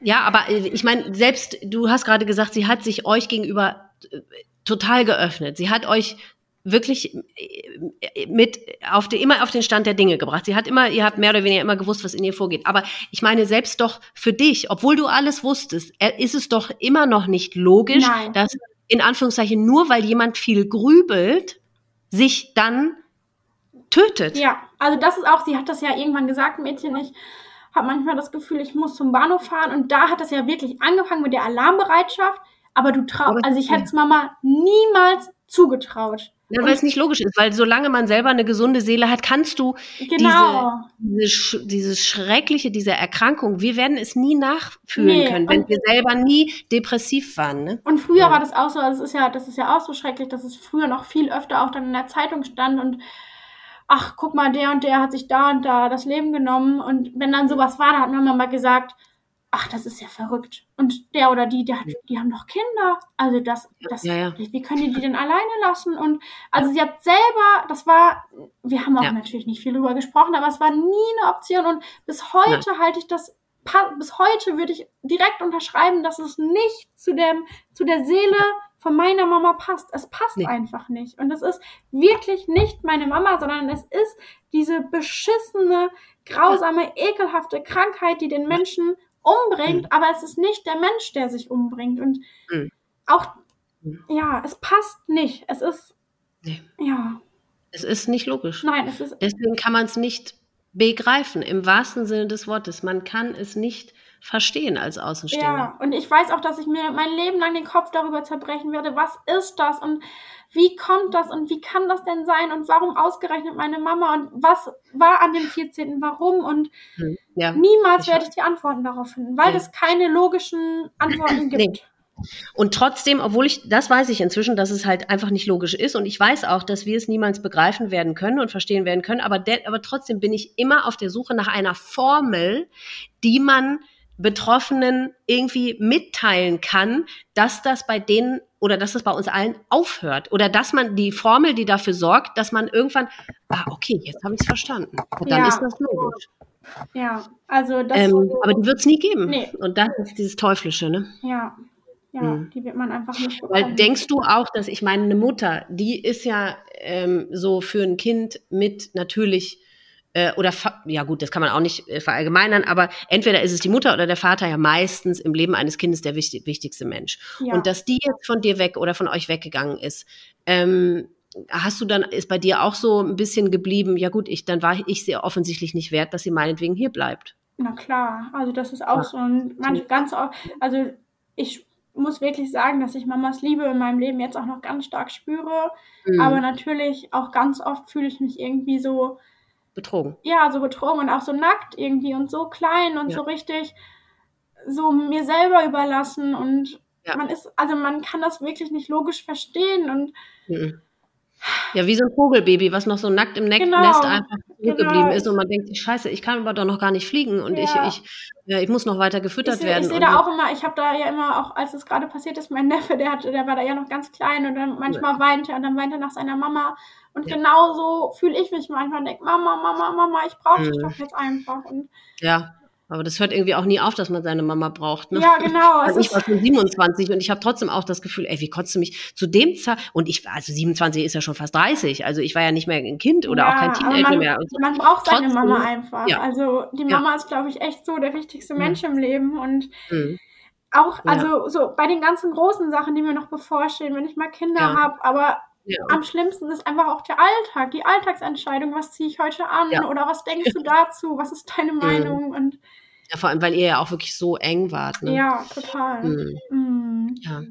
Ja, aber äh, ich meine, selbst du hast gerade gesagt, sie hat sich euch gegenüber äh, total geöffnet. Sie hat euch wirklich äh, mit auf die, immer auf den Stand der Dinge gebracht. Sie hat immer, ihr habt mehr oder weniger immer gewusst, was in ihr vorgeht. Aber ich meine, selbst doch für dich, obwohl du alles wusstest, äh, ist es doch immer noch nicht logisch, Nein. dass in Anführungszeichen nur weil jemand viel grübelt, sich dann tötet. Ja, also das ist auch, sie hat das ja irgendwann gesagt, Mädchen, ich habe manchmal das Gefühl, ich muss zum Bahnhof fahren und da hat das ja wirklich angefangen mit der Alarmbereitschaft, aber du traust, also ich hätte es Mama niemals zugetraut. Ja, weil es nicht logisch ist, weil solange man selber eine gesunde Seele hat, kannst du genau. diese, diese, diese schreckliche, diese Erkrankung, wir werden es nie nachfühlen nee. können, wenn und wir selber nie depressiv waren. Ne? Und früher ja. war das auch so, also es ist ja, das ist ja auch so schrecklich, dass es früher noch viel öfter auch dann in der Zeitung stand und ach, guck mal, der und der hat sich da und da das Leben genommen. Und wenn dann sowas war, da hat man mal gesagt, ach, das ist ja verrückt. Und der oder die, der hat, die haben noch Kinder. Also das, das, ja, ja. wie können die die denn alleine lassen? Und also sie hat selber, das war, wir haben auch ja. natürlich nicht viel drüber gesprochen, aber es war nie eine Option. Und bis heute Nein. halte ich das, bis heute würde ich direkt unterschreiben, dass es nicht zu dem, zu der Seele von meiner Mama passt. Es passt nee. einfach nicht. Und es ist wirklich nicht meine Mama, sondern es ist diese beschissene, grausame, ekelhafte Krankheit, die den Menschen umbringt, mhm. aber es ist nicht der Mensch, der sich umbringt. Und mhm. auch, ja, es passt nicht. Es ist, nee. ja. Es ist nicht logisch. Nein, es ist. Deswegen kann man es nicht begreifen, im wahrsten Sinne des Wortes. Man kann es nicht verstehen als Außenstehender. Ja, und ich weiß auch, dass ich mir mein Leben lang den Kopf darüber zerbrechen werde, was ist das und wie kommt das und wie kann das denn sein und warum ausgerechnet meine Mama und was war an dem 14. warum und hm, ja, niemals werde ich die Antworten darauf finden, weil ja. es keine logischen Antworten gibt. Nee. Und trotzdem, obwohl ich, das weiß ich inzwischen, dass es halt einfach nicht logisch ist und ich weiß auch, dass wir es niemals begreifen werden können und verstehen werden können, aber, der, aber trotzdem bin ich immer auf der Suche nach einer Formel, die man Betroffenen irgendwie mitteilen kann, dass das bei denen oder dass das bei uns allen aufhört oder dass man die Formel, die dafür sorgt, dass man irgendwann, ah, okay, jetzt habe ich es verstanden. Und dann ja. ist das logisch. Ja, also das. Ähm, aber die wird es nie geben. Nee. Und das ist dieses Teuflische, ne? Ja. Ja, hm. die wird man einfach nicht bekommen. Weil denkst du auch, dass ich meine, eine Mutter, die ist ja ähm, so für ein Kind mit natürlich äh, oder ja gut, das kann man auch nicht äh, verallgemeinern, aber entweder ist es die Mutter oder der Vater ja meistens im Leben eines Kindes der wichtig, wichtigste Mensch. Ja. Und dass die jetzt von dir weg oder von euch weggegangen ist, ähm, hast du dann, ist bei dir auch so ein bisschen geblieben, ja gut, ich, dann war ich sehr offensichtlich nicht wert, dass sie meinetwegen hier bleibt. Na klar, also das ist auch ja. so ein, manch, ganz, also ich muss wirklich sagen, dass ich Mamas Liebe in meinem Leben jetzt auch noch ganz stark spüre, mhm. aber natürlich auch ganz oft fühle ich mich irgendwie so, betrogen. Ja, so betrogen und auch so nackt irgendwie und so klein und ja. so richtig so mir selber überlassen und ja. man ist, also man kann das wirklich nicht logisch verstehen und mhm. Ja, wie so ein Vogelbaby, was noch so nackt im Neck genau, Nest einfach zurückgeblieben genau. ist und man denkt, scheiße, ich kann aber doch noch gar nicht fliegen und ja. ich, ich, ja, ich muss noch weiter gefüttert ich werden. Ich sehe da auch immer, ich habe da ja immer auch, als es gerade passiert ist, mein Neffe, der, hatte, der war da ja noch ganz klein und dann manchmal ja. weinte und dann weinte er nach seiner Mama und ja. genauso fühle ich mich manchmal und denke, Mama, Mama, Mama, ich brauche dich mhm. doch jetzt einfach. Und ja, aber das hört irgendwie auch nie auf, dass man seine Mama braucht. Ne? Ja, genau. Also ich war schon 27 und ich habe trotzdem auch das Gefühl, ey, wie konntest du mich zu dem Zeit, und ich, also 27 ist ja schon fast 30, also ich war ja nicht mehr ein Kind oder ja, auch kein Teenager man, mehr. So. Man braucht seine trotzdem, Mama einfach. Ja. Also die Mama ja. ist, glaube ich, echt so der wichtigste Mensch im Leben und mhm. auch, also so bei den ganzen großen Sachen, die mir noch bevorstehen, wenn ich mal Kinder habe, aber ja. Am schlimmsten ist einfach auch der Alltag, die Alltagsentscheidung. Was ziehe ich heute an? Ja. Oder was denkst du (laughs) dazu? Was ist deine Meinung? Und ja, vor allem, weil ihr ja auch wirklich so eng wart. Ne? Ja, total. Mhm. Mhm. Ja.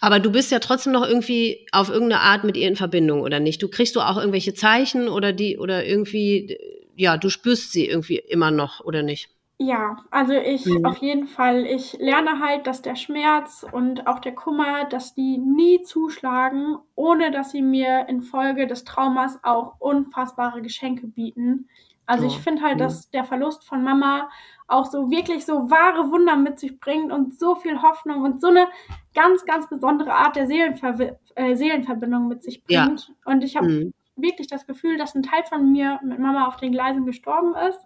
Aber du bist ja trotzdem noch irgendwie auf irgendeine Art mit ihr in Verbindung, oder nicht? Du kriegst du auch irgendwelche Zeichen oder die, oder irgendwie, ja, du spürst sie irgendwie immer noch, oder nicht? Ja, also ich mhm. auf jeden Fall, ich lerne halt, dass der Schmerz und auch der Kummer, dass die nie zuschlagen, ohne dass sie mir infolge des Traumas auch unfassbare Geschenke bieten. Also oh, ich finde halt, dass der Verlust von Mama auch so wirklich so wahre Wunder mit sich bringt und so viel Hoffnung und so eine ganz, ganz besondere Art der Seelenver äh, Seelenverbindung mit sich bringt. Ja. Und ich habe mhm. wirklich das Gefühl, dass ein Teil von mir mit Mama auf den Gleisen gestorben ist.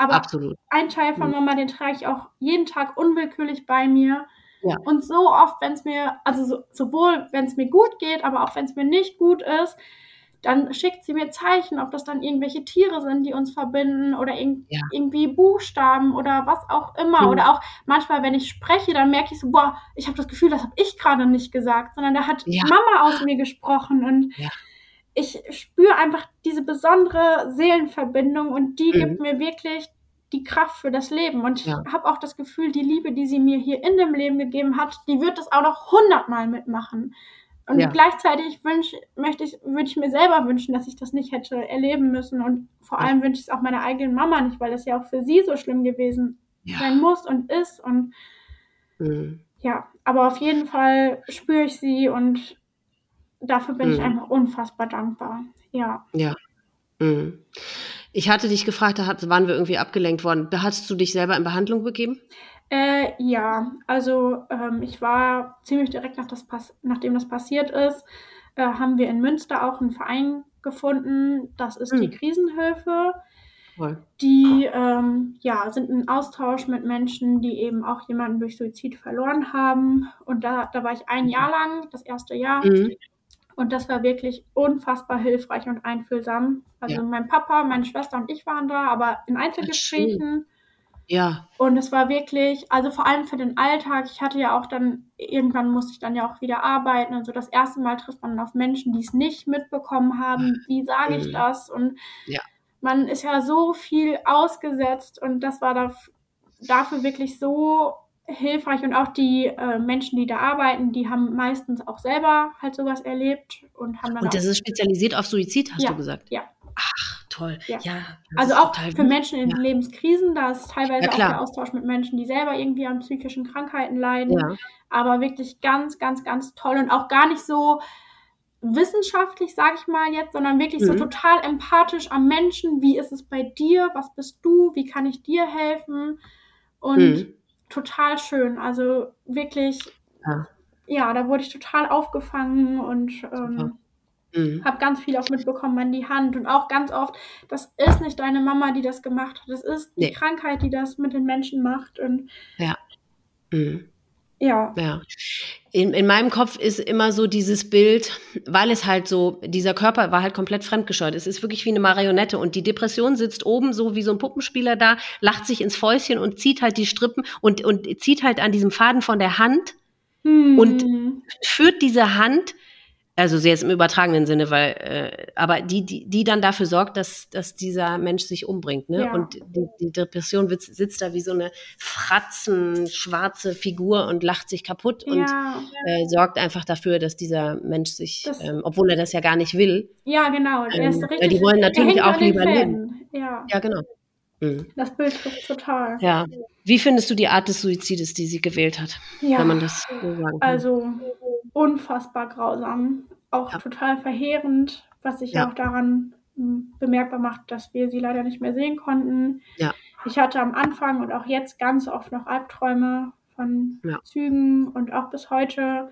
Aber Absolut. ein Teil von Mama, den trage ich auch jeden Tag unwillkürlich bei mir. Ja. Und so oft, wenn es mir, also so, sowohl wenn es mir gut geht, aber auch wenn es mir nicht gut ist, dann schickt sie mir Zeichen, ob das dann irgendwelche Tiere sind, die uns verbinden oder irg ja. irgendwie Buchstaben oder was auch immer. Mhm. Oder auch manchmal, wenn ich spreche, dann merke ich so, boah, ich habe das Gefühl, das habe ich gerade nicht gesagt, sondern da hat ja. Mama aus mir gesprochen und ja. Ich spüre einfach diese besondere Seelenverbindung und die mhm. gibt mir wirklich die Kraft für das Leben. Und ich habe auch das Gefühl, die Liebe, die sie mir hier in dem Leben gegeben hat, die wird das auch noch hundertmal mitmachen. Und ja. gleichzeitig wünsch, möchte ich, würde ich mir selber wünschen, dass ich das nicht hätte erleben müssen. Und vor allem ja. wünsche ich es auch meiner eigenen Mama nicht, weil das ja auch für sie so schlimm gewesen ja. sein muss und ist. Und mhm. ja, aber auf jeden Fall spüre ich sie und dafür bin mhm. ich einfach unfassbar dankbar. Ja. Ja. Mhm. Ich hatte dich gefragt, da waren wir irgendwie abgelenkt worden. Hast du dich selber in Behandlung begeben? Äh, ja, also ähm, ich war ziemlich direkt nach das nachdem das passiert ist, äh, haben wir in Münster auch einen Verein gefunden. Das ist mhm. die. Krisenhilfe. Cool. Die ähm, ja, sind ein Austausch mit Menschen, die eben auch jemanden durch Suizid verloren haben. Und da, da war ich ein Jahr lang, das erste Jahr. Mhm. Und das war wirklich unfassbar hilfreich und einfühlsam. Also ja. mein Papa, meine Schwester und ich waren da, aber in Einzelgesprächen. Ja. Und es war wirklich, also vor allem für den Alltag, ich hatte ja auch dann, irgendwann musste ich dann ja auch wieder arbeiten und so das erste Mal trifft man auf Menschen, die es nicht mitbekommen haben, wie sage ich das? Und ja. man ist ja so viel ausgesetzt und das war da, dafür wirklich so hilfreich und auch die äh, Menschen, die da arbeiten, die haben meistens auch selber halt sowas erlebt und haben dann. Und das ist spezialisiert auf Suizid, hast ja, du gesagt? Ja. Ach, toll. Ja. ja also auch für Menschen in ja. Lebenskrisen, da ist teilweise auch der Austausch mit Menschen, die selber irgendwie an psychischen Krankheiten leiden. Ja. Aber wirklich ganz, ganz, ganz toll und auch gar nicht so wissenschaftlich, sage ich mal jetzt, sondern wirklich mhm. so total empathisch am Menschen. Wie ist es bei dir? Was bist du? Wie kann ich dir helfen? Und mhm. Total schön. Also wirklich, ja. ja. da wurde ich total aufgefangen und ähm, Mhm. Habe ganz viel auch mitbekommen an die Hand und auch ganz oft, das ist nicht deine Mama, die das gemacht hat, das ist die nee. Krankheit, die das mit den Menschen macht. Und ja. Mhm. Ja. Ja. In, in meinem Kopf ist immer so dieses Bild, weil es halt so, dieser Körper war halt komplett fremdgesteuert. Es ist wirklich wie eine Marionette und die Depression sitzt oben so wie so ein Puppenspieler da, lacht sich ins Fäuschen und zieht halt die Strippen und, und zieht halt an diesem Faden von der Hand hm. und führt diese Hand also sehr jetzt im übertragenen Sinne, weil, äh, aber die, die, die dann dafür sorgt, dass, dass dieser Mensch sich umbringt. Ne? Ja. Und die, die Depression sitzt, sitzt da wie so eine fratzen, schwarze Figur und lacht sich kaputt ja. und äh, sorgt einfach dafür, dass dieser Mensch sich, das, ähm, obwohl er das ja gar nicht will. Ja, genau. Ähm, richtig, die wollen natürlich auch lieber leben. Ja. ja, genau. Mhm. Das Bild trifft total. Ja. Wie findest du die Art des Suizides, die sie gewählt hat? Ja. Wenn man das so sagen kann. Also unfassbar grausam, auch ja. total verheerend, was sich ja. auch daran hm, bemerkbar macht, dass wir sie leider nicht mehr sehen konnten. Ja. Ich hatte am Anfang und auch jetzt ganz oft noch Albträume von ja. Zügen und auch bis heute.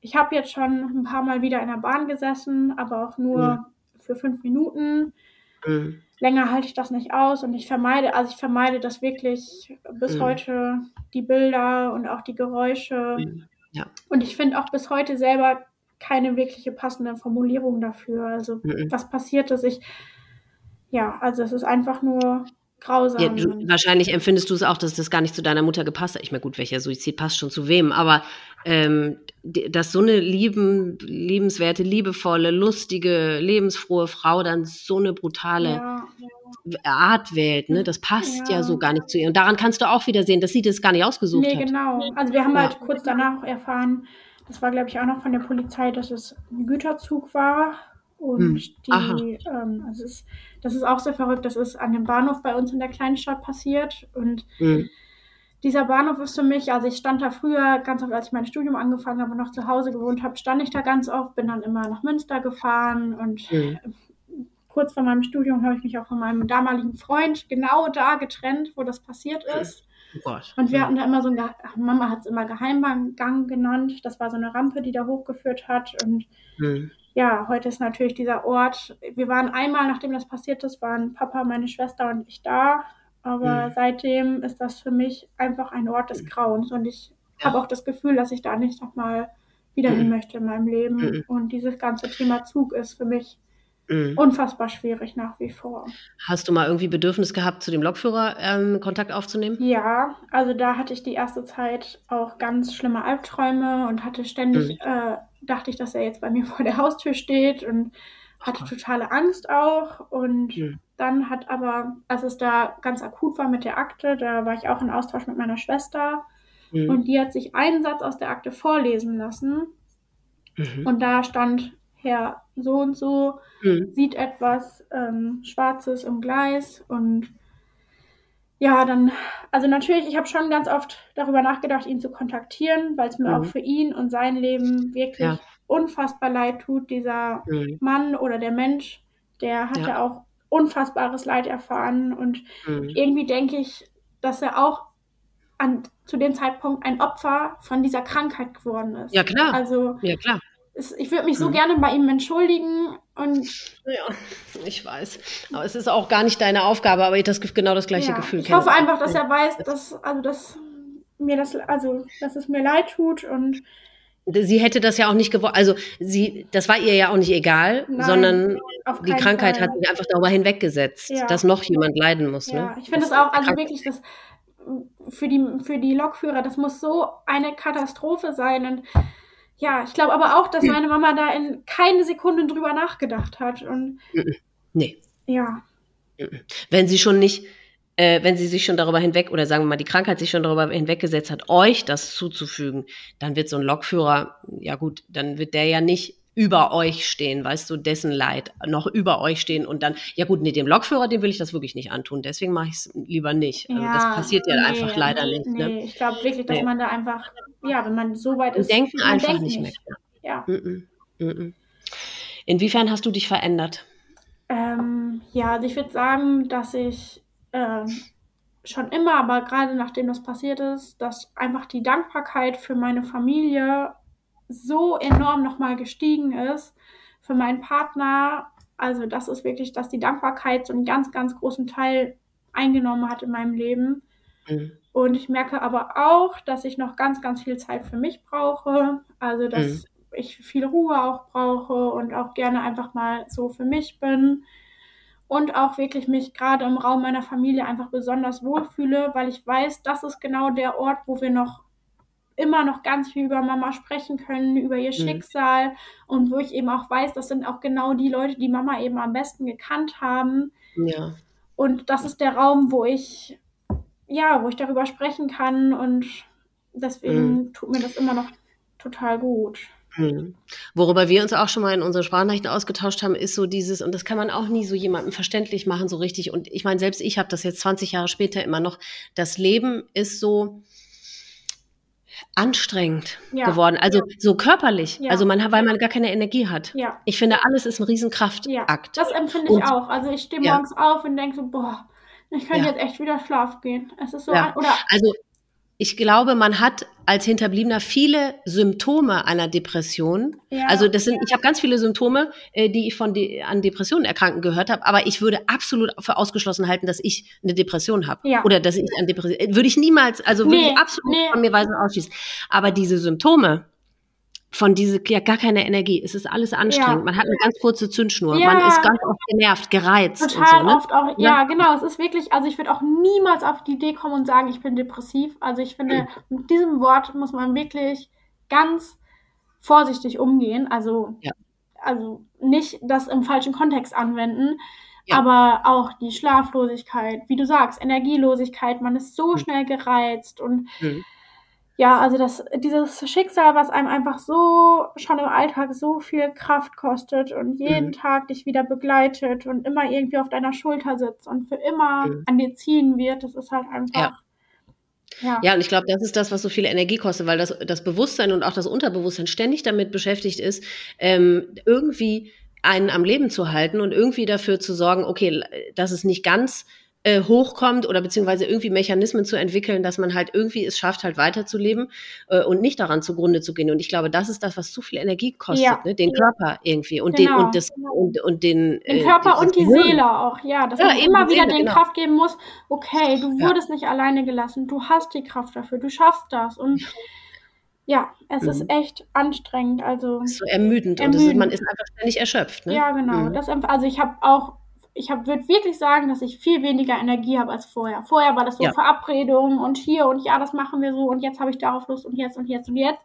Ich habe jetzt schon ein paar Mal wieder in der Bahn gesessen, aber auch nur mhm. für fünf Minuten. Mhm. Länger halte ich das nicht aus und ich vermeide, also ich vermeide das wirklich bis mhm. heute, die Bilder und auch die Geräusche. Ja. Und ich finde auch bis heute selber keine wirkliche passende Formulierung dafür. Also mhm. was passiert ist, ich, ja, also es ist einfach nur grausam. Ja, du, wahrscheinlich empfindest du es auch, dass das gar nicht zu deiner Mutter gepasst hat. Ich meine, gut, welcher Suizid passt schon zu wem, aber ähm, dass so eine lieben, liebenswerte, liebevolle, lustige, lebensfrohe Frau dann so eine brutale ja, ja. Art wählt, ne? Das passt ja. ja. so gar nicht zu ihr. Und daran kannst du auch wieder sehen, dass sie das gar nicht ausgesucht nee, hat. Nee, genau. Also wir haben halt kurz danach erfahren, das war, glaube ich, auch noch von der Polizei, dass es ein Güterzug war. Und hm. die, ähm, also es, das ist auch sehr verrückt, das ist an dem Bahnhof bei uns in der Kleinstadt passiert. Und hm. dieser Bahnhof ist für mich, also ich stand da früher ganz oft, als ich mein Studium angefangen habe und noch zu Hause gewohnt habe, stand ich da ganz oft, bin dann immer nach Münster gefahren und hm. Kurz vor meinem Studium habe ich mich auch von meinem damaligen Freund genau da getrennt, wo das passiert ist. Oh und wir hatten da immer so ein, Mama hat es immer Geheimgang genannt. Das war so eine Rampe, die da hochgeführt hat. Und mhm. ja, heute ist natürlich dieser Ort. Wir waren einmal, nachdem das passiert ist, waren Papa, meine Schwester und ich da. Aber mhm. seitdem ist das für mich einfach ein Ort des Grauens. Und ich ja. habe auch das Gefühl, dass ich da nicht nochmal wieder hin mhm. möchte in meinem Leben. Mhm. Und dieses ganze Thema Zug ist für mich Mhm. Unfassbar schwierig nach wie vor. Hast du mal irgendwie Bedürfnis gehabt, zu dem Lokführer ähm, Kontakt aufzunehmen? Ja, also da hatte ich die erste Zeit auch ganz schlimme Albträume und hatte ständig, mhm. äh, dachte ich, dass er jetzt bei mir (laughs) vor der Haustür steht und hatte Ach. totale Angst auch. Und mhm. dann hat aber, als es da ganz akut war mit der Akte, da war ich auch in Austausch mit meiner Schwester mhm. und die hat sich einen Satz aus der Akte vorlesen lassen. Mhm. Und da stand Herr so und so mhm. sieht etwas ähm, Schwarzes im Gleis und ja, dann, also natürlich, ich habe schon ganz oft darüber nachgedacht, ihn zu kontaktieren, weil es mir mhm. auch für ihn und sein Leben wirklich ja. unfassbar leid tut, dieser mhm. Mann oder der Mensch, der hatte ja. auch unfassbares Leid erfahren und mhm. irgendwie denke ich, dass er auch an, zu dem Zeitpunkt ein Opfer von dieser Krankheit geworden ist. Ja, klar. Also, ja, klar ich würde mich so mhm. gerne bei ihm entschuldigen und. Ja, ich weiß. Aber es ist auch gar nicht deine Aufgabe, aber ich das genau das gleiche ja, Gefühl Ich hoffe einfach, dass er weiß, dass, also, dass mir das, also, dass es mir leid tut und. Sie hätte das ja auch nicht gewollt, also sie, das war ihr ja auch nicht egal, Nein, sondern die Krankheit Fall. hat sich einfach darüber hinweggesetzt, ja. dass noch jemand leiden muss. Ja, ne? ich finde es auch, also wirklich, das für die, für die Lokführer, das muss so eine Katastrophe sein und ja, ich glaube aber auch, dass hm. meine Mama da in keine Sekunde drüber nachgedacht hat. Und nee. Ja. Wenn sie schon nicht, äh, wenn sie sich schon darüber hinweg, oder sagen wir mal, die Krankheit sich schon darüber hinweggesetzt hat, euch das zuzufügen, dann wird so ein Lokführer, ja gut, dann wird der ja nicht über euch stehen, weißt du, dessen Leid noch über euch stehen und dann, ja gut, nee, dem Lokführer, dem will ich das wirklich nicht antun, deswegen mache ich es lieber nicht. Also ja, das passiert ja nee, einfach leider nicht. Ne? Nee, ich glaube wirklich, dass nee. man da einfach, ja, wenn man so weit ist. Denken einfach denkt nicht, nicht mehr. Ja. Mm -mm. Inwiefern hast du dich verändert? Ähm, ja, also ich würde sagen, dass ich ähm, schon immer, aber gerade nachdem das passiert ist, dass einfach die Dankbarkeit für meine Familie so enorm nochmal gestiegen ist für meinen Partner. Also das ist wirklich, dass die Dankbarkeit so einen ganz, ganz großen Teil eingenommen hat in meinem Leben. Mhm. Und ich merke aber auch, dass ich noch ganz, ganz viel Zeit für mich brauche. Also, dass mhm. ich viel Ruhe auch brauche und auch gerne einfach mal so für mich bin. Und auch wirklich mich gerade im Raum meiner Familie einfach besonders wohlfühle, weil ich weiß, das ist genau der Ort, wo wir noch immer noch ganz viel über Mama sprechen können, über ihr mhm. Schicksal und wo ich eben auch weiß, das sind auch genau die Leute, die Mama eben am besten gekannt haben. Ja. Und das ist der Raum, wo ich, ja, wo ich darüber sprechen kann und deswegen mhm. tut mir das immer noch total gut. Mhm. Worüber wir uns auch schon mal in unseren Sprachnachrichten ausgetauscht haben, ist so dieses, und das kann man auch nie so jemandem verständlich machen, so richtig. Und ich meine, selbst ich habe das jetzt 20 Jahre später immer noch. Das Leben ist so, anstrengend ja. geworden. Also ja. so körperlich. Ja. Also man, weil man gar keine Energie hat. Ja. Ich finde, alles ist ein Riesenkraftakt. Das empfinde ich und, auch. Also ich stehe morgens auf und denke so, boah, ich könnte jetzt echt wieder schlafen gehen. Es ist so, oder also ich glaube, man hat als Hinterbliebener viele Symptome einer Depression. Ja, also das sind, ja. ich habe ganz viele Symptome, äh, die ich von de an Depressionen erkranken gehört habe, aber ich würde absolut für ausgeschlossen halten, dass ich eine Depression habe ja. oder dass ich an Depression äh, würde ich niemals, also würde nee, ich absolut nee. von mir weisen ausschließen. Aber diese Symptome, von diese ja gar keine Energie. Es ist alles anstrengend. Ja. Man hat eine ganz kurze Zündschnur. Ja. Man ist ganz oft genervt, gereizt. Total so, ne? oft auch. Ja, ja, genau. Es ist wirklich. Also ich würde auch niemals auf die Idee kommen und sagen, ich bin depressiv. Also ich finde, mhm. (clears throat) mit diesem Wort muss man wirklich ganz vorsichtig umgehen. Also also nicht das im falschen Kontext anwenden. Aber auch die Schlaflosigkeit, wie du sagst, Energielosigkeit, man ist so mhm. schnell gereizt und mhm ja, also das, dieses Schicksal, was einem einfach so schon im Alltag so viel Kraft kostet und jeden mhm. Tag dich wieder begleitet und immer irgendwie auf deiner Schulter sitzt und für immer mhm. an dir ziehen wird, das ist halt einfach. Ja. Ja. ja, und ich glaube, das ist das, was so viel Energie kostet, weil das, das Bewusstsein und auch das Unterbewusstsein ständig damit beschäftigt ist, ähm, irgendwie einen am Leben zu halten und irgendwie dafür zu sorgen, okay, dass es nicht ganz äh, hochkommt oder beziehungsweise irgendwie Mechanismen zu entwickeln, dass man halt irgendwie es schafft, halt weiterzuleben äh, und nicht daran zugrunde zu gehen. Und ich glaube, das ist das, was zu viel Energie kostet, ja. ne? den Körper irgendwie und genau. den und das und, und den, den äh, Körper äh, und die Gehirn. Seele auch, ja, dass ja, man immer wieder Seele, den genau. Kraft geben muss. Okay, du wurdest ja. nicht alleine gelassen, du hast die Kraft dafür, du schaffst das und ja, es mhm. ist echt anstrengend. Also so ermüdend, ermüdend. und ist, man ist einfach ständig erschöpft. Ne? Ja, genau. Mhm. Das, also ich habe auch ich würde wirklich sagen, dass ich viel weniger Energie habe als vorher. Vorher war das so ja. Verabredungen und hier und ja, das machen wir so und jetzt habe ich darauf Lust und jetzt und jetzt und jetzt.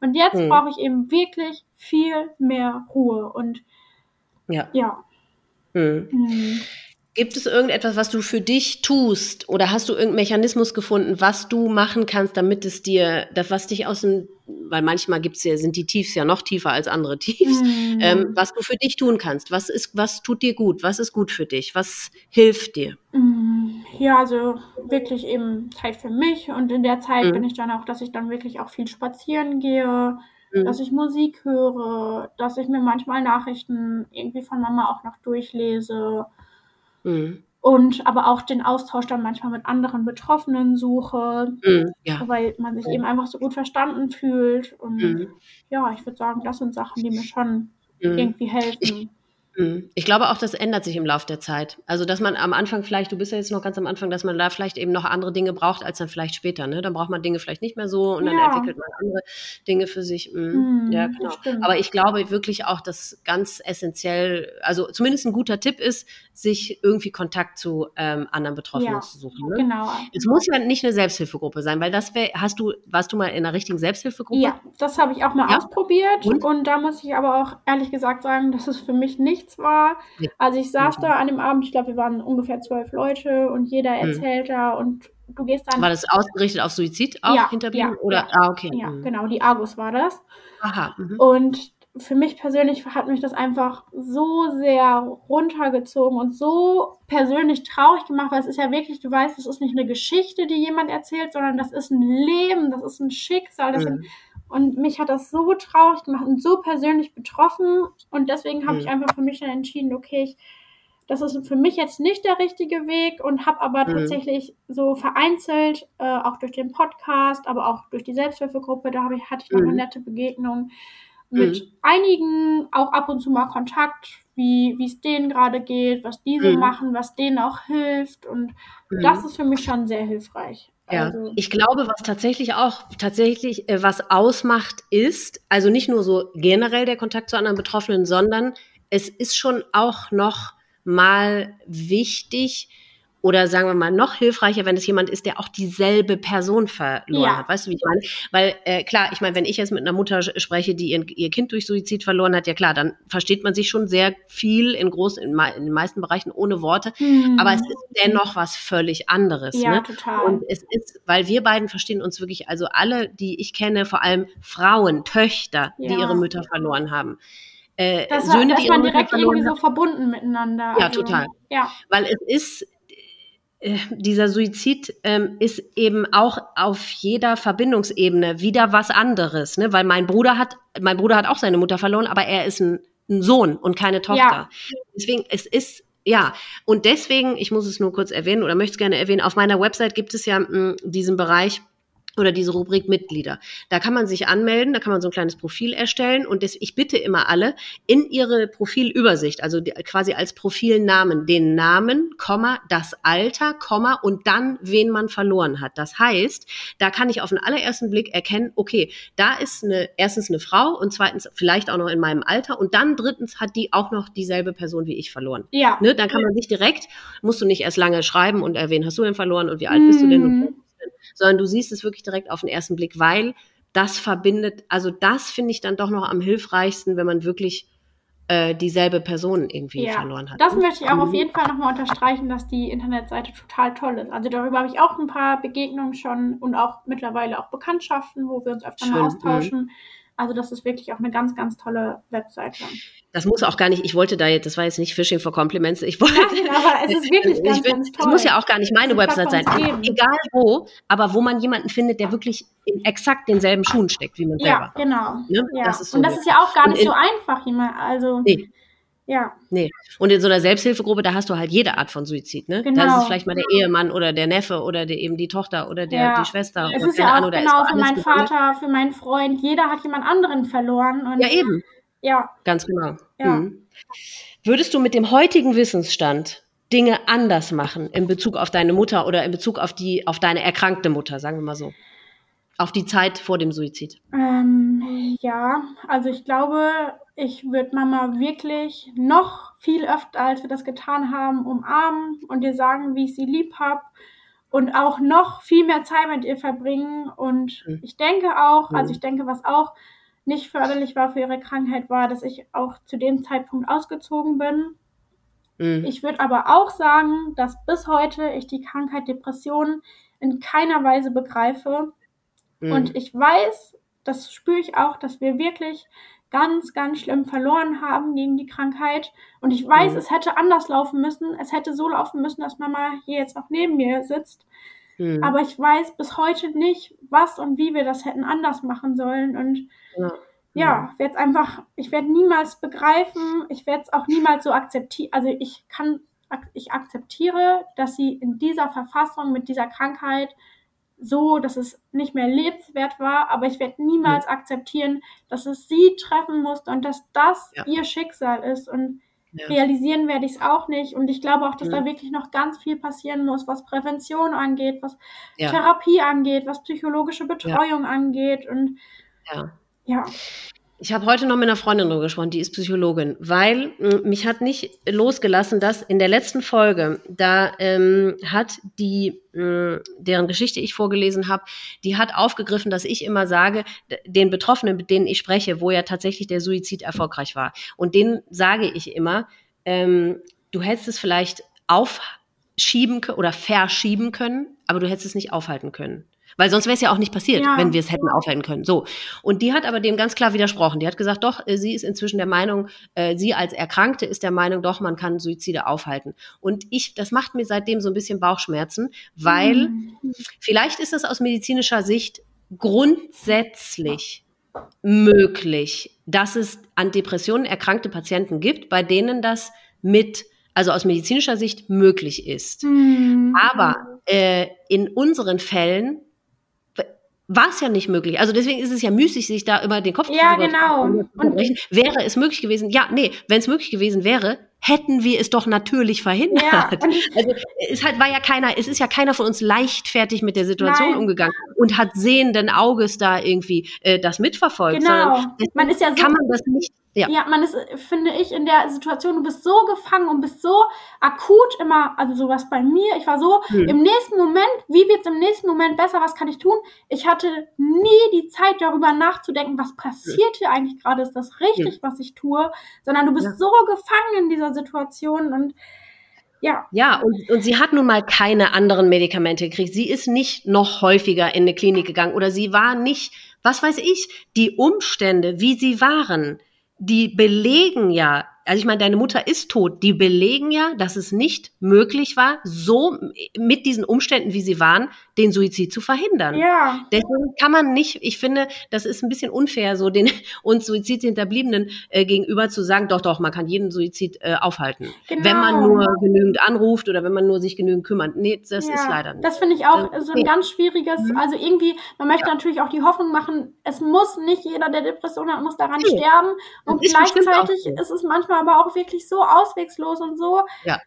Und jetzt mhm. brauche ich eben wirklich viel mehr Ruhe und ja. ja. Mhm. Mhm. Gibt es irgendetwas, was du für dich tust oder hast du irgendeinen Mechanismus gefunden, was du machen kannst, damit es dir, das was dich aus dem, weil manchmal gibt's ja, sind die Tiefs ja noch tiefer als andere Tiefs, mhm. ähm, was du für dich tun kannst, was ist, was tut dir gut, was ist gut für dich, was hilft dir? Mhm. Ja, also wirklich eben Zeit für mich und in der Zeit mhm. bin ich dann auch, dass ich dann wirklich auch viel spazieren gehe, mhm. dass ich Musik höre, dass ich mir manchmal Nachrichten irgendwie von Mama auch noch durchlese Mhm. Und aber auch den Austausch dann manchmal mit anderen Betroffenen suche, mhm, ja. weil man sich eben einfach so gut verstanden fühlt. Und mhm. ja, ich würde sagen, das sind Sachen, die mir schon mhm. irgendwie helfen. Ich. Ich glaube auch, das ändert sich im Laufe der Zeit. Also, dass man am Anfang vielleicht, du bist ja jetzt noch ganz am Anfang, dass man da vielleicht eben noch andere Dinge braucht, als dann vielleicht später. Ne? Dann braucht man Dinge vielleicht nicht mehr so und dann ja. entwickelt man andere Dinge für sich. Mhm. Mhm, ja, genau. Aber ich glaube wirklich auch, dass ganz essentiell, also zumindest ein guter Tipp ist, sich irgendwie Kontakt zu ähm, anderen Betroffenen ja, zu suchen. Ne? Genau. Es muss ja nicht eine Selbsthilfegruppe sein, weil das wäre, hast du, warst du mal in einer richtigen Selbsthilfegruppe? Ja, das habe ich auch mal ja? ausprobiert und? und da muss ich aber auch ehrlich gesagt sagen, dass es für mich nicht nichts war. Also ich saß da an dem Abend, ich glaube, wir waren ungefähr zwölf Leute und jeder mhm. erzählt mhm. da und du gehst dann. War das ausgerichtet auf Suizid auch ja, hinterblieben? Ja, oder? Ja, ah, okay. Ja, mhm. genau, die Argus war das. Aha. Mhm. Und für mich persönlich hat mich das einfach so sehr runtergezogen und so persönlich traurig gemacht, weil es ist ja wirklich, du weißt, das ist nicht eine Geschichte, die jemand erzählt, sondern das ist ein Leben, das ist ein Schicksal, das mhm. sind und mich hat das so traurig gemacht und so persönlich betroffen. Und deswegen habe mhm. ich einfach für mich dann entschieden, okay, ich, das ist für mich jetzt nicht der richtige Weg und habe aber mhm. tatsächlich so vereinzelt, äh, auch durch den Podcast, aber auch durch die Selbsthilfegruppe, da ich, hatte ich noch mhm. eine nette Begegnung mit mhm. einigen, auch ab und zu mal Kontakt, wie es denen gerade geht, was die so mhm. machen, was denen auch hilft. Und mhm. das ist für mich schon sehr hilfreich. Ja, also. ich glaube, was tatsächlich auch tatsächlich äh, was ausmacht, ist also nicht nur so generell der Kontakt zu anderen Betroffenen, sondern es ist schon auch noch mal wichtig, oder sagen wir mal noch hilfreicher, wenn es jemand ist, der auch dieselbe Person verloren ja. hat. Weißt du, wie ich meine? Weil äh, klar, ich meine, wenn ich jetzt mit einer Mutter spreche, die ihr, ihr, Kind durch Suizid verloren hat, ja klar, dann versteht man sich schon sehr viel in großen, in, in den meisten Bereichen ohne Worte. Mhm. Aber es ist dennoch was völlig anderes. Ja, ne? total. Und es ist, weil wir beiden verstehen uns wirklich, also alle, die ich kenne, vor allem Frauen, Töchter, ja. die ihre Mütter verloren haben. Äh, das war, Söhne, die man direkt irgendwie so verbunden miteinander. Ja, also, total. Ja. Weil es ist dieser Suizid ähm, ist eben auch auf jeder Verbindungsebene wieder was anderes, ne? Weil mein Bruder hat, mein Bruder hat auch seine Mutter verloren, aber er ist ein, ein Sohn und keine Tochter. Ja. Deswegen, es ist ja, und deswegen, ich muss es nur kurz erwähnen oder möchte es gerne erwähnen, auf meiner Website gibt es ja mh, diesen Bereich oder diese Rubrik Mitglieder. Da kann man sich anmelden, da kann man so ein kleines Profil erstellen und das, ich bitte immer alle in ihre Profilübersicht, also die, quasi als Profilnamen, den Namen, Komma, das Alter, Komma und dann wen man verloren hat. Das heißt, da kann ich auf den allerersten Blick erkennen, okay, da ist eine erstens eine Frau und zweitens vielleicht auch noch in meinem Alter und dann drittens hat die auch noch dieselbe Person wie ich verloren. Ja. Ne, dann kann man sich direkt, musst du nicht erst lange schreiben und erwähnen, hast du denn verloren und wie alt bist du denn? Und, mhm sondern du siehst es wirklich direkt auf den ersten Blick, weil das verbindet, also das finde ich dann doch noch am hilfreichsten, wenn man wirklich äh, dieselbe Person irgendwie ja, verloren hat. Das möchte ich auch auf jeden Fall nochmal unterstreichen, dass die Internetseite total toll ist. Also darüber habe ich auch ein paar Begegnungen schon und auch mittlerweile auch Bekanntschaften, wo wir uns öfter Schön, mal austauschen. Mh. Also das ist wirklich auch eine ganz, ganz tolle Webseite. Das muss auch gar nicht, ich wollte da jetzt, das war jetzt nicht Fishing for Compliments, ich wollte. Nein, aber es ist wirklich ganz, will, ganz toll. Es muss ja auch gar nicht meine Website sein, egal wo, aber wo man jemanden findet, der wirklich in exakt denselben Schuhen steckt wie man selber. Ja, genau. Ne? Ja. Das so Und das ist ja auch gar nicht in, so einfach, jemand, also. Nee. Ja. Nee. Und in so einer Selbsthilfegruppe, da hast du halt jede Art von Suizid, ne? Genau. Da ist es vielleicht mal der Ehemann oder der Neffe oder der, eben die Tochter oder der, ja. die Schwester. Es ist ja auch Ahnung, genau für meinen Vater, für meinen Freund. Jeder hat jemand anderen verloren. Und ja, eben. Ja. Ganz genau. Ja. Mhm. Würdest du mit dem heutigen Wissensstand Dinge anders machen in Bezug auf deine Mutter oder in Bezug auf die, auf deine erkrankte Mutter, sagen wir mal so? Auf die Zeit vor dem Suizid? Ähm, ja, also ich glaube, ich würde Mama wirklich noch viel öfter, als wir das getan haben, umarmen und ihr sagen, wie ich sie lieb habe und auch noch viel mehr Zeit mit ihr verbringen. Und mhm. ich denke auch, also mhm. ich denke, was auch nicht förderlich war für ihre Krankheit, war, dass ich auch zu dem Zeitpunkt ausgezogen bin. Mhm. Ich würde aber auch sagen, dass bis heute ich die Krankheit Depression in keiner Weise begreife. Mhm. Und ich weiß, das spüre ich auch, dass wir wirklich ganz, ganz schlimm verloren haben gegen die Krankheit. Und ich weiß, mhm. es hätte anders laufen müssen. Es hätte so laufen müssen, dass Mama hier jetzt noch neben mir sitzt. Mhm. Aber ich weiß bis heute nicht, was und wie wir das hätten anders machen sollen. Und ja, ja werde einfach, ich werde niemals begreifen, ich werde es auch niemals so akzeptieren. Also ich kann, ich akzeptiere, dass sie in dieser Verfassung mit dieser Krankheit so, dass es nicht mehr lebenswert war, aber ich werde niemals ja. akzeptieren, dass es sie treffen musste und dass das ja. ihr Schicksal ist und ja. realisieren werde ich es auch nicht und ich glaube auch, dass da wirklich noch ganz viel passieren muss, was Prävention angeht, was Therapie angeht, was psychologische Betreuung angeht und ja. Ich habe heute noch mit einer Freundin darüber gesprochen, die ist Psychologin, weil äh, mich hat nicht losgelassen, dass in der letzten Folge, da ähm, hat die, äh, deren Geschichte ich vorgelesen habe, die hat aufgegriffen, dass ich immer sage, den Betroffenen, mit denen ich spreche, wo ja tatsächlich der Suizid erfolgreich war, und denen sage ich immer, ähm, du hättest es vielleicht aufschieben oder verschieben können, aber du hättest es nicht aufhalten können. Weil sonst wäre es ja auch nicht passiert, ja. wenn wir es hätten aufhalten können. So. Und die hat aber dem ganz klar widersprochen. Die hat gesagt, doch, äh, sie ist inzwischen der Meinung, äh, sie als Erkrankte ist der Meinung, doch, man kann Suizide aufhalten. Und ich, das macht mir seitdem so ein bisschen Bauchschmerzen, weil mhm. vielleicht ist das aus medizinischer Sicht grundsätzlich möglich, dass es an Depressionen erkrankte Patienten gibt, bei denen das mit also aus medizinischer Sicht möglich ist. Mhm. Aber äh, in unseren Fällen war es ja nicht möglich. Also deswegen ist es ja müßig, sich da immer den Kopf ja, zu genau. Und wäre es möglich gewesen? Ja, nee, wenn es möglich gewesen wäre, hätten wir es doch natürlich verhindert. Ja, (laughs) also es hat, war ja keiner, es ist ja keiner von uns leichtfertig mit der Situation Nein. umgegangen und hat sehenden Auges da irgendwie äh, das mitverfolgt. Genau. Man ist ja so, kann man das nicht ja. ja, man ist, finde ich, in der Situation, du bist so gefangen und bist so akut immer, also sowas bei mir, ich war so hm. im nächsten Moment, wie wird es im nächsten Moment besser, was kann ich tun? Ich hatte nie die Zeit darüber nachzudenken, was passiert hier eigentlich gerade, ist das richtig, hm. was ich tue, sondern du bist ja. so gefangen in dieser Situation und ja. Ja, und, und sie hat nun mal keine anderen Medikamente gekriegt. Sie ist nicht noch häufiger in eine Klinik gegangen oder sie war nicht, was weiß ich, die Umstände, wie sie waren, die belegen ja, also ich meine, deine Mutter ist tot, die belegen ja, dass es nicht möglich war, so mit diesen Umständen, wie sie waren, den Suizid zu verhindern. Ja. Deswegen kann man nicht, ich finde, das ist ein bisschen unfair, so den (laughs) uns Suizidhinterbliebenen äh, gegenüber zu sagen, doch, doch, man kann jeden Suizid äh, aufhalten. Genau. Wenn man nur genügend anruft oder wenn man nur sich genügend kümmert. Nee, das ja, ist leider nicht. Das finde ich auch äh, so ein ganz schwieriges, mhm. also irgendwie, man möchte ja. natürlich auch die Hoffnung machen, es muss nicht jeder, der Depression hat, muss daran nee. sterben. Und gleichzeitig ist es manchmal aber auch wirklich so auswegslos und so. Ja.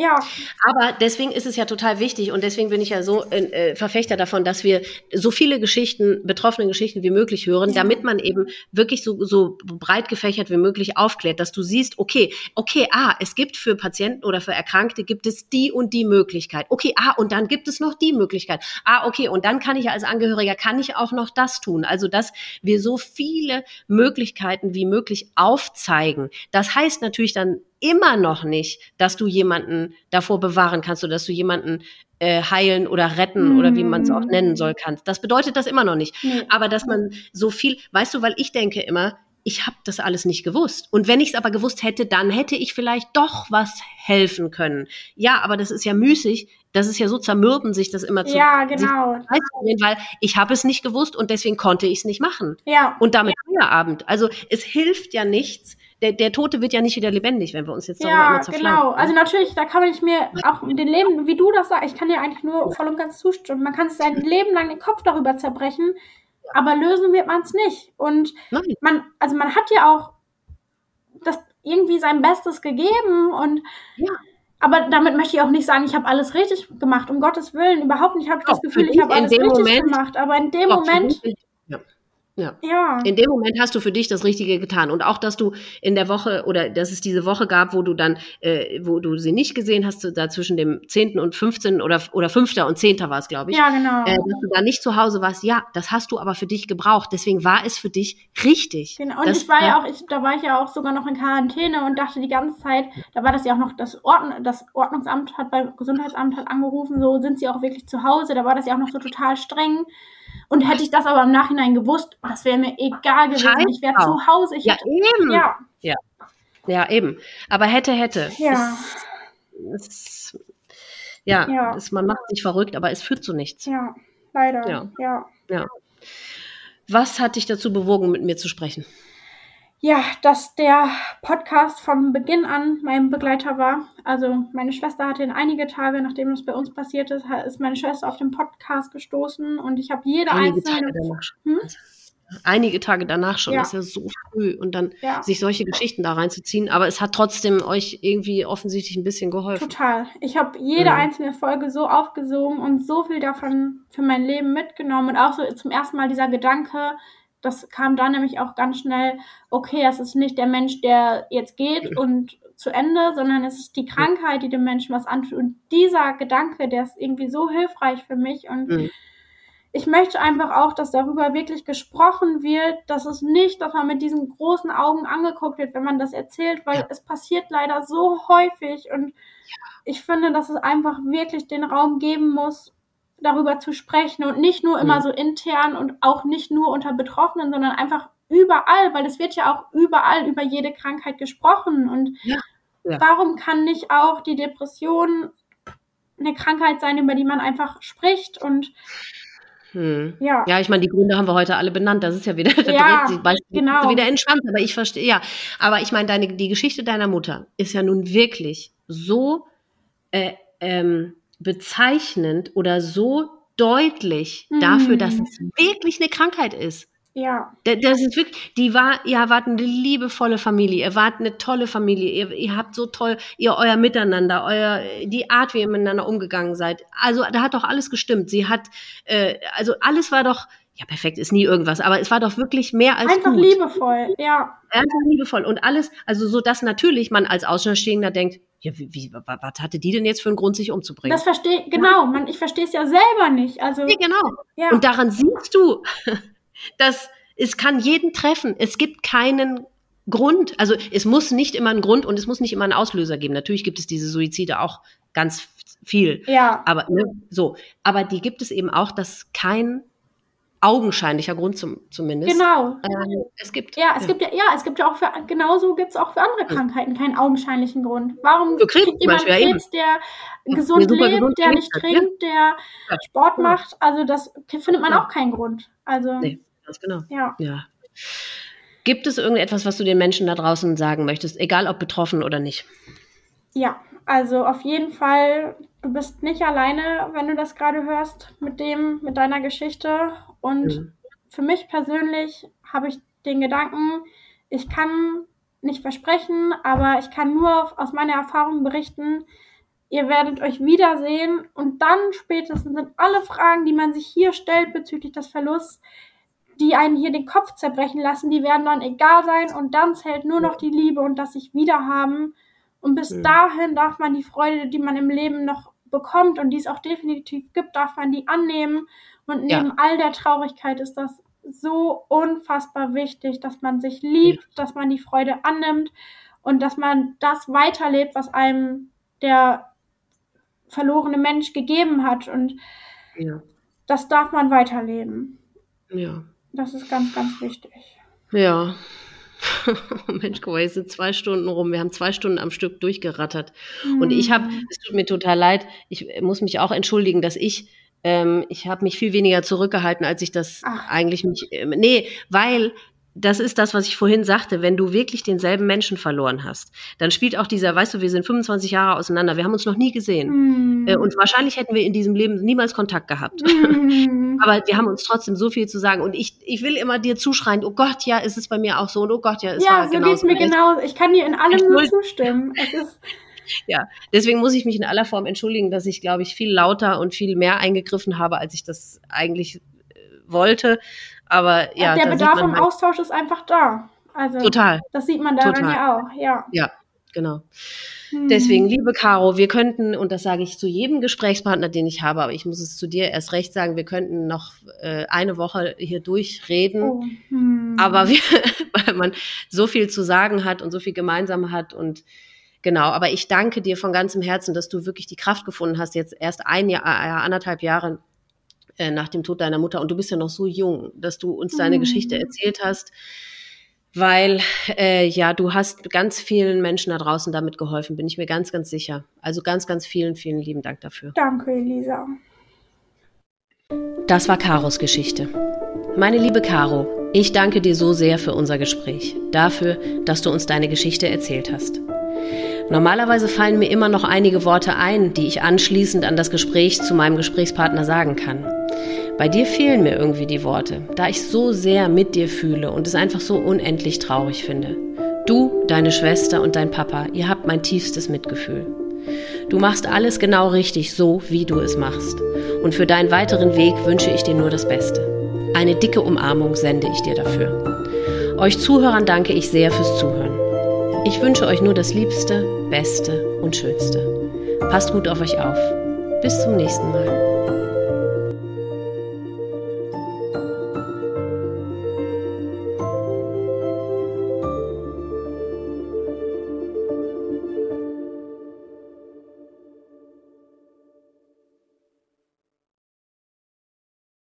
Ja. Aber deswegen ist es ja total wichtig und deswegen bin ich ja so äh, Verfechter davon, dass wir so viele Geschichten, betroffene Geschichten wie möglich hören, damit man eben wirklich so, so breit gefächert wie möglich aufklärt, dass du siehst, okay, okay, ah, es gibt für Patienten oder für Erkrankte gibt es die und die Möglichkeit. Okay, ah, und dann gibt es noch die Möglichkeit. Ah, okay, und dann kann ich als Angehöriger, kann ich auch noch das tun. Also, dass wir so viele Möglichkeiten wie möglich aufzeigen. Das heißt natürlich dann immer noch nicht, dass du jemanden davor bewahren kannst oder dass du jemanden äh, heilen oder retten mhm. oder wie man es auch nennen soll kannst. Das bedeutet das immer noch nicht. Nee. Aber dass man so viel, weißt du, weil ich denke immer, ich habe das alles nicht gewusst. Und wenn ich es aber gewusst hätte, dann hätte ich vielleicht doch was helfen können. Ja, aber das ist ja müßig. Das ist ja so zermürben, sich das immer zu. Ja, genau. Weil ich habe es nicht gewusst und deswegen konnte ich es nicht machen. Ja. Und damit Feierabend. Also es hilft ja nichts, der, der Tote wird ja nicht wieder lebendig, wenn wir uns jetzt darüber ja, immer zerflanken. Genau, also natürlich, da kann ich mir auch den Leben, wie du das sagst, ich kann dir eigentlich nur voll und ganz zustimmen. Man kann sein Leben lang den Kopf darüber zerbrechen, aber lösen wird man es nicht. Und Nein. man, also man hat ja auch das irgendwie sein Bestes gegeben und ja. Aber damit möchte ich auch nicht sagen, ich habe alles richtig gemacht. Um Gottes Willen, überhaupt nicht. Ich habe das Gefühl, ich habe alles richtig Moment, gemacht. Aber in dem Moment ja. Ja. In dem Moment hast du für dich das Richtige getan. Und auch, dass du in der Woche oder dass es diese Woche gab, wo du dann, äh, wo du sie nicht gesehen hast, da zwischen dem 10. und 15. oder, oder 5. und 10. war es, glaube ich. Ja, genau. Äh, dass du da nicht zu Hause warst. Ja, das hast du aber für dich gebraucht. Deswegen war es für dich richtig. Genau. Und das, ich war ja auch, ich, da war ich ja auch sogar noch in Quarantäne und dachte die ganze Zeit, da war das ja auch noch, das, Ordn das Ordnungsamt hat beim Gesundheitsamt hat angerufen, so sind sie auch wirklich zu Hause. Da war das ja auch noch so total streng. Und hätte ich das aber im Nachhinein gewusst, das wäre mir egal gewesen. Scheiß ich wäre zu Hause. Ich ja, hätte, eben. Ja. ja. Ja, eben. Aber hätte, hätte. Ja. Es, es, ja, ja. Es, man macht sich verrückt, aber es führt zu nichts. Ja, leider. Ja. ja. ja. Was hat dich dazu bewogen, mit mir zu sprechen? Ja, dass der Podcast von Beginn an mein Begleiter war. Also meine Schwester hatte in einige Tage, nachdem das bei uns passiert ist, ist meine Schwester auf den Podcast gestoßen und ich habe jede einige einzelne. Tage danach schon. Hm? Einige Tage danach schon, ja. das ist ja so früh und dann ja. sich solche Geschichten da reinzuziehen. Aber es hat trotzdem euch irgendwie offensichtlich ein bisschen geholfen. Total. Ich habe jede ja. einzelne Folge so aufgesogen und so viel davon für mein Leben mitgenommen und auch so zum ersten Mal dieser Gedanke, das kam dann nämlich auch ganz schnell, okay, es ist nicht der Mensch, der jetzt geht und zu Ende, sondern es ist die Krankheit, die dem Menschen was antut. Und dieser Gedanke, der ist irgendwie so hilfreich für mich. Und mhm. ich möchte einfach auch, dass darüber wirklich gesprochen wird, dass es nicht, dass man mit diesen großen Augen angeguckt wird, wenn man das erzählt, weil ja. es passiert leider so häufig. Und ich finde, dass es einfach wirklich den Raum geben muss, darüber zu sprechen und nicht nur immer mhm. so intern und auch nicht nur unter Betroffenen, sondern einfach überall, weil es wird ja auch überall über jede Krankheit gesprochen und ja. Ja. warum kann nicht auch die Depression eine Krankheit sein, über die man einfach spricht und hm. Ja. ja, ich meine, die Gründe haben wir heute alle benannt. Das ist ja wieder, (laughs) da ja, dreht sich genau. wieder entspannt. Aber ich verstehe, ja. Aber ich meine, deine, die Geschichte deiner Mutter ist ja nun wirklich so äh, ähm, bezeichnend oder so deutlich mhm. dafür, dass es wirklich eine Krankheit ist. Ja. Das ist wirklich, die war, ihr wart eine liebevolle Familie, ihr wart eine tolle Familie, ihr, ihr habt so toll, ihr euer Miteinander, euer, die Art, wie ihr miteinander umgegangen seid. Also da hat doch alles gestimmt. Sie hat, äh, also alles war doch, ja, perfekt ist nie irgendwas, aber es war doch wirklich mehr als Einfach gut. liebevoll, ja. Einfach liebevoll und alles, also so, dass natürlich man als Außenstehender denkt, ja, wie, wie, was hatte die denn jetzt für einen Grund, sich umzubringen? Das verstehe, genau, man, ich verstehe es ja selber nicht, also. Nee, genau. Ja. Und daran siehst du, (laughs) dass es kann jeden treffen. Es gibt keinen Grund. Also es muss nicht immer einen Grund und es muss nicht immer einen Auslöser geben. Natürlich gibt es diese Suizide auch ganz viel. Ja. Aber ne, so. Aber die gibt es eben auch, dass kein augenscheinlicher Grund zum, zumindest. Genau. Äh, es gibt. Ja, es gibt ja, ja, es gibt ja auch für, genauso gibt es auch für andere Krankheiten keinen augenscheinlichen Grund. Warum Für Krebs kriegt jemand Beispiel, ja, Krebs, der Ja, gesund der lebt, gesund der nicht trinkt, der Ja. Sport Ja. macht? Also das findet man Ja. auch keinen Grund. Also, Nee, ganz genau. ja. Ja. Gibt es irgendetwas, was du den Menschen da draußen sagen möchtest, egal ob betroffen oder nicht? Ja, also auf jeden Fall, du bist nicht alleine, wenn du das gerade hörst mit dem, mit deiner Geschichte. Und Mhm. für mich persönlich habe ich den Gedanken, ich kann nicht versprechen, aber ich kann nur aus meiner Erfahrung berichten, ihr werdet euch wiedersehen und dann spätestens sind alle Fragen, die man sich hier stellt bezüglich des Verlusts, die einen hier den Kopf zerbrechen lassen, die werden dann egal sein und dann zählt nur noch die Liebe und das sich wiederhaben. Und bis Mhm. dahin darf man die Freude, die man im Leben noch bekommt und die es auch definitiv gibt, darf man die annehmen. Und Ja. neben all der Traurigkeit ist das so unfassbar wichtig, dass man sich liebt, dass man die Freude annimmt und dass man das weiterlebt, was einem der verlorene Mensch gegeben hat. Und Ja. das darf man weiterleben. Ja. Das ist ganz, ganz wichtig. Ja. (laughs) Mensch, guck mal, jetzt sind zwei Stunden rum. Wir haben zwei Stunden am Stück durchgerattert. Und ich habe, Hm. es tut mir total leid, ich muss mich auch entschuldigen, dass ich, ähm, ich habe mich viel weniger zurückgehalten, als ich das Ach. eigentlich mich, ähm, nee, weil das ist das, was ich vorhin sagte, wenn du wirklich denselben Menschen verloren hast, dann spielt auch dieser, weißt du, wir sind 25 Jahre auseinander, wir haben uns noch nie gesehen. Äh, und wahrscheinlich hätten wir in diesem Leben niemals Kontakt gehabt. Hm. (laughs) Aber wir haben uns trotzdem so viel zu sagen. Und ich, ich will immer dir zuschreien, oh Gott, ja, ist es bei mir auch so. Und oh Gott, ja, es ja, so geht's mir genau. Ich kann dir in allem nur zustimmen. Ist, (laughs) Ja, deswegen muss ich mich in aller Form entschuldigen, dass ich, glaube ich, viel lauter und viel mehr eingegriffen habe, als ich das eigentlich äh, wollte. Aber ja, der da Bedarf am halt, Austausch ist einfach da. Also total, das sieht man daran Total. ja auch, ja. ja, genau. Hm. Deswegen, liebe Caro, wir könnten, und das sage ich zu jedem Gesprächspartner, den ich habe, aber ich muss es zu dir erst recht sagen, wir könnten noch äh, eine Woche hier durchreden. Oh. Hm. Aber wir, (laughs) weil man so viel zu sagen hat und so viel gemeinsam hat und genau. Aber ich danke dir von ganzem Herzen, dass du wirklich die Kraft gefunden hast, jetzt erst ein Jahr, äh, anderthalb Jahre äh, nach dem Tod deiner Mutter und du bist ja noch so jung, dass du uns deine Mhm. Geschichte erzählt hast, weil äh, ja, du hast ganz vielen Menschen da draußen damit geholfen, bin ich mir ganz, ganz sicher. Also ganz, ganz vielen, vielen lieben Dank dafür. Danke, Elisa. Das war Karos Geschichte. Meine liebe Caro, ich danke dir so sehr für unser Gespräch, dafür, dass du uns deine Geschichte erzählt hast. Normalerweise fallen mir immer noch einige Worte ein, die ich anschließend an das Gespräch zu meinem Gesprächspartner sagen kann. Bei dir fehlen mir irgendwie die Worte, da ich so sehr mit dir fühle und es einfach so unendlich traurig finde. Du, deine Schwester und dein Papa, ihr habt mein tiefstes Mitgefühl. Du machst alles genau richtig, so wie du es machst. Und für deinen weiteren Weg wünsche ich dir nur das Beste. Eine dicke Umarmung sende ich dir dafür. Euch Zuhörern danke ich sehr fürs Zuhören. Ich wünsche euch nur das Liebste, Beste und Schönste. Passt gut auf euch auf. Bis zum nächsten Mal.